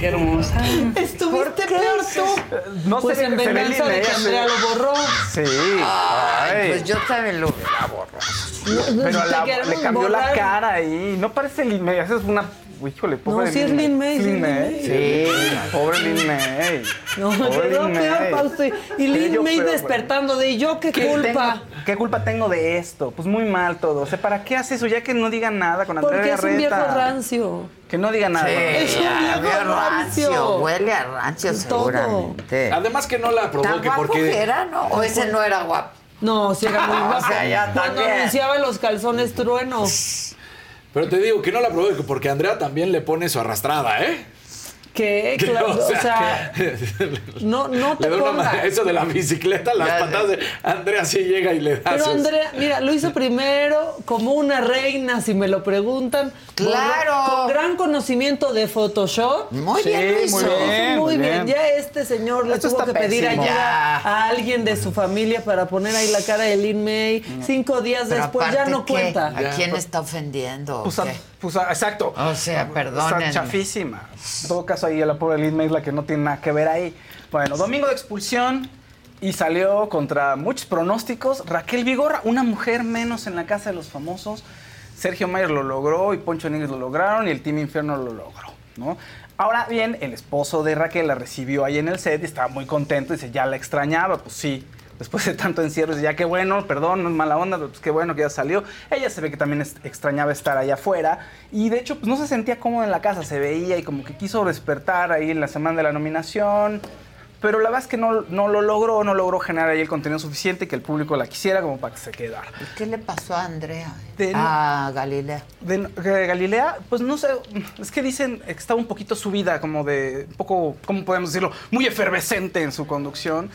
Qué hermosa. ¿Estuviste peor tú? No pues se en se venganza de que Andrea sí. lo borró. Sí. Ay, Ay. pues yo también lo hubiera borrado. Pero Te la- le cambió la borrar. cara ahí. No parece Lin May. Esa es una. Híjole, pobre No, sí es Lin May, sí Lin May. Sí, pobre Lin May. No, Pobre quedó Lin peor, May. Fausto. Y Sí, Lin yo May despertando de yo, ¿qué, ¿Qué culpa? tengo- ¿Qué culpa tengo de esto? Pues muy mal todo. O sea, ¿para qué hace eso? Ya que no diga nada con Andrea Porque es un viejo rancio. Que no diga nada. Es un viejo rancio. rancio. Huele a rancio Todo. seguramente. Además que no la ¿Tan provoque guapo porque... que era, no? ¿O ese no era guapo? No, sí era muy *laughs* O guapo. sea, ya Cuando también. anunciaba los calzones trueno. Pero te digo que no la provoque porque Andrea también le pone su arrastrada, ¿eh? ¿Qué? *laughs* Claro, o sea, que- no, no *laughs* te le da una pongas. eso de la bicicleta, las Ya, patadas de Andrea sí llega y le da Pero sus- Andrea, mira, lo hizo primero como una reina, si me lo preguntan. Claro. Con gran conocimiento de Photoshop. Muy Sí, bien lo muy hizo. bien. Muy bien. bien. Ya este señor le Esto tuvo que pedir pésimo. ayuda a alguien de su familia para poner ahí la cara de Lin May. Cinco días Pero después ya no ¿qué? cuenta. ¿A quién está ofendiendo? o Pues? Pues, a- exacto. O sea, perdónenme. Está chafísima. En todo caso, ahí a la pobre May es la que no tiene nada que ver ahí. Bueno, domingo de expulsión y salió contra muchos pronósticos Raquel Vigorra, una mujer menos en la casa de los famosos. Sergio Mayer lo logró y Poncho Nigris lo lograron y el Team Infierno lo logró, ¿no? Ahora bien, el esposo de Raquel la recibió ahí en el set y estaba muy contento. Dice, ya la extrañaba. Pues sí, después de tanto encierro, ya qué bueno, perdón, no es mala onda, pero pues qué bueno que ya salió. Ella se ve que también extrañaba estar allá afuera. Y de hecho, pues no se sentía cómoda en la casa, se veía y como que quiso despertar ahí en la semana de la nominación. Pero la verdad es que no, no lo logró, no logró generar ahí el contenido suficiente que el público la quisiera como para que se quedara. ¿Qué le pasó a Andrea? De- a Galilea. De, de Galilea, pues no sé, es que dicen que estaba un poquito subida, como de, un poco, ¿cómo podemos decirlo? Muy efervescente en su conducción.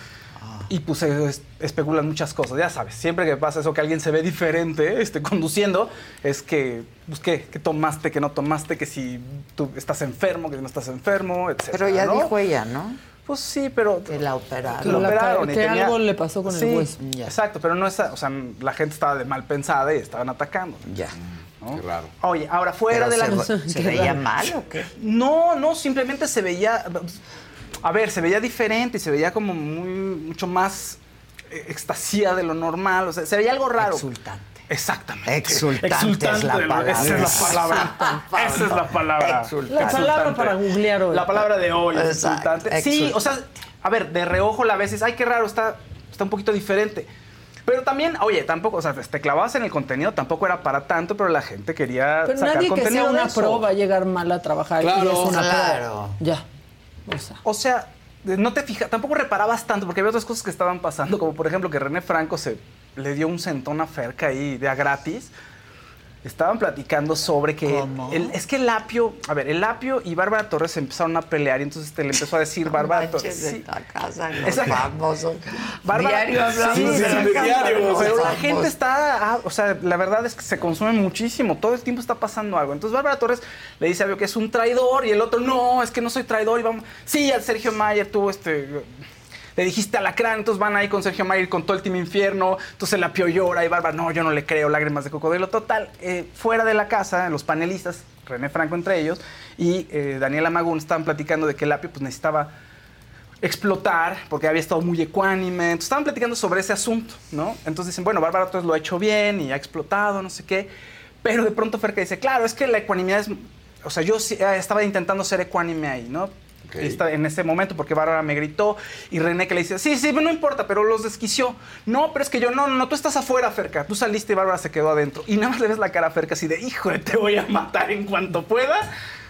Y pues es- especulan muchas cosas, ya sabes, siempre que pasa eso que alguien se ve diferente *laughs* este, conduciendo, es que, pues, ¿qué, ¿qué tomaste, que no tomaste, que si tú estás enfermo, que si no estás enfermo, etc. Pero ya dijo ella, ¿no? Pues sí, pero... Que la operaron. Que lo La- operaron. y que tenía- algo le pasó con el Sí, hueso. Exacto, pero no es, o sea, la gente estaba de mal pensada y estaban atacando. Ya. Qué raro. Oye, ahora fuera Pero de la... se- ¿se veía *laughs* mal o qué? No, no, simplemente se veía... A ver, se veía diferente y se veía como muy, mucho más eh, extasía de lo normal. O sea, se veía algo raro. Exultante. Exactamente. Exultante es la de palabra. Esa es la palabra. Esa es la palabra. Exultante. La palabra Exultante. para googlear hoy. La palabra de hoy exultante. Sí, exultante. o sea, a ver, de reojo la dices, ay, qué raro, está, está un poquito diferente. Pero también, oye, tampoco, o sea, te clavabas en el contenido, tampoco era para tanto, pero la gente quería Pero sacar nadie que contenido sea de una eso. pro va a llegar mal a trabajar. y Claro, es una pro. claro. Ya. O sea. No te fijas, tampoco reparabas tanto, porque había otras cosas que estaban pasando, como por ejemplo que René Franco se le dio un centón a Ferca ahí de a gratis. Estaban platicando sobre que el- es que el Apio, a ver, el Apio y Bárbara Torres empezaron a pelear y entonces te le empezó a decir *laughs* Bárbara Manches, Torres. sí. la casa, los famosos. Bárbara- Diario hablamos Sí, de la casa, diario. Pero la gente está, ah, o sea, la verdad es que se consume muchísimo. Todo el tiempo está pasando algo. Entonces Bárbara Torres le dice a Abio que es un traidor y el otro, no, es que no soy traidor. Y vamos, sí, al Sergio Mayer tuvo este. Le dijiste a Lacrán, entonces van ahí con Sergio Mayer con todo el Team Infierno. Entonces la Pio llora y Bárbara, no, yo no le creo, lágrimas de cocodrilo. Total, eh, fuera de la casa, los panelistas, René Franco entre ellos, y eh, Daniela Magún estaban platicando de que el Apio pues, necesitaba explotar porque había estado muy ecuánime. Entonces, estaban platicando sobre ese asunto, ¿no? Entonces dicen, bueno, Bárbara Torres lo ha hecho bien y ha explotado, no sé qué. Pero de pronto Ferca dice, claro, es que la ecuanimidad es... O sea, yo eh, estaba intentando ser ecuánime ahí, ¿no? Está- en ese momento, porque Bárbara me gritó y René que le dice, sí, sí, no importa, pero los desquició. No, pero es que yo, no, no, no, tú estás afuera, Ferca. Tú saliste y Bárbara se quedó adentro. Y nada más le ves la cara a Ferca así de, hijo, te voy a matar en cuanto pueda.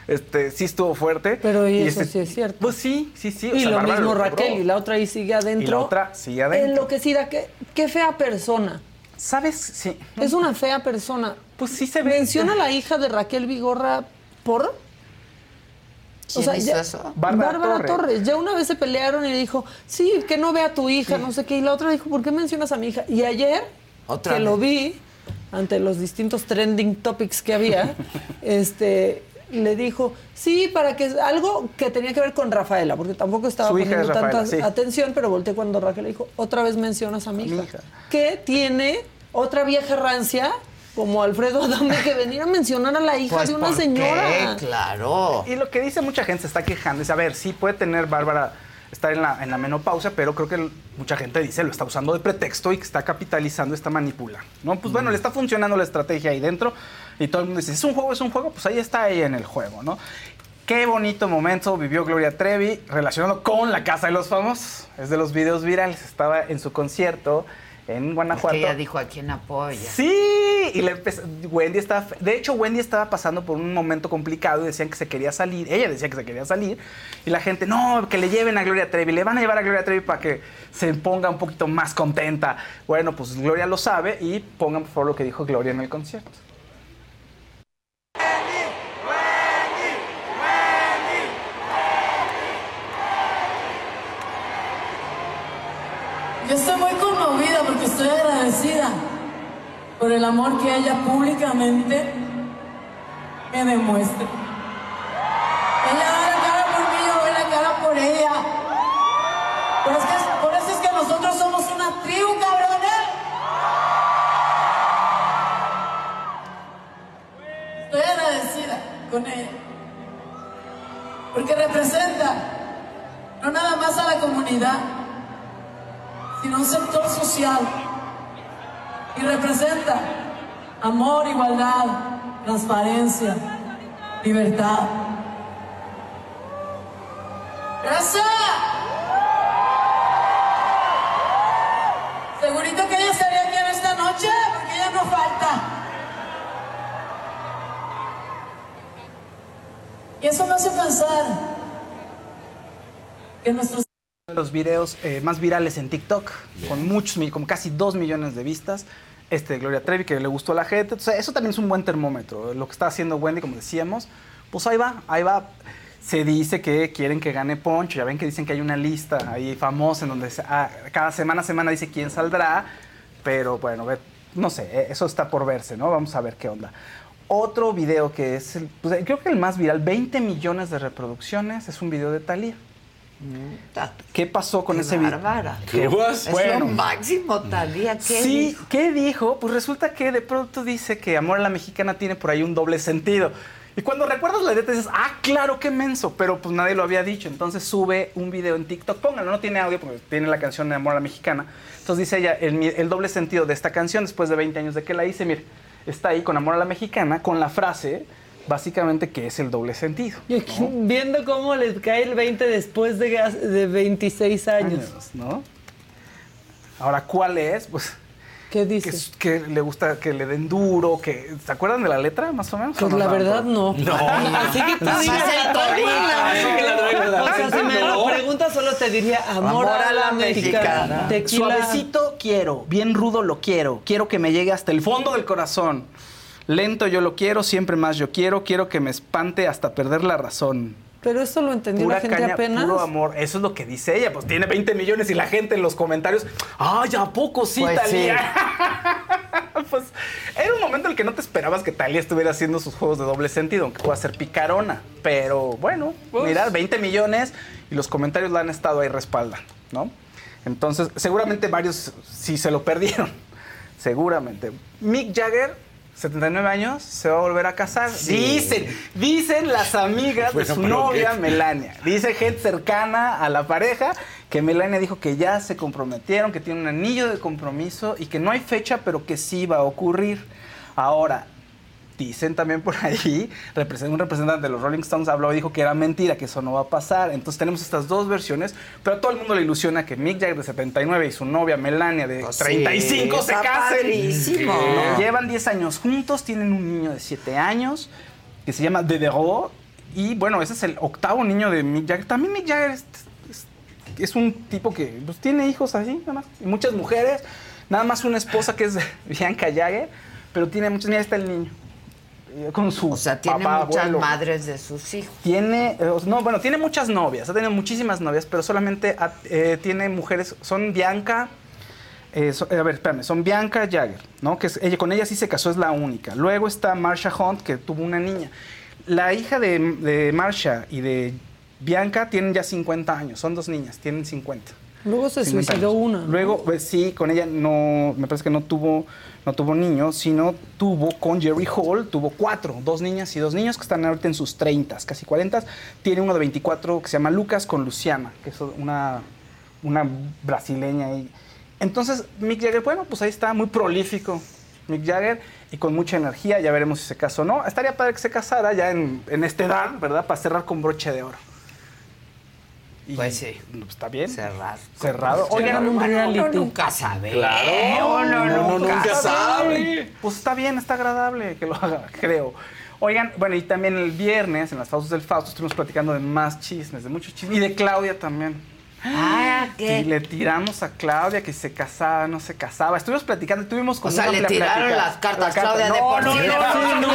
Este, sí estuvo fuerte. Pero y eso este- sí es cierto. Pues sí, sí, sí. o y sea, lo Bárbara mismo. Raquel, y la otra ahí sigue adentro. Y la otra sigue adentro. Enloquecida, qué, qué fea persona. ¿Sabes? Sí. Es una fea persona. Pues sí se ve. Menciona a la hija de Raquel Vigorra por. ¿Quién hizo eso? Bárbara, Bárbara Torres. Torres. Ya una vez se pelearon y le dijo, sí, que no vea a tu hija, no sé qué. Y la otra dijo, ¿por qué mencionas a mi hija? Y ayer, Otra que vez. lo vi, ante los distintos trending topics que había, *laughs* este le dijo, sí, para que algo que tenía que ver con Rafaela, porque tampoco estaba Su poniendo es Rafaela, tanta sí. atención, pero volteé cuando Raquel le dijo, otra vez mencionas a mi hija. mi hija. Que tiene otra vieja rancia, como Alfredo Adame, que venir a mencionar a la hija Pues, de una ¿por qué? señora. Claro. Y lo que dice mucha gente se está quejando. Dice, a ver, sí puede tener Bárbara, estar en la, en la menopausia, pero creo que el- mucha gente dice lo está usando de pretexto y que está capitalizando esta manipula. ¿no? Pues bueno, le está funcionando la estrategia ahí dentro y todo el mundo dice, es un juego, es un juego, pues ahí está ahí en el juego, ¿no? Qué bonito momento vivió Gloria Trevi relacionado con la Casa de los Famosos. Es de los videos virales. Estaba en su concierto en Es Guanajuato. que ella dijo a quién apoya. Sí, y le empezó- Wendy estaba, de hecho Wendy estaba pasando por un momento complicado y decían que se quería salir, ella decía que se quería salir y la gente, no, que le lleven a Gloria Trevi, le van a llevar a Gloria Trevi para que se ponga un poquito más contenta. Bueno, pues Gloria lo sabe y pongan por favor lo que dijo Gloria en el concierto. Yo estoy muy conmovida porque estoy agradecida por el amor que ella públicamente me demuestra. Ella da la cara por mí, yo doy la cara por ella. Por eso, es, que nosotros somos una tribu, cabrones. Estoy agradecida con ella. Porque representa no nada más a la comunidad, sino un sector social. Y representa Amor, igualdad, transparencia, libertad. ¡Gracias! Segurito que ella estaría aquí en esta noche, porque ella no falta. Y eso me hace pensar que nuestros los videos eh, más virales en TikTok, con muchos, con casi 2 millones de vistas. Este de Gloria Trevi, que le gustó a la gente. Entonces, eso también es un buen termómetro. Lo que está haciendo Wendy, como decíamos, pues ahí va, ahí va. Se dice que quieren que gane Poncho. Ya ven que dicen que hay una lista ahí famosa en donde se- ah, cada semana a semana dice quién saldrá. Pero bueno, no sé, eh, eso está por verse, ¿no? Vamos a ver qué onda. Otro video que es, el- pues, creo que el más viral, 20 millones de reproducciones, es un video de Thalía. ¿Qué pasó con Qué ese video? bárbara. ¿Qué Es lo máximo, Talía. ¿Qué Sí, dijo? ¿qué dijo? Pues resulta que de pronto dice que Amor a la Mexicana tiene por ahí un doble sentido. Y cuando recuerdas la letra dices, ah, claro, qué menso, pero pues nadie lo había dicho. Entonces sube un video en TikTok, póngalo, no tiene audio porque tiene la canción de Amor a la Mexicana. Entonces dice ella, el, el doble sentido de esta canción, después de 20 años de que la hice, mire, está ahí con Amor a la Mexicana, con la frase, básicamente, que es el doble sentido. Viendo cómo les cae el 20 después de, gas- de 26 años. Años, ¿no? Ahora, ¿cuál es? Pues ¿Qué dice? Que, que le gusta que le den duro, que... ¿Se acuerdan de la letra, más o menos? Pues ¿O la verdad no. No. Así que tú digas el la la la la O sea, si me lo preguntas solo te diría amor, a la mexicana. Tequila. Suavecito quiero, bien rudo lo quiero. Quiero que me llegue hasta el fondo del corazón. Lento yo lo quiero, siempre más yo quiero. Quiero que me espante hasta perder la razón. Pero esto lo entendió Pura la gente caña, apenas. puro amor. Eso es lo que dice ella. Pues tiene 20 millones y la gente en los comentarios. ¡Ay, ¿a poco sí, Pues sí. Talía? *laughs* pues era un momento en el que no te esperabas que Talía estuviera haciendo sus juegos de doble sentido, aunque pueda ser picarona. Pero bueno, Pues. mira, 20 millones y los comentarios la han estado ahí respaldando, ¿no? Entonces, seguramente varios sí se lo perdieron. *laughs* Seguramente. Mick Jagger, 79 años, se va a volver a casar. Sí. Dicen, dicen las amigas Bueno, de su novia, ¿qué? Melania. Dice gente cercana a la pareja que Melania dijo que ya se comprometieron, que tiene un anillo de compromiso y que no hay fecha, pero que sí va a ocurrir. Ahora, dicen también por ahí, un representante de los Rolling Stones habló y dijo que era mentira, que eso no va a pasar. Entonces tenemos estas dos versiones, pero a todo el mundo le ilusiona que Mick Jagger de 79 y su novia Melania de Pues sí, 35 se está casen. No, Llevan 10 años juntos, tienen un niño de 7 años que se llama Dedero. Y bueno, ese es el octavo niño de Mick Jagger. También Mick Jagger es, es- es un tipo que pues, tiene hijos así, nada más. Y muchas mujeres. Nada más una esposa que es *laughs* Bianca Jagger, pero tiene muchas. Mira, ahí está el niño. Eh, Con su O sea, tiene papá, muchas abuelo. madres de sus hijos. Tiene, eh, no, bueno, tiene muchas novias, ha tenido muchísimas novias, pero solamente eh, tiene mujeres, son Bianca, eh, so- a ver, espérame, son Bianca Jagger, ¿no? Que es- ella, con ella sí se casó, es la única. Luego está Marsha Hunt, que tuvo una niña. La hija de, de Marsha y de Bianca tienen ya 50 años, son dos niñas, tienen 50. Luego se 50 suicidó años. una. ¿no? Luego, pues, sí, con ella no, me parece que no tuvo, no tuvo niños, sino tuvo con Jerry Hall, tuvo cuatro, dos niñas y dos niños que están ahorita en sus 30, casi 40. Tiene uno de 24 que se llama Lucas con Luciana, que es una, una brasileña ahí. Entonces, Mick Jagger, bueno, pues ahí está, muy prolífico. Mick Jagger y con mucha energía, ya veremos si se casa o no. Estaría padre que se casara ya en, en esta edad, ¿verdad? Para cerrar con broche de oro. Y, Pues sí. Está bien. Cerrar. Cerrado. Oigan, Oigan, un reality. uno nunca sabe. Claro, Uno nunca, sabe. Pues está bien, está agradable que lo haga, creo. Oigan, bueno, y también el viernes, en las pausas del Fausto, estuvimos platicando de más chismes, de muchos chismes. Y de Claudia también. Ah, ¿qué? Y le tiramos a Claudia que se casaba, no se casaba. Estuvimos platicando, tuvimos como O sea, una le tiraron plática. las cartas, La carta. Claudia, de No, por no, sí. no, no, sí, no, no.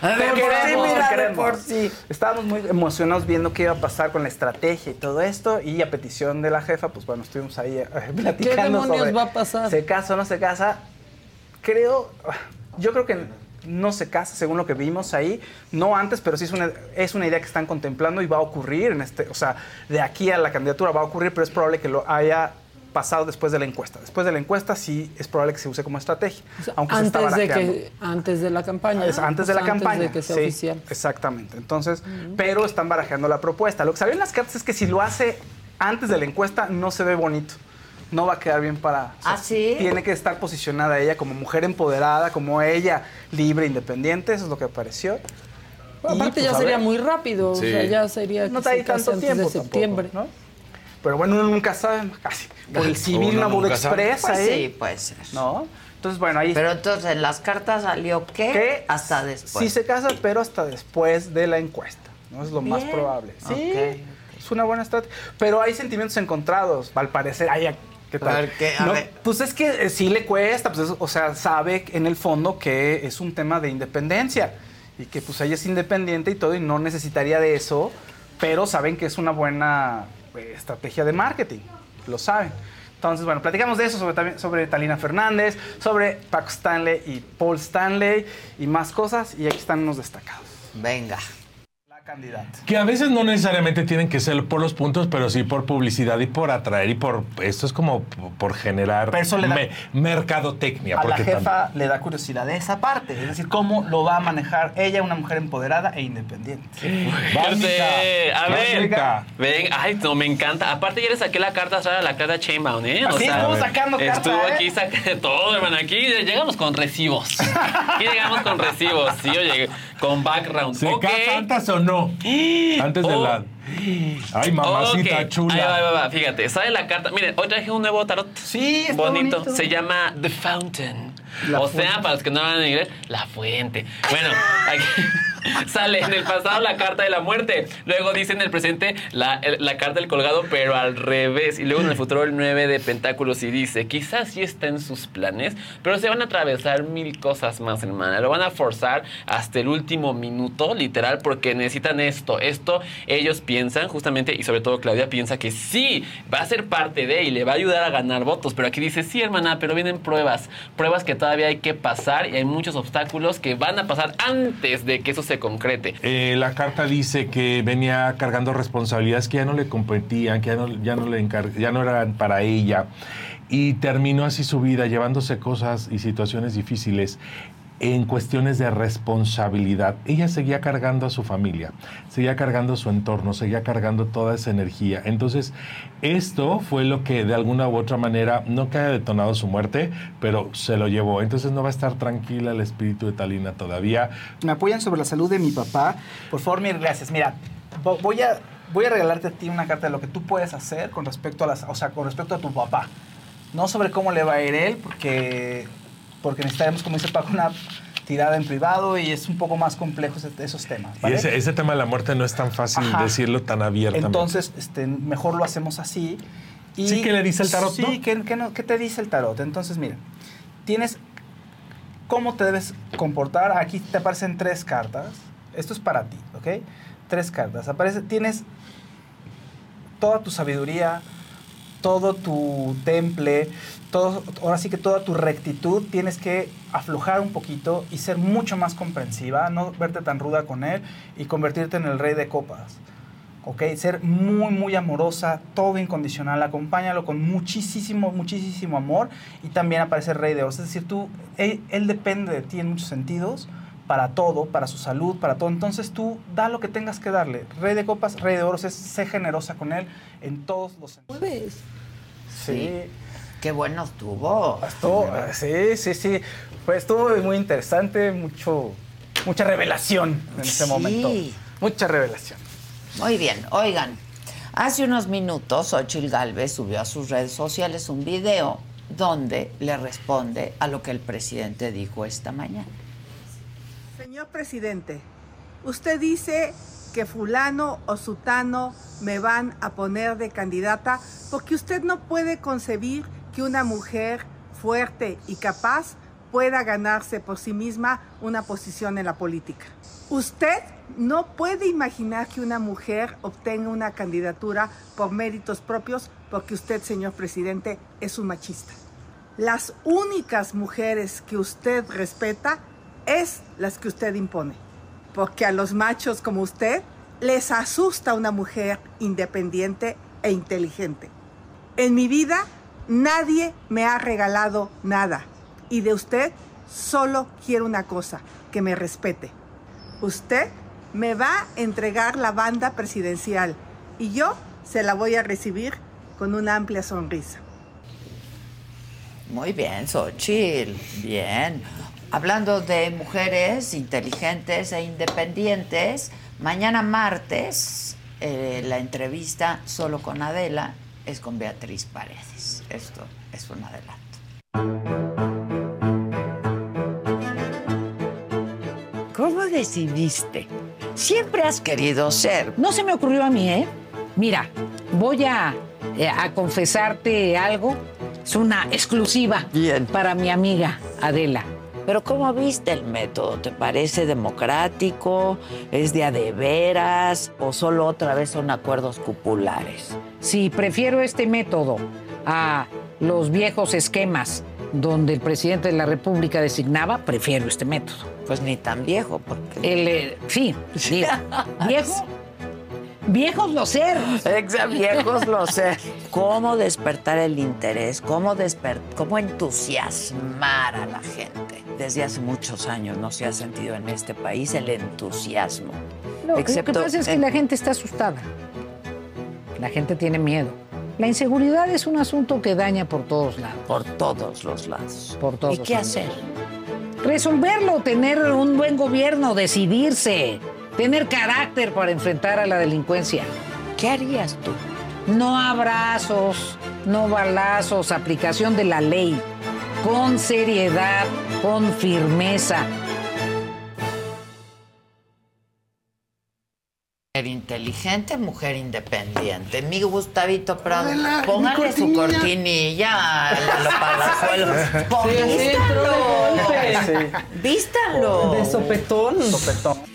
Por sí, queremos, mira, te de queremos. por sí. Estábamos muy emocionados viendo qué iba a pasar con la estrategia y todo esto. Y a petición de la jefa, pues bueno, estuvimos ahí eh, *laughs* platicando demonios sobre va a pasar? ¿Se casa o no se casa? Creo, yo creo que no se casa, según lo que vimos ahí. No antes, pero sí es una, es una idea que están contemplando y va a ocurrir en este, o sea, de aquí a la candidatura va a ocurrir, pero es probable que lo haya pasado después de la encuesta. Después de la encuesta sí es probable que se use como estrategia, aunque se está antes de que antes de la campaña. Es antes de la sea, campaña. Antes de que sea sí, oficial. Exactamente. Entonces, pero están barajeando la propuesta. Lo que salió en las cartas es que si lo hace antes de la encuesta no se ve bonito. No va a quedar bien para... ¿Ah, sí? Tiene que estar posicionada ella como mujer empoderada, como ella libre, independiente, eso es lo que pareció. Bueno, Y, aparte pues, ya sería ver. muy rápido, Sí. o sea, ya sería No que hay se case tanto tiempo de septiembre. ¿no? Pero bueno, uno nunca sabe, casi. Por el civil, una boda expresa, Pues ¿eh? sí, puede ser. ¿No? Entonces, bueno, ahí... Pero entonces, ¿en las cartas salió qué? ¿Qué? Hasta después. Sí se casa, pero hasta después de la encuesta. ¿no? Es lo más probable. Sí, es una buena estrategia. Pero hay sentimientos encontrados, al parecer. Ay, ¿qué tal? A ver, ¿qué? A No, ver. Pues es que eh, sí le cuesta, pues es- o sea, sabe en el fondo que es un tema de independencia y que pues ella es independiente y todo y no necesitaría de eso, pero saben que es una buena eh, estrategia de marketing, lo saben. Entonces, bueno, platicamos de eso, sobre, sobre Talina Fernández, sobre Paco Stanley y Paul Stanley y más cosas. Y aquí están unos destacados. Venga. Que a veces no necesariamente tienen que ser por los puntos, pero sí por publicidad y por atraer y por... Esto es como por generar Pero eso le da- me- mercadotecnia. A la jefa le da curiosidad de esa parte, es decir, cómo lo va a manejar ella, una mujer empoderada e independiente. Fuerte. A ver, ven, ay, no, me encanta. Aparte, ya le saqué la carta a la carta Chainbound, ¿eh? Así estuvo sacando carta, Estuvo ¿eh? aquí sacando *laughs* todo, hermano. Aquí llegamos con recibos. Aquí llegamos con recibos. Sí, oye, con background. ¿Se Ok. casa antes o no? Antes de Oh. la... Ay, mamacita chula. Ahí va, ahí va, va. Fíjate, sale la carta. Miren, hoy traje un nuevo tarot. Sí, está bonito. bonito. Se llama The Fountain. La o fuente. sea, para los que no hablan inglés, la fuente. Bueno, aquí *laughs* sale en el pasado la carta de la muerte. Luego dice en el presente la, el- la carta del colgado, pero al revés. Y luego en el futuro el 9 de pentáculos y dice, quizás sí está en sus planes, pero se van a atravesar mil cosas más, hermana. Lo van a forzar hasta el último minuto, literal, porque necesitan esto. Esto ellos piensan, justamente, y sobre todo Claudia piensa que sí, va a ser parte de y le va a ayudar a ganar votos. Pero aquí dice, sí, hermana, pero vienen pruebas. Pruebas que todavía hay que pasar y hay muchos obstáculos que van a pasar antes de que eso se concrete. Eh, la carta dice que venía cargando responsabilidades que ya no le competían, que ya no, ya no, le ya no eran para ella. Y terminó así su vida llevándose cosas y situaciones difíciles en cuestiones de responsabilidad. Ella seguía cargando a su familia, seguía cargando su entorno, seguía cargando toda esa energía. Entonces, esto fue lo que de alguna u otra manera, no que haya detonado su muerte, pero se lo llevó. Entonces no va a estar tranquila el espíritu de Talina todavía. Me apoyan sobre la salud de mi papá. Por favor, mil gracias. Mira, vo- voy a, voy a regalarte a ti una carta de lo que tú puedes hacer con respecto a las, o sea, con respecto a tu papá. No sobre cómo le va a ir él, porque, porque necesitaremos, como dice Paco, una tirada en privado y es un poco más complejo ese- esos temas. Y ese, ese tema de la muerte no es tan fácil Ajá. decirlo tan abiertamente. Entonces, este, mejor lo hacemos así. Y Sí, ¿qué le dice el tarot, Sí, no? ¿qué, qué no- qué te dice el tarot? Entonces, mira, tienes cómo te debes comportar. Aquí te aparecen tres cartas. Esto es para ti, ¿ok? Tres cartas. Aparece, tienes toda tu sabiduría, todo tu temple, todo, ahora sí que toda tu rectitud, tienes que aflojar un poquito y ser mucho más comprensiva, no verte tan ruda con él y convertirte en el rey de copas. ¿ok? Ser muy, muy amorosa, todo incondicional, acompáñalo con muchísimo, muchísimo amor y también aparece el rey de oros. Es decir, tú, él, él depende de ti en muchos sentidos, para todo, para su salud, para todo. Entonces tú da lo que tengas que darle. Rey de copas, rey de oros, es sé generosa con él en todos los sentidos. Sí. Qué bueno estuvo. Estuvo, sí, sí, sí. Pues estuvo muy interesante, mucho, mucha revelación en ese Sí. momento. Mucha revelación. Muy bien, oigan, hace unos minutos Ochil Gálvez subió a sus redes sociales un video donde le responde a lo que el presidente dijo esta mañana. Señor presidente, usted dice que fulano o sutano me van a poner de candidata porque usted no puede concebir que una mujer fuerte y capaz pueda ganarse por sí misma una posición en la política. Usted no puede imaginar que una mujer obtenga una candidatura por méritos propios porque usted, señor presidente, es un machista. Las únicas mujeres que usted respeta es las que usted impone. Porque a los machos como usted les asusta una mujer independiente e inteligente. En mi vida nadie me ha regalado nada. Y de usted solo quiero una cosa, que me respete. Usted me va a entregar la banda presidencial y yo se la voy a recibir con una amplia sonrisa. Muy bien, Xochitl. Bien. Hablando de mujeres inteligentes e independientes, mañana martes eh, la entrevista solo con Adela es con Beatriz Paredes. Esto es un adelanto. ¿Cómo decidiste? Siempre has querido ser. No se me ocurrió a mí, ¿eh? Mira, voy a, eh, a confesarte algo. Es una exclusiva para mi amiga Adela. Pero ¿cómo viste el método? ¿Te parece democrático? ¿Es de a de veras? ¿O solo otra vez son acuerdos cupulares? Sí, prefiero este método a los viejos esquemas donde el presidente de la República designaba, prefiero este método. Pues ni tan viejo, porque... El, eh, sí, digo, *laughs* viejo. Viejos lo ser. Viejos lo ser. ¿Cómo despertar el interés? ¿Cómo, ¿Cómo entusiasmar a la gente? Desde hace muchos años no se ha sentido en este país el entusiasmo. Lo que pasa es que la gente está asustada. La gente tiene miedo. La inseguridad es un asunto que daña por todos lados. Por todos los lados. Por todos ¿Y qué lados. hacer? Resolverlo, tener un buen gobierno, decidirse, tener carácter para enfrentar a la delincuencia. ¿Qué harías tú? No abrazos, no balazos, aplicación de la ley, con seriedad, con firmeza. Mujer inteligente, mujer independiente. Mi Gustavito Prado, Adela, póngale mi su cortinilla. a Lalo Palazuelos. *laughs* Sí, sí. Vístalo. De sopetón. Sopetón.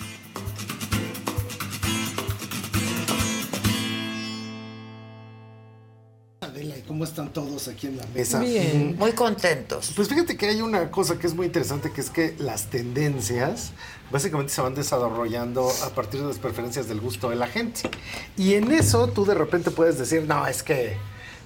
Cómo están todos aquí en la mesa? Bien. Muy contentos. Pues fíjate que hay una cosa que es muy interesante, que es que las tendencias básicamente se van desarrollando a partir de las preferencias del gusto de la gente. Y en eso tú de repente puedes decir, no, es que,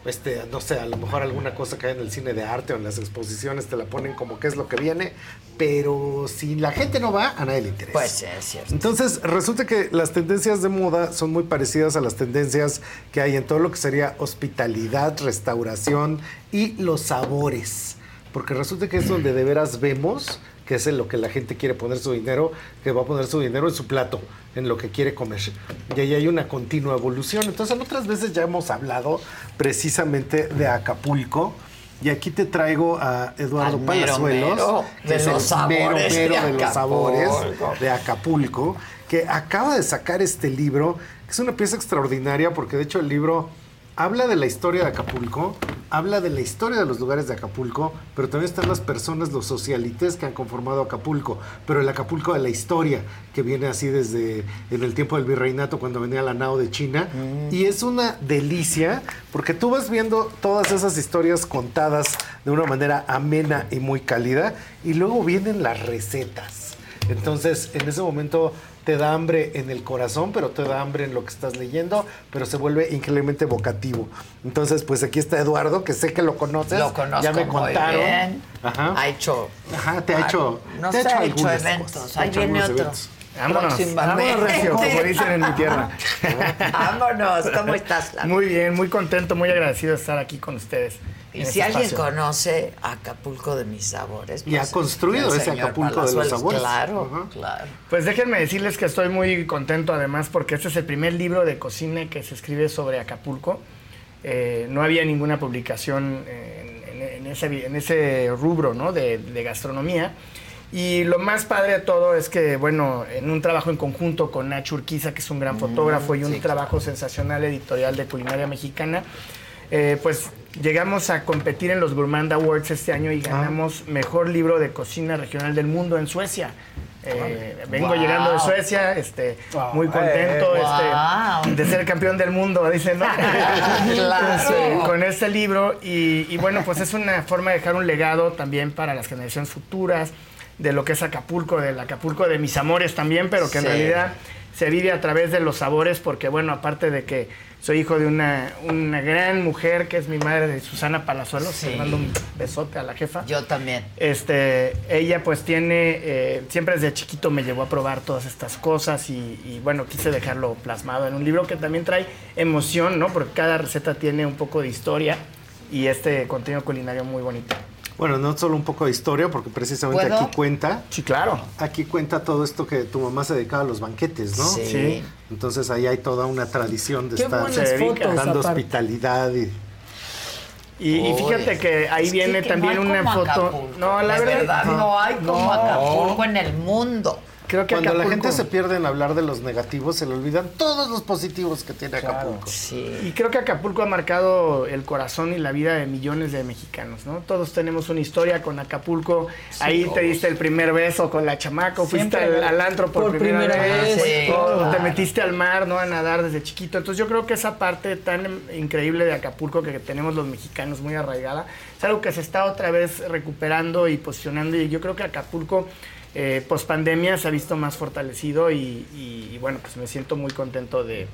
este, no sé, a lo mejor alguna cosa que hay en el cine de arte o en las exposiciones te la ponen como que es lo que viene, pero si la gente no va, a nadie le interesa. Pues es cierto. Entonces, resulta que las tendencias de moda son muy parecidas a las tendencias que hay en todo lo que sería hospitalidad, restauración y los sabores. Porque resulta que es donde de veras vemos que es en lo que la gente quiere poner su dinero, que va a poner su dinero en su plato, en lo que quiere comer. Y ahí hay una continua evolución. Entonces, en otras veces ya hemos hablado precisamente de Acapulco. Y aquí te traigo a Eduardo Al mero, Palazuelos, mero que de es los el mero, sabores de mero de los sabores de Acapulco, que acaba de sacar este libro, que es una pieza extraordinaria porque de hecho el libro habla de la historia de Acapulco, habla de la historia de los lugares de Acapulco, pero también están las personas, los socialites que han conformado Acapulco, pero el Acapulco de la historia, que viene así desde en el tiempo del virreinato cuando venía la nao de China, y es una delicia porque tú vas viendo todas esas historias contadas de una manera amena y muy cálida, y luego vienen las recetas. Entonces, en ese momento te da hambre en el corazón, pero te da hambre en lo que estás leyendo, pero se vuelve increíblemente evocativo. Entonces, pues aquí está Eduardo, que sé que lo conoces. Lo conozco Ya me muy contaron. bien. Ajá. Ha hecho... Ajá, te ha hecho. No te ha hecho algunas eventos. Ahí ha hecho viene algunos otro. eventos. Vámonos, Próximamente. vámonos como dicen en mi tierra. *laughs* Vámonos, ¿cómo estás, Lalo? Muy bien, muy contento, muy agradecido de estar aquí con ustedes. Y si este alguien espacio. conoce Acapulco de mis sabores. Y ha construido el ese Acapulco de los Palazuelos, sabores. Claro, claro. Pues déjenme decirles que estoy muy contento además porque este es el primer libro de cocina que se escribe sobre Acapulco. Eh, no había ninguna publicación en, en- en ese, en ese rubro ¿no? de, de gastronomía. Y lo más padre de todo es que, bueno, en un trabajo en conjunto con Nacho Urquiza, que es un gran fotógrafo, y un sí, trabajo sensacional editorial de culinaria mexicana, eh, pues llegamos a competir en los Gourmand Awards este año y ganamos mejor libro de cocina regional del mundo en Suecia. Eh, vengo Wow. llegando de Suecia, este, muy contento Eh, este, de ser campeón del mundo, dicen, ¿no? *laughs* Claro. Con este libro. Y, y bueno, pues es una forma de dejar un legado también para las generaciones futuras, de lo que es Acapulco, del Acapulco de mis amores también, pero que en realidad se vive a través de los sabores, porque bueno, aparte de que soy hijo de una, una gran mujer que es mi madre de Susana Palazuelos, Sí. le mando un besote a la jefa. Yo también. Este, ella pues tiene, eh, siempre desde chiquito me llevó a probar todas estas cosas y, y, bueno, quise dejarlo plasmado en un libro que también trae emoción, ¿no? Porque cada receta tiene un poco de historia y este contenido culinario muy bonito. Bueno, no solo un poco de historia, porque precisamente ¿Puedo? aquí cuenta. Sí, claro. Aquí cuenta todo esto que tu mamá se dedicaba a los banquetes, ¿no? Sí. Sí. Entonces ahí hay toda una tradición de Qué estar fotos, dando aparte. hospitalidad y. Y, y fíjate que ahí Es viene que no también hay una como foto. Acapulco. No, la De verdad, no hay como no. Acapulco en el mundo. Creo que Cuando la gente se pierde en hablar de los negativos, se le olvidan todos los positivos que tiene Acapulco. Y creo que Acapulco ha marcado el corazón y la vida de millones de mexicanos, ¿no? Todos tenemos una historia con Acapulco. Ahí te diste el primer beso con la chamaco, fuiste al, al antro por, Por primera, primera vez, vez. todo, te metiste al mar, ¿no? A nadar desde chiquito. Entonces yo creo que esa parte tan increíble de Acapulco que tenemos los mexicanos muy arraigada, es algo que se está otra vez recuperando y posicionando y yo creo que Acapulco eh, post pandemia se ha visto más fortalecido y, y, bueno, pues me siento muy contento de,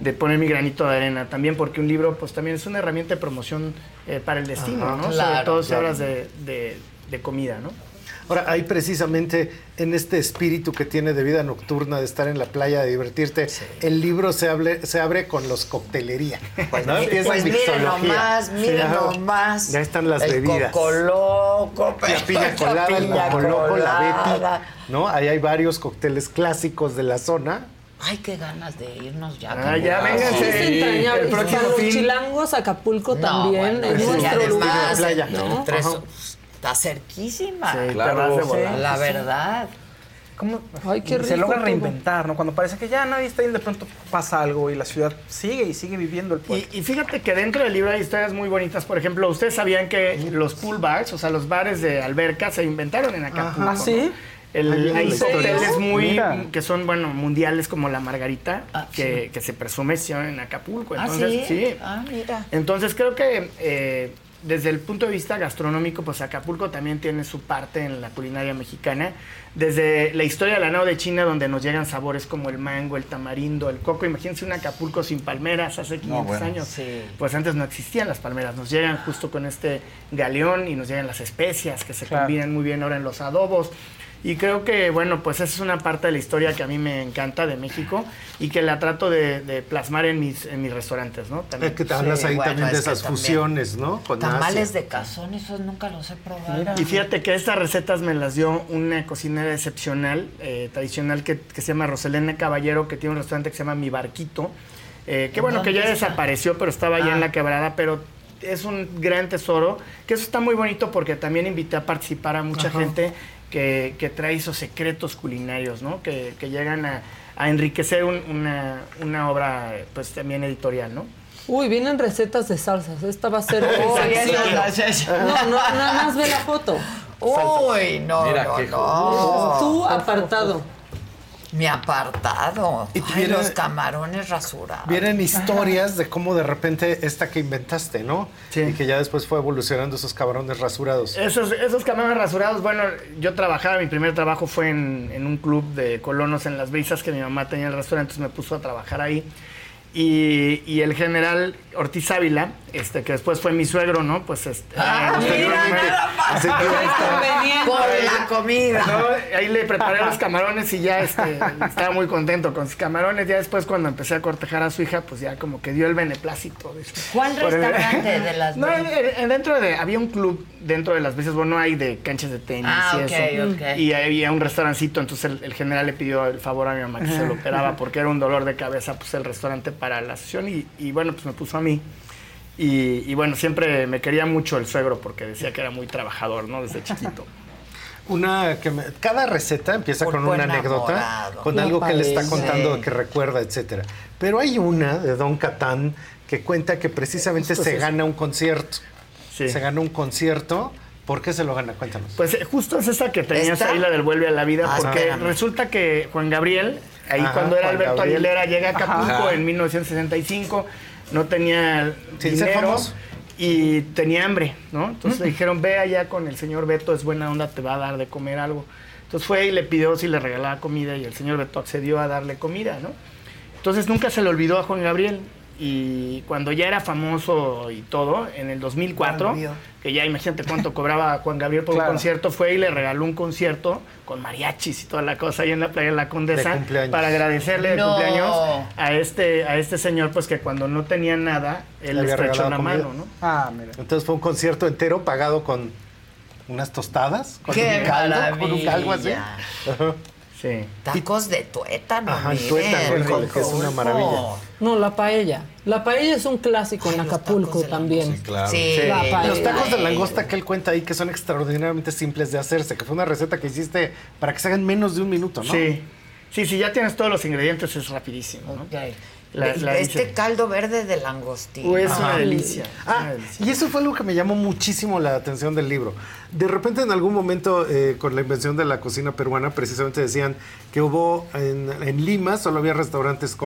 de poner mi granito de arena también porque un libro pues también es una herramienta de promoción eh, para el destino, Ajá, ¿no? Sobre claro, todo si claro. hablas de, de- de comida, ¿no? Ahora, ahí precisamente en este espíritu que tiene de vida nocturna, de estar en la playa, de divertirte, el libro se, hable- se abre con los coctelería. Pues, ¿no? Empieza pues miren nomás, miren ajá. nomás. Ya están las el bebidas. Cocoloco, La piña colada, el piña cocoloco, la colada. Betty. ¿no? Ahí hay varios cócteles clásicos de la zona. Ay, qué ganas de irnos ya. Ah, ya, vénganse. Es entrañable. el próximo los fin. chilangos, Acapulco No, también bueno, es nuestro además, lugar. playa. ¿no? tres-. Está cerquísima. Sí, Claro, te vas de sí. La Sí. verdad. ¿Cómo Ay, qué se rico logra todo. reinventar, ¿no? Cuando parece que ya nadie está ahí, de pronto pasa algo y la ciudad sigue y sigue viviendo el pueblo. Y, y fíjate que dentro del libro hay historias muy bonitas. Por ejemplo, ustedes sabían que los pool bars, o sea, los bares de alberca, se inventaron en Acapulco. ¿Ah, sí? hay hoteles muy Mira. que son bueno mundiales como la Margarita Ah, que, que se presume se hicieron en Acapulco ¿Ah, entonces sí? Ah, mira. entonces creo que eh, desde el punto de vista gastronómico, pues Acapulco también tiene su parte en la culinaria mexicana. Desde la historia de la nao de China, donde nos llegan sabores como el mango, el tamarindo, el coco. Imagínense un Acapulco sin palmeras hace 500 bueno. años. Sí. Pues antes no existían las palmeras. Nos llegan justo con este galeón y nos llegan las especias que se Claro. combinan muy bien ahora en los adobos. Y creo que, bueno, pues esa es una parte de la historia que a mí me encanta de México y que la trato de, de plasmar en mis, en mis restaurantes, ¿no? Es que te hablas Sí, ahí bueno, también de esas también. fusiones, ¿no? Con Tamales Asia. de cazón, esos nunca los he probado. Y fíjate que estas recetas me las dio una cocinera excepcional, eh, tradicional, que, que se llama Roselena Caballero, que tiene un restaurante que se llama Mi Barquito. eh, que ¿En bueno, que ya está? desapareció, pero estaba allá Ah. en la quebrada, pero es un gran tesoro, que eso está muy bonito porque también invité a participar a mucha Ajá. gente que, que trae esos secretos culinarios, ¿no? Que, que llegan a, a enriquecer un- una, una obra, pues también editorial, ¿no? Uy, vienen recetas de salsas. Esta va a ser *laughs* esa- No, no, nada más ve la foto. Uy, no, Mira no, qué no. Tú apartado. Mi apartado. Y Ay, viene- los camarones rasurados. Vienen historias de cómo de repente esta que inventaste, ¿no? Sí. Y que ya después fue evolucionando esos cabrones rasurados. Esos, esos camarones rasurados, bueno, yo trabajaba, mi primer trabajo fue en, en un club de colonos en Las Brisas, que mi mamá tenía el restaurante, entonces me puso a trabajar ahí. Y, y el general Ortiz Ávila, este, que después fue mi suegro, ¿no? Pues este, Ah, eh, mira, nada más. Así que- Por la comida. no, ahí le preparé los camarones y ya este, estaba muy contento con sus camarones. Ya después, cuando empecé a cortejar a su hija, pues ya como que dio el beneplácito. dice. ¿Cuál Por el- restaurante de *laughs* las No, Brisas? en- en- dentro de. Había un club dentro de las veces, bueno, hay de canchas de tenis Ah, y ok, eso. ok. Y había un restaurancito, entonces el, el general le pidió el favor a mi mamá que se lo operaba porque era un dolor de cabeza, pues el restaurante para la sesión. Y, y bueno, pues me puso a mí. Y, y bueno, siempre me quería mucho el suegro porque decía que era muy trabajador, ¿no? Desde chiquito. *laughs* Una que me- cada receta empieza Por con una anécdota, con Me algo que le está contando que recuerda, etcétera. Pero hay una de Don Catán que cuenta que precisamente Justo se es gana un concierto. Sí. Se gana un concierto. ¿Por qué se lo gana? Cuéntanos. Pues eh, justo es esa que tenías ¿Esta? ahí, la del Vuelve a la Vida, Ah, porque resulta que Juan Gabriel, ahí Ajá, cuando era Alberto Gabriel. Aguilera, llega a Acapulco Ajá. en 1965, no tenía dinero famoso. y tenía hambre, ¿no? Entonces le dijeron, ve allá con el señor Beto, es buena onda, te va a dar de comer algo. Entonces fue y le pidió si le regalaba comida y el señor Beto accedió a darle comida, ¿no? Entonces nunca se le olvidó a Juan Gabriel. Y cuando ya era famoso y todo, en el 2004, Volvió. que ya imagínate cuánto *laughs* cobraba Juan Gabriel por Claro. un concierto, fue y le regaló un concierto con mariachis y toda la cosa ahí en la playa de la Condesa De cumpleaños. para agradecerle de No. cumpleaños a este, a este señor, pues que cuando no tenía nada, él Le estrechó regalado la comida. mano, ¿no? Ah, mira. Entonces fue un concierto entero pagado con unas tostadas con ¡Qué un caldo, con un caldo así. Sí. Tacos de tuétano, Ajá, el miren. tuétano, que es una maravilla. No, la paella. La paella es un clásico en Acapulco también. Claro. La paella. Los tacos de langosta que él cuenta ahí que son extraordinariamente simples de hacerse, que fue una receta que hiciste para que se hagan menos de un minuto, ¿no? Sí. Sí, si ya tienes todos los ingredientes es rapidísimo, ¿no? La- Y la este dice- caldo verde de langostino. Uy, es una Ajá. delicia. Ah, y eso fue algo que me llamó muchísimo la atención del libro. De repente, en algún momento, eh, con la invención de la cocina peruana, precisamente decían que hubo en, en Lima, solo había restaurantes con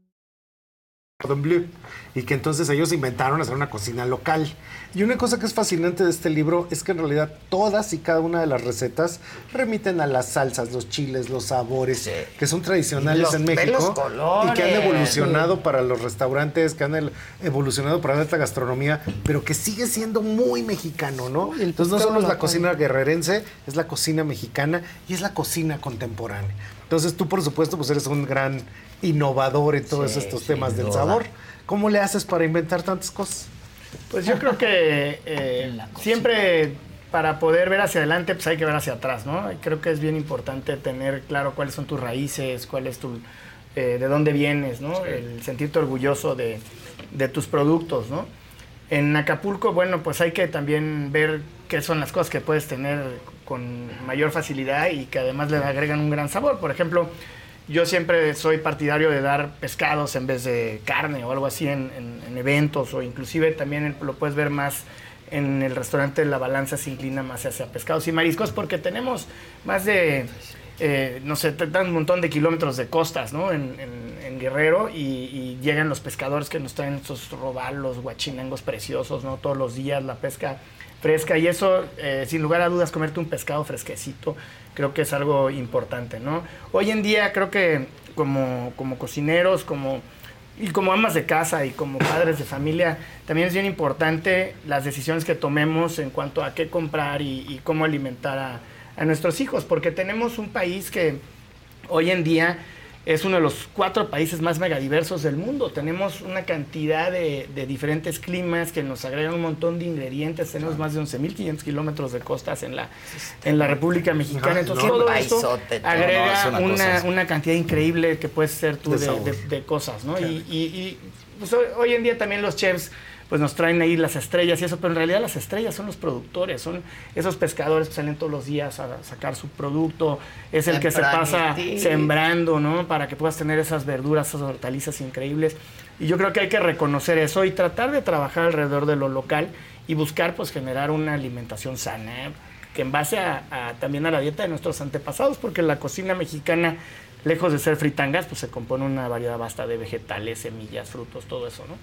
Cordon Bleu, y que entonces ellos inventaron hacer una cocina local. Y una cosa que es fascinante de este libro es que en realidad todas y cada una de las recetas remiten a las salsas, los chiles, los sabores que son tradicionales Los en México colores. y que han evolucionado para los restaurantes, que han evolucionado para la alta gastronomía, pero que sigue siendo muy mexicano, ¿no? Entonces no solo es la cocina guerrerense, es la cocina mexicana y es la cocina contemporánea. Entonces tú, por supuesto, pues eres un gran innovador en todos Sí, estos temas del duda. sabor. ¿Cómo le haces para inventar tantas cosas? Pues yo creo que eh, siempre para poder ver hacia adelante, pues hay que ver hacia atrás, ¿no? Y creo que es bien importante tener claro cuáles son tus raíces, cuál es tu, eh, de dónde vienes, ¿no? El sentirte orgulloso de, de tus productos, ¿no? En Acapulco, bueno, pues hay que también ver qué son las cosas que puedes tener con mayor facilidad y que además le agregan un gran sabor. Por ejemplo, yo siempre soy partidario de dar pescados en vez de carne o algo así en, en- en eventos o inclusive también lo puedes ver más en el restaurante La Balanza se inclina más hacia pescados y mariscos porque tenemos más de, eh, no sé, dan un montón de kilómetros de costas, ¿no? En, en- en Guerrero y, llegan los pescadores que nos traen esos robalos, guachinangos preciosos, ¿no? Todos los días la pesca fresca y eso, eh, sin lugar a dudas, comerte un pescado fresquecito, creo que es algo importante, ¿no? Hoy en día creo que como, como cocineros, como y como amas de casa y como padres de familia, también es bien importante las decisiones que tomemos en cuanto a qué comprar y, y cómo alimentar a, a nuestros hijos, porque tenemos un país que hoy en día es uno de los cuatro países más megadiversos del mundo. Tenemos una cantidad de, de diferentes climas que nos agregan un montón de ingredientes. Tenemos más de 11.500 kilómetros de costas en la, en la República Mexicana. Entonces, no. todo esto agrega No, una una, cantidad increíble que puedes ser tú De de, cosas, ¿no? Y, y- y, pues, hoy, hoy en día también los chefs pues nos traen ahí las estrellas y eso, pero en realidad las estrellas son los productores, son esos pescadores que salen todos los días a sacar su producto, es el que se pasa sembrando, ¿no? Para que puedas tener esas verduras, esas hortalizas increíbles. Y yo creo que hay que reconocer eso y tratar de trabajar alrededor de lo local y buscar pues generar una alimentación sana, que en base a, a- también a la dieta de nuestros antepasados, porque la cocina mexicana, lejos de ser fritangas, pues se compone una variedad vasta de vegetales, semillas, frutos, todo eso, ¿no?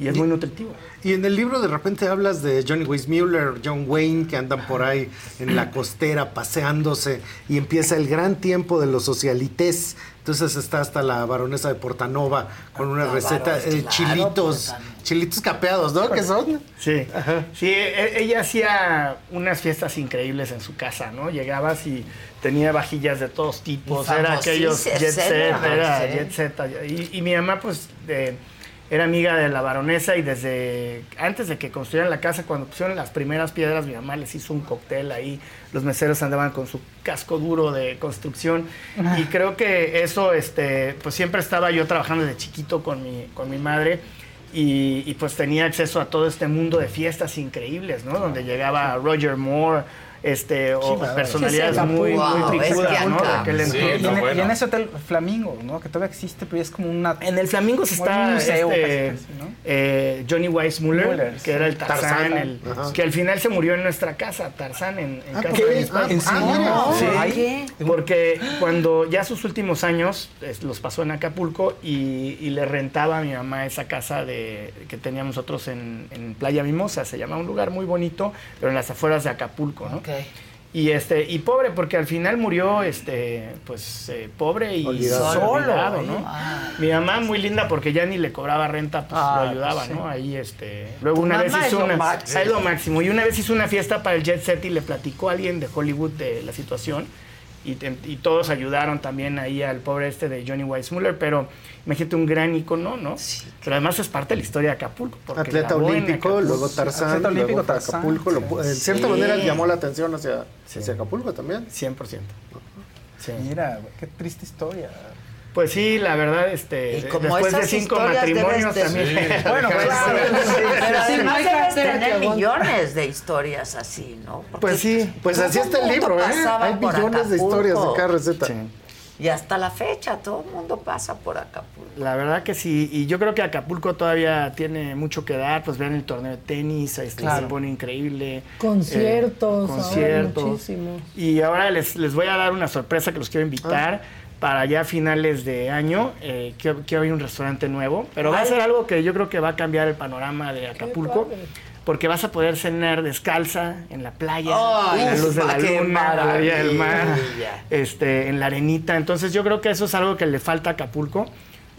Y es muy nutritivo. Y en el libro de repente hablas de Johnny Weissmuller, John Wayne, que andan por ahí en la costera paseándose y empieza el gran tiempo de los socialites. Entonces está hasta la baronesa de Portanova con una La receta de claro, chilitos, chilitos capeados, ¿no? ¿Qué son? Sí, sí, e- ella hacía unas fiestas increíbles en su casa, ¿no? Llegabas y tenía vajillas de todos tipos, era aquellos jet set, era jet set. Y, y mi mamá, pues, de- era amiga de la baronesa y desde antes de que construyeran la casa, cuando pusieron las primeras piedras, mi mamá les hizo un cóctel ahí. Los meseros andaban con su casco duro de construcción. Y creo que eso, este, pues siempre estaba yo trabajando desde chiquito con mi, con mi madre. y, y, pues tenía acceso a todo este mundo de fiestas increíbles, ¿no? Donde llegaba Roger Moore, este, o personalidades Sí, sí, muy, muy Wow, es picudas, ¿no? De acá- aquel Sí, entonces. y, en, y en ese hotel Flamingo, ¿no? Que todavía existe, pero es como una... En el Flamingo se como un está museo este, casi, ¿no? eh, Johnny Weissmuller, Muller, que sí. era el Tarzán, Tarzán, el- que al final se murió en nuestra casa, Tarzán, en, en Ah, casa ¿qué? de mis padres. Sí, ¿Por qué? porque cuando ya sus últimos años es, los pasó en Acapulco y, y le rentaba a mi mamá esa casa de, que teníamos nosotros en, en Playa Mimosa, se llama un lugar muy bonito, pero en las afueras de Acapulco, ¿no? Y este y pobre porque al final murió este pues eh, pobre y Olvidado. solo. Mi mamá muy linda porque ya ni le cobraba renta, pues Ah, lo ayudaba, pues, sí. ¿no? Ahí este luego una vez mamá hizo una máximo. es lo máximo y una vez hizo una fiesta para el Jet Set y le platicó a alguien de Hollywood de la situación y, te- y todos ayudaron también ahí al pobre este de Johnny Weissmuller, pero imagínate un gran icono, ¿no? Pero además es parte de la historia de Acapulco. porque Atleta olímpico, Acapulco. luego Tarzán, Atleta olímpico, luego Tarzán. Acapulco. lo- en cierta Sí. manera llamó la atención hacia, hacia Acapulco también. 100%. Sí. Mira, qué triste historia. Pues sí, la verdad, este, Y como después de cinco matrimonios de- también. *laughs* Sí. Bueno, Claro, claro, sí. Pero Sí. además Sí. debes tener millones de historias así, ¿no? Porque Pues sí. Pues así todo está el libro, ¿eh? Hay millones de historias de cada receta. Y hasta la fecha todo el mundo pasa por Acapulco. La verdad que sí, y yo creo que Acapulco todavía tiene mucho que dar, pues vean el torneo de tenis, este, Claro. se pone increíble. Conciertos, Eh, ahora conciertos. muchísimos. Y ahora les, les voy a dar una sorpresa que los quiero invitar. Para ya finales de año, eh, quiero, quiero abrir un restaurante nuevo, pero va a ser algo que yo creo que va a cambiar el panorama de Acapulco, porque vas a poder cenar descalza en la playa, Ay, a la luz de la luna, a la orilla del mar, este, en la arenita. Entonces yo creo que eso es algo que le falta a Acapulco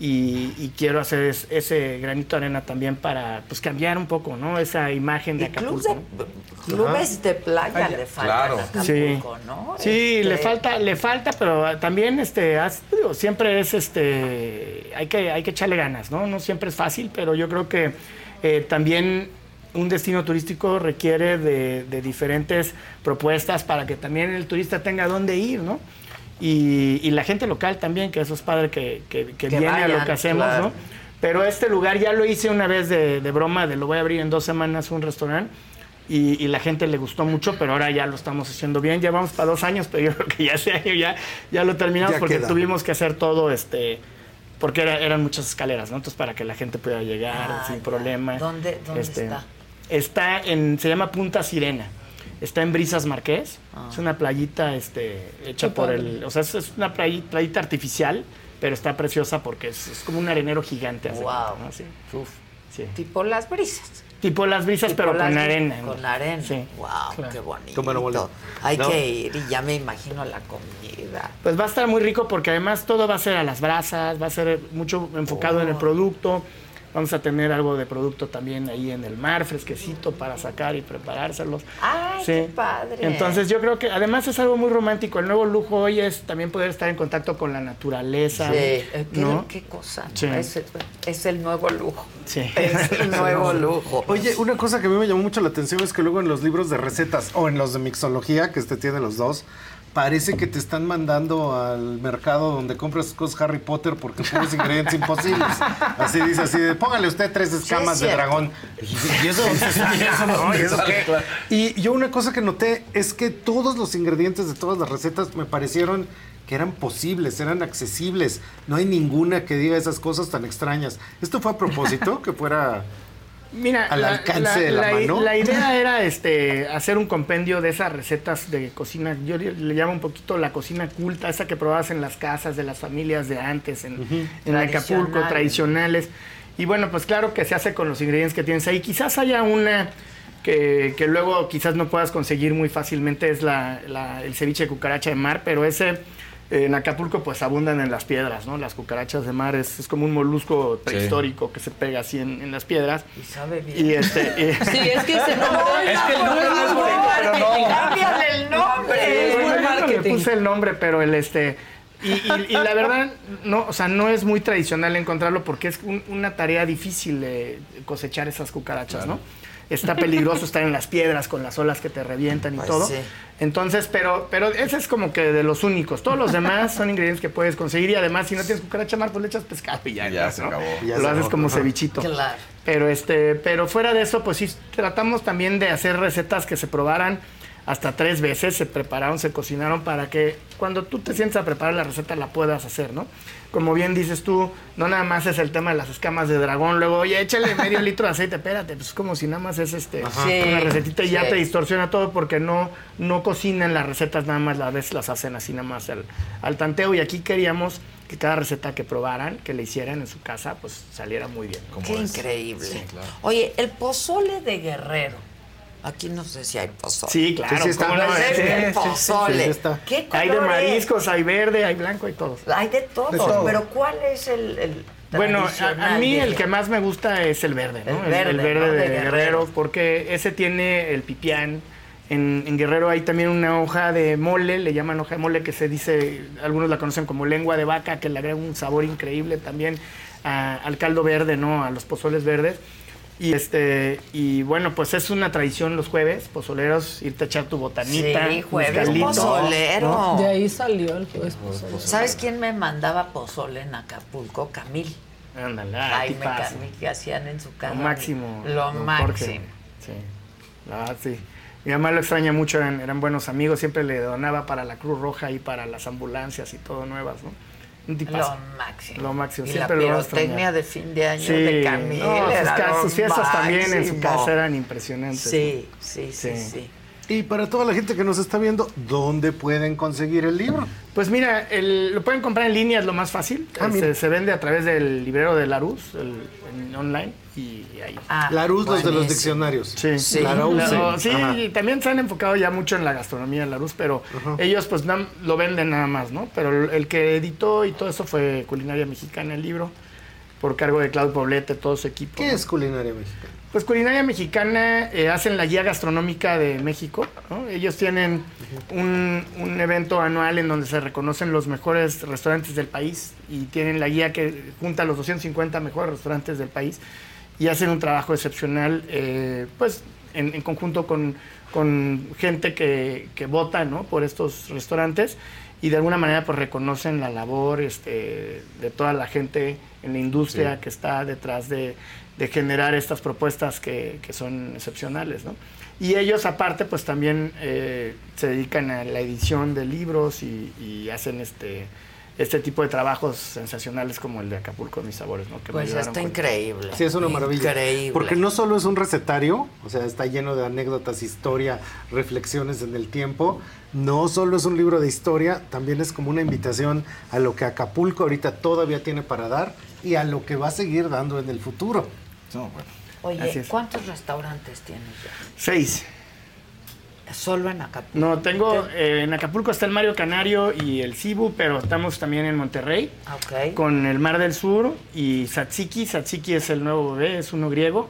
y, y quiero hacer es- ese granito de arena también para pues cambiar un poco, ¿no? Esa imagen de Acapulco. de- clubes de playa le faltan a Acapulco, Sí, ¿no? sí Este, le falta, le falta, pero también este, digo, siempre es este, hay que, hay que echarle ganas, ¿no? No siempre es fácil, pero yo creo que eh, también un destino turístico requiere de, de diferentes propuestas para que también el turista tenga dónde ir, ¿no? Y, y la gente local también, que eso es padre que, que- que Que viene a lo que hacemos, claro. ¿no? Pero este lugar ya lo hice una vez de, de broma, de lo voy a abrir en dos semanas un restaurante. Y, y la gente le gustó mucho, pero ahora ya lo estamos haciendo bien. Llevamos para dos años, pero yo *laughs* creo que ya ese año ya, ya lo terminamos Ya porque queda. tuvimos que hacer todo, este, porque era- eran muchas escaleras, ¿no? Entonces para que la gente pueda llegar Ah, sin ya. problema. ¿Dónde- dónde Este, está? Está en, se llama Punta Sirena. Está en Brisas Marqués. Ah. Es una playita este, hecha Qué por padre. el. O sea, es, una playi- playita artificial, pero está preciosa porque es, es como un arenero gigante. Wow. cuenta, ¿no? Sí. Uf, sí. Tipo las brisas. Tipo las brisas, Tipo pero las con arena. Con arena. Sí. Wow, qué bonito. Hay No. que ir y ya me imagino la comida. Pues va a estar muy rico porque además todo va a ser a las brasas, va a ser mucho enfocado en el producto. Vamos a tener algo de producto también ahí en el mar, fresquecito para sacar y preparárselos. ¡Ay, Sí. qué padre! Entonces yo creo que además es algo muy romántico. El nuevo lujo hoy es también poder estar en contacto con la naturaleza. Sí, eh, qué, ¿no? qué cosa. Es, es el nuevo lujo. Sí. *laughs* Es el nuevo lujo. Oye, una cosa que a mí me llamó mucho la atención es que luego en los libros de recetas o en los de mixología, que este tiene los dos, parece que te están mandando al mercado donde compras cosas Harry Potter porque pones *laughs* ingredientes imposibles. Así dice, así de, póngale usted tres escamas de dragón. Y, eso dónde saca? ¿Y eso ¿no? ¿Y eso? Claro. Y yo una cosa que noté es que todos los ingredientes de todas las recetas me parecieron que eran posibles, eran accesibles. No hay ninguna que diga esas cosas tan extrañas. ¿Esto fue a propósito? que fuera... Mira, al alcance de la la- mano. la idea era este, hacer un compendio de esas recetas de cocina. Yo le, llamo un poquito la cocina culta, esa que probabas en las casas de las familias de antes, en, en Acapulco, Tradicionales. Y bueno, pues claro que se hace con los ingredientes que tienes ahí. Quizás haya una que, que luego quizás no puedas conseguir muy fácilmente, es la, la- el ceviche de cucaracha de mar, pero ese en Acapulco pues abundan en las piedras, ¿no? Las cucarachas de mar es, es como un molusco prehistórico que se pega así en, en las piedras. Y sabe bien. Y este. y- *laughs* Sí, es que ese *laughs* nombre- Es que el nombre no es bonito, pero no. Cámbiale el nombre. Eh, Es muy bueno, marketing. Le puse el nombre, pero el este. Y, y- y la verdad, no, o sea, no es muy tradicional encontrarlo porque es un- una tarea difícil de cosechar esas cucarachas, ¿no? Está peligroso *laughs* estar en las piedras con las olas que te revientan y Pues todo. sí. Entonces, pero, pero ese es como que de los únicos. Todos los demás son ingredientes que puedes conseguir y además si no tienes cucaracha mar, pues le echas pescado y ya, Ya ¿no? se acabó. Ya Lo se haces como cevichito. Claro. Pero este, pero fuera de eso, pues sí tratamos también de hacer recetas que se probaran hasta tres veces, se prepararon, se cocinaron para que cuando tú te sientes a preparar la receta la puedas hacer, ¿no? Como bien dices tú, no nada más es el tema de las escamas de dragón, luego, oye, échale *laughs* medio litro de aceite, espérate, pues es como si nada más es este Ajá. una Sí, recetita y ya sí. te distorsiona todo porque no, no cocinan las recetas nada más, a veces las hacen así nada más al, al tanteo y aquí queríamos que cada receta que probaran, que le hicieran en su casa, pues saliera muy bien. Qué increíble. Oye, el pozole de Guerrero. Aquí no sé si hay pozole. Sí, claro. Sí, sí está. ¿cómo no? Es *laughs* Sí, el sí, sí, pozole. sí, está. ¿Qué Hay de mariscos, hay verde, hay blanco, hay todos. Hay de todo, De todo. pero ¿cuál es el, el Bueno, a, a mí de- el que más me gusta es el verde, ¿no? El verde, ¿no? de, De Guerrero, Guerrero. porque ese tiene el pipián. En, en Guerrero hay también una hoja de mole, le llaman hoja de mole, que se dice, algunos la conocen como lengua de vaca, que le agrega un sabor increíble también a- al caldo verde, ¿no? A los pozoles verdes. Y este, y bueno, pues es una tradición los jueves, pozoleros, irte a echar tu botanita, Sí, jueves pozolero. ¿no? De ahí salió el juez pozolero. ¿Sabes quién me mandaba pozole en Acapulco? Camil. Ándale, ah, Jaime tipazo. Camil, que hacían en su casa. Lo máximo. Lo máximo. Sí. Ah, sí. Mi mamá lo extraña mucho, eran, eran buenos amigos, siempre le donaba para la Cruz Roja y para las ambulancias y todo nuevas, ¿no? Un tipazo. Lo máximo. Lo máximo. Y siempre la pirotecnia de fin de año Sí. de Camil. No, sus, fiestas también en su casa eran impresionantes. Sí, ¿no? sí, sí, sí. Y para toda la gente que nos está viendo, ¿dónde pueden conseguir el libro? Pues mira, el- lo pueden comprar en línea, es lo más fácil. Ah, se, vende a través del librero de Larus, el, en online, y ahí. Ah, Larus, los de los diccionarios. Sí, Sí. Sí, y también se han enfocado ya mucho en la gastronomía de Larus, pero ellos pues nam- lo venden nada más, ¿no? Pero el que editó y todo eso fue Culinaria Mexicana, el libro, por cargo de Claudio Poblete, todo su equipo. ¿Qué ¿no? es culinaria mexicana? Pues Culinaria Mexicana eh, hacen la guía gastronómica de México. ¿no? Ellos tienen un, un evento anual en donde se reconocen los mejores restaurantes del país y tienen la guía que junta los 250 mejores restaurantes del país y hacen un trabajo excepcional, eh, pues en, en conjunto con, con gente que, que vota ¿no? por estos restaurantes y de alguna manera pues reconocen la labor este, de toda la gente en la industria Sí. que está detrás de, de generar estas propuestas que, que son excepcionales, ¿no? Y ellos aparte pues también eh, se dedican a la edición de libros y, y hacen este, este tipo de trabajos sensacionales como el de Acapulco Mis Sabores, ¿no? Que Pues está con- increíble. Sí, es una maravilla. Increíble. Porque no solo es un recetario, o sea, está lleno de anécdotas, historia, reflexiones en el tiempo. No solo es un libro de historia, también es como una invitación a lo que Acapulco ahorita todavía tiene para dar y a lo que va a seguir dando en el futuro. Oye. ¿cuántos restaurantes tienes ya? Seis. Solo en Acapulco. No, tengo, eh, en Acapulco está el Mario Canario y el Cibu, pero estamos también en Monterrey. Ok. Con el Mar del Sur y Satsiki. Satsiki es el nuevo bebé, es uno griego.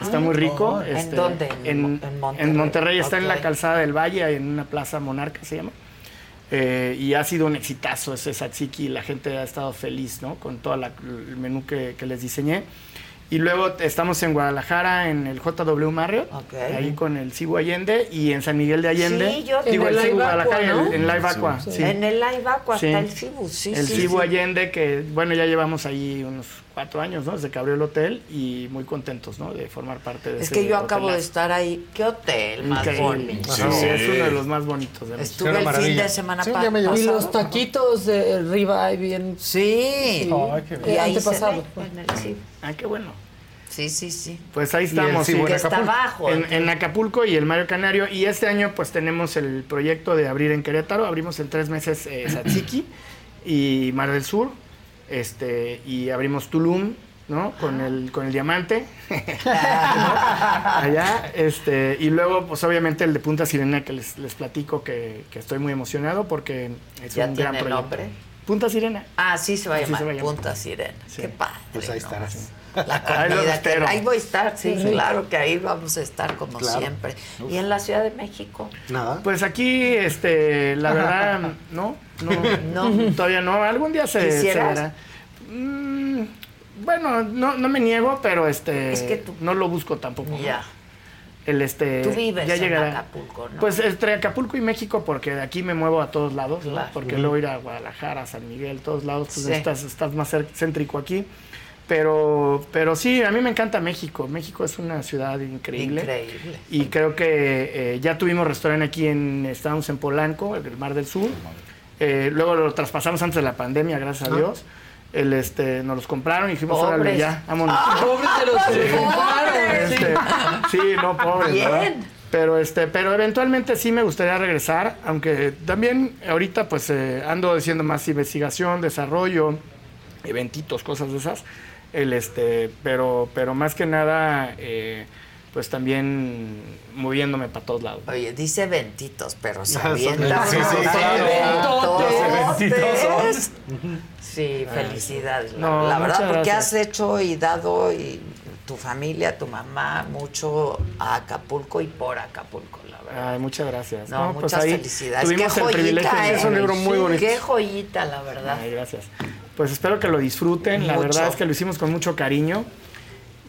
Está Ah, muy rico. oh, ¿en este, dónde? En En, Mo- en Monterrey. en Monterrey. Está en la calzada del Valle, en una plaza monarca se llama. Eh, y ha sido un exitazo ese Satsiki. La gente ha estado feliz ¿no? con todo el menú que, que les diseñé. Y luego estamos en Guadalajara, en el JW Marriott, ahí con el Cibu Allende, y en San Miguel de Allende. Sí, yo digo, En el Cibu Live Guadalajara, en- en Live Aqua. Sí. sí. En el Live Aqua Sí. está el Cibu, sí, el sí, Cibu sí. Allende, que bueno, ya llevamos ahí unos cuatro años, ¿no? Desde que abrió el hotel y muy contentos, ¿no? De formar parte de Es ese que yo acabo de estar ahí. ¿Qué hotel más bonito? Sí, es uno de los más bonitos. de. Estuve el fin de semana Sí, pa- ya me llevó. Y pasado. los taquitos de ribeye bien. Sí. Ay, qué bien. Y ahí Cibu. Ah, qué bueno. Sí, sí, sí. Pues ahí estamos. Sí. en Acapulco. Que está abajo, en Acapulco y el Mario Canario. Y este año pues tenemos el proyecto de abrir en Querétaro. Abrimos en tres meses eh, Satsiki y Mar del Sur. Este, y abrimos Tulum, ¿no? Con el, con el diamante. *laughs* Allá. Este, y luego, pues obviamente el de Punta Sirena que les, les platico que, que estoy muy emocionado porque es ¿Ya un gran proyecto. nombre? Punta Sirena. Ah, sí se va a Así llamar se va a llamar. Punta Sirena. Qué padre. Pues ahí Ahí *laughs* los comida, que- espero. ahí voy a estar, sí, Sí. claro que ahí vamos a estar como Claro. siempre. ¿Y en la Ciudad de México? Nada. Pues aquí, este, la verdad, *laughs* no, no, No. todavía no. Algún día se, se ¿Quisieras? verá. Mm, bueno, no, no me niego, pero este, Es que tú- no lo busco tampoco. ¿no? Ya. El este, Tú vives ya en. Acapulco, ¿no? Pues entre Acapulco y México, porque de aquí me muevo a todos lados, ¿no? Claro. porque Ujú. luego ir a Guadalajara, San Miguel, todos lados, pues Sí. estás, estás más céntrico aquí. Pero, pero sí, a mí me encanta México. México es una ciudad increíble. Increíble. Y creo que eh, ya tuvimos restaurante aquí en, estábamos en Polanco, en el Mar del Sur. Eh, luego lo traspasamos antes de la pandemia, gracias a Ah. Dios. El, este, nos los compraron y dijimos, Pobres. órale, ya, vámonos. Ah, pobres de los que Sí. compraron, Este, sí, no, pobres, Bien. ¿verdad? Pero, este, pero eventualmente sí me gustaría regresar, aunque también ahorita pues eh, ando haciendo más investigación, desarrollo, eventitos, cosas de esas. El, este, pero, pero más que nada, eh, pues también moviéndome para todos lados. Oye, dice ventitos, pero se *laughs* Ah, son- avienta sí, sí. Los eventitos Sí, felicidades. La, No, la verdad, porque gracias. has hecho y dado y tu familia, tu mamá, mucho a Acapulco y por Acapulco, la verdad. Ay, muchas gracias. No, pues muchas ahí felicidades. Tuvimos Qué el privilegio joyita, de es un ¿eh? libro muy Sí, bonito. Qué joyita, la verdad. Ay, gracias. Pues espero que lo disfruten. La verdad es que lo hicimos con mucho cariño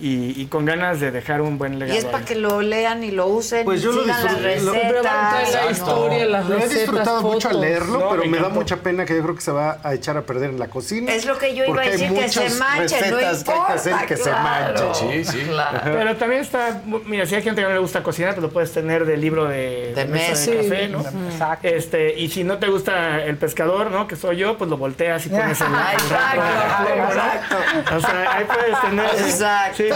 y, y con ganas de dejar un buen legado. Y es para que lo lean y lo usen Pues y yo lo sigan las disfruté, lo-. ¿no? historia, las Lo he recetas, disfrutado mucho al leerlo, No, pero me me, da mucha pena que yo creo que se va a echar a perder en la cocina. Es lo que yo iba a porque hay decir, que se muchas manche, no recetas que hay que hacer importa, que se claro. manchen. Sí, sí. Claro. Pero también está, mira, si hay gente que no le gusta cocinar, pues lo puedes tener del libro de, De de Sí. café, ¿no? Exacto. Este, y si no te gusta el pescador, ¿no? Que soy yo, pues lo volteas y pones en Ah, *laughs* exacto, exacto. O sea, ahí puedes tener. Exacto. Sí,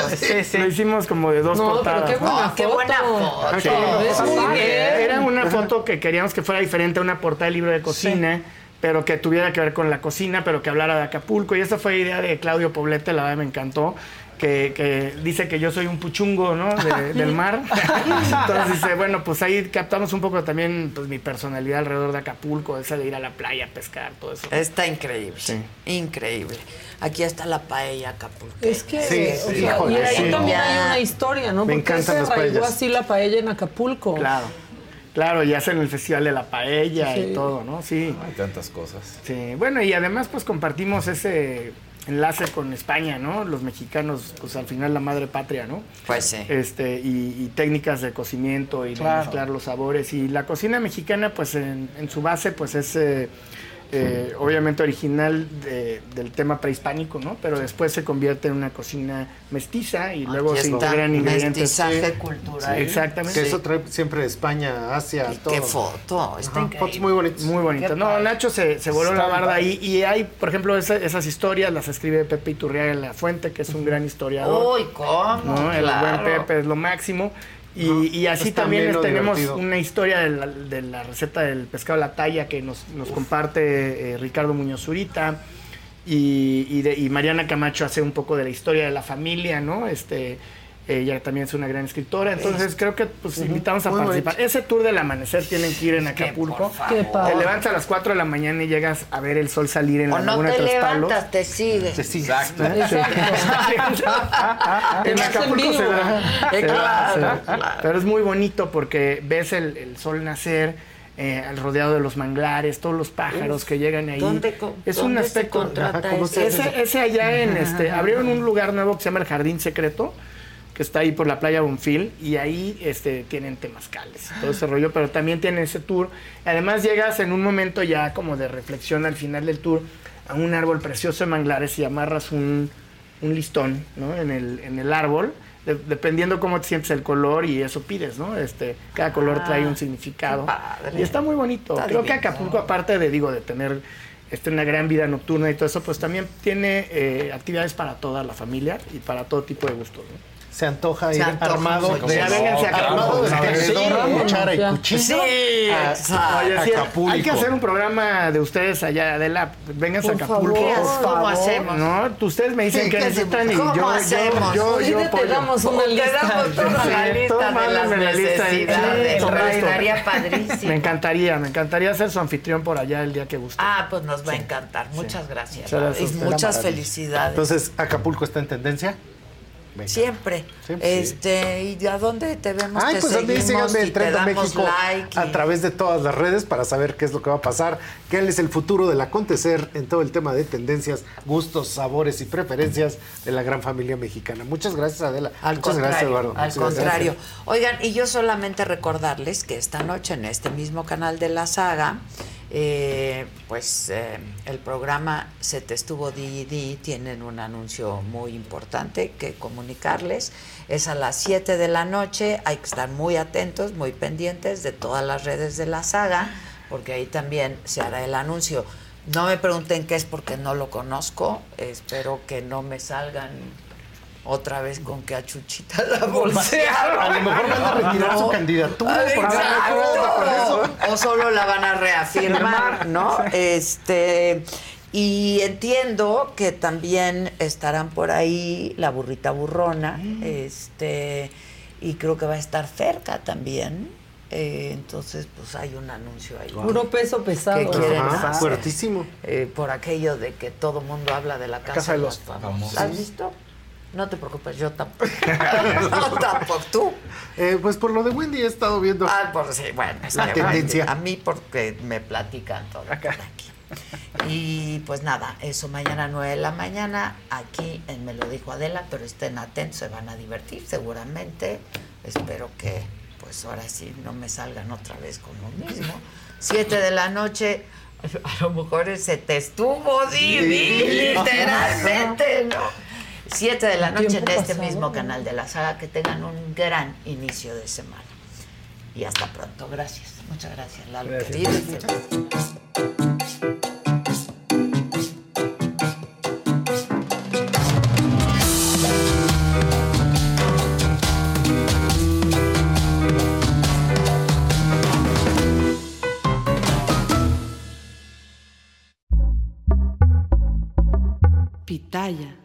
sí, Lo hicimos como de dos No, pero portadas. qué buena No, qué buena foto. Sí. ves muy bien. Era una foto que queríamos que fuera diferente a una portada de libro de cocina, pero que tuviera que ver con la cocina, pero que hablara de Acapulco. Y esa fue idea de Claudio Poblete, la verdad me encantó. Que, que dice que yo soy un puchungo, ¿no? De- *laughs* del mar. *laughs* Entonces dice, bueno, pues ahí captamos un poco también pues, mi personalidad alrededor de Acapulco, esa de ir a la playa a pescar, todo eso. Está increíble. Sí. Increíble. Aquí está la paella Acapulco. Es que, Sí, o sí, sea, y ahí sí. también hay una historia, ¿no? Me Porque encantan se arraigó así la paella en Acapulco. Claro. Claro, y hacen el festival de la paella Sí. y todo, ¿no? Sí. Hay tantas cosas. Sí, bueno, y además pues compartimos ese enlace con España, ¿no? Los mexicanos, pues al final la madre patria, ¿no? Pues sí. Este, y, y técnicas de cocimiento y de mezclar los sabores. Y la cocina mexicana, pues en, en su base, pues es eh, eh, obviamente original de- del tema prehispánico, ¿no? Pero después se convierte en una cocina mestiza y luego se integran ingredientes. mestizaje Sí. cultural. Sí, exactamente. Que eso trae siempre de España, Asia, Y todo. qué foto. Está Ajá, fotos muy bonitas. Muy bonito. No. Nacho se, se voló Está la barda ahí. Y hay, por ejemplo, esa- esas historias las escribe Pepe Iturriaga en La Fuente, que es un gran historiador. Uy, ¿cómo? ¿no? El Claro. buen Pepe es lo máximo. Y, y así también tenemos divertido. una historia de la, de la receta del pescado a la talla que nos, nos comparte eh, Ricardo Muñoz Zurita. Y, y, de- y Mariana Camacho hace un poco de la historia de la familia, ¿no? Este, ella también es una gran escritora. Entonces creo que pues invitamos a Muy participar. Ese tour del amanecer tienen que ir en Acapulco. Qué Te levantas a las 4 de la mañana y llegas a ver el sol salir en O la no laguna te de Tres Palos. levantas, te sigues. Exacto. *laughs* en Te Acapulco se da. *laughs* Eh, se da, claro, se da. claro. Pero es muy bonito porque ves el, el sol nacer. eh, al rodeado de los manglares, todos los pájaros que llegan ahí. ¿Dónde co- es dónde un se aspecto. contrata Ajá, ¿cómo ese? se- ese, ese allá en este. Abrieron un lugar nuevo que se llama el Jardín Secreto, que está ahí por la playa Bonfil, y ahí este, tienen temazcales y todo ese rollo, pero también tienen ese tour. Además, llegas en un momento ya como de reflexión al final del tour a un árbol precioso de manglares y amarras un, un listón ¿no? en, el, en el árbol. de- dependiendo cómo te sientes el color y eso pides, ¿no? Este, cada color trae un significado. Ah, qué padre. Y está muy bonito. Está Creo que. Acapulco, aparte de, digo, de tener este, una gran vida nocturna y todo eso, pues también tiene eh, actividades para toda la familia y para todo tipo de gustos. ¿no? Se antoja Se ir antoja armado de, Ya vénganse a armado de Acapulco. tenedor, Sí, cuchara y cuchillo. Sí, a- exacto. Oye, sí, Acapulco. hay que hacer un programa de ustedes allá, Adela. Vénganse a Por Acapulco. favor. ¿Cómo favor. hacemos? No, ustedes me dicen Sí, qué ¿qué necesitan y yo, ¿Cómo yo, hacemos? yo, yo, Ahorita te damos una Te lista. damos toda la lista de las la necesidades. padrísimo. Me encantaría, me encantaría ser su anfitrión por allá el día que guste. Ah, pues nos va a encantar. Muchas gracias. Muchas a y felicidades. Entonces, ¿Acapulco está en tendencia? Venga. Siempre. Siempre, este, ¿y a dónde te vemos? Ay, te pues a mí síganme en Tren México like y- a través de todas las redes para saber qué es lo que va a pasar, qué es el futuro del acontecer en todo el tema de tendencias, gustos, sabores y preferencias de la gran familia mexicana. Muchas gracias, Adela. Al Muchas gracias, Eduardo. al Muchas gracias. contrario. Oigan, y yo solamente recordarles que esta noche en este mismo canal de la saga, eh, pues eh, el programa Se te estuvo D&D tienen un anuncio muy importante que comunicarles. Es a las 7 de la noche, hay que estar muy atentos, muy pendientes de todas las redes de la saga, porque ahí también se hará el anuncio. No me pregunten qué es porque no lo conozco, espero que no me salgan otra vez con que a Chuchita la *laughs* bolsearon. A lo mejor van a retirar su candidatura, exacto. O solo la van a reafirmar, ¿no? Este y entiendo que también estarán por ahí la burrita burrona, este y creo que va a estar cerca también. Eh, entonces, pues hay un anuncio ahí. Puro peso pesado. que quieren Ajá, hacer. fuertísimo. Eh, por aquello de que todo mundo habla de la casa, Casa de los famosos. famosos. ¿La has visto? No te preocupes, yo tampoco. *laughs* no, tampoco. ¿Tú? Eh, pues por lo de Wendy he estado viendo. Ah, por sí, bueno. es La que tendencia. A mí porque me platican todo por aquí. Y pues nada, eso mañana 9 de la mañana, aquí en Me lo dijo Adela, pero estén atentos, se van a divertir seguramente. Espero que pues ahora sí no me salgan otra vez con lo mismo. 7 de la noche, a lo mejor se te estuvo Didi, literalmente, ¿no? 7 de la noche en este pasado, mismo ¿no? canal de la saga, que tengan un gran inicio de semana. Y hasta pronto, gracias. Muchas gracias, Lalo. querido. Pitaya.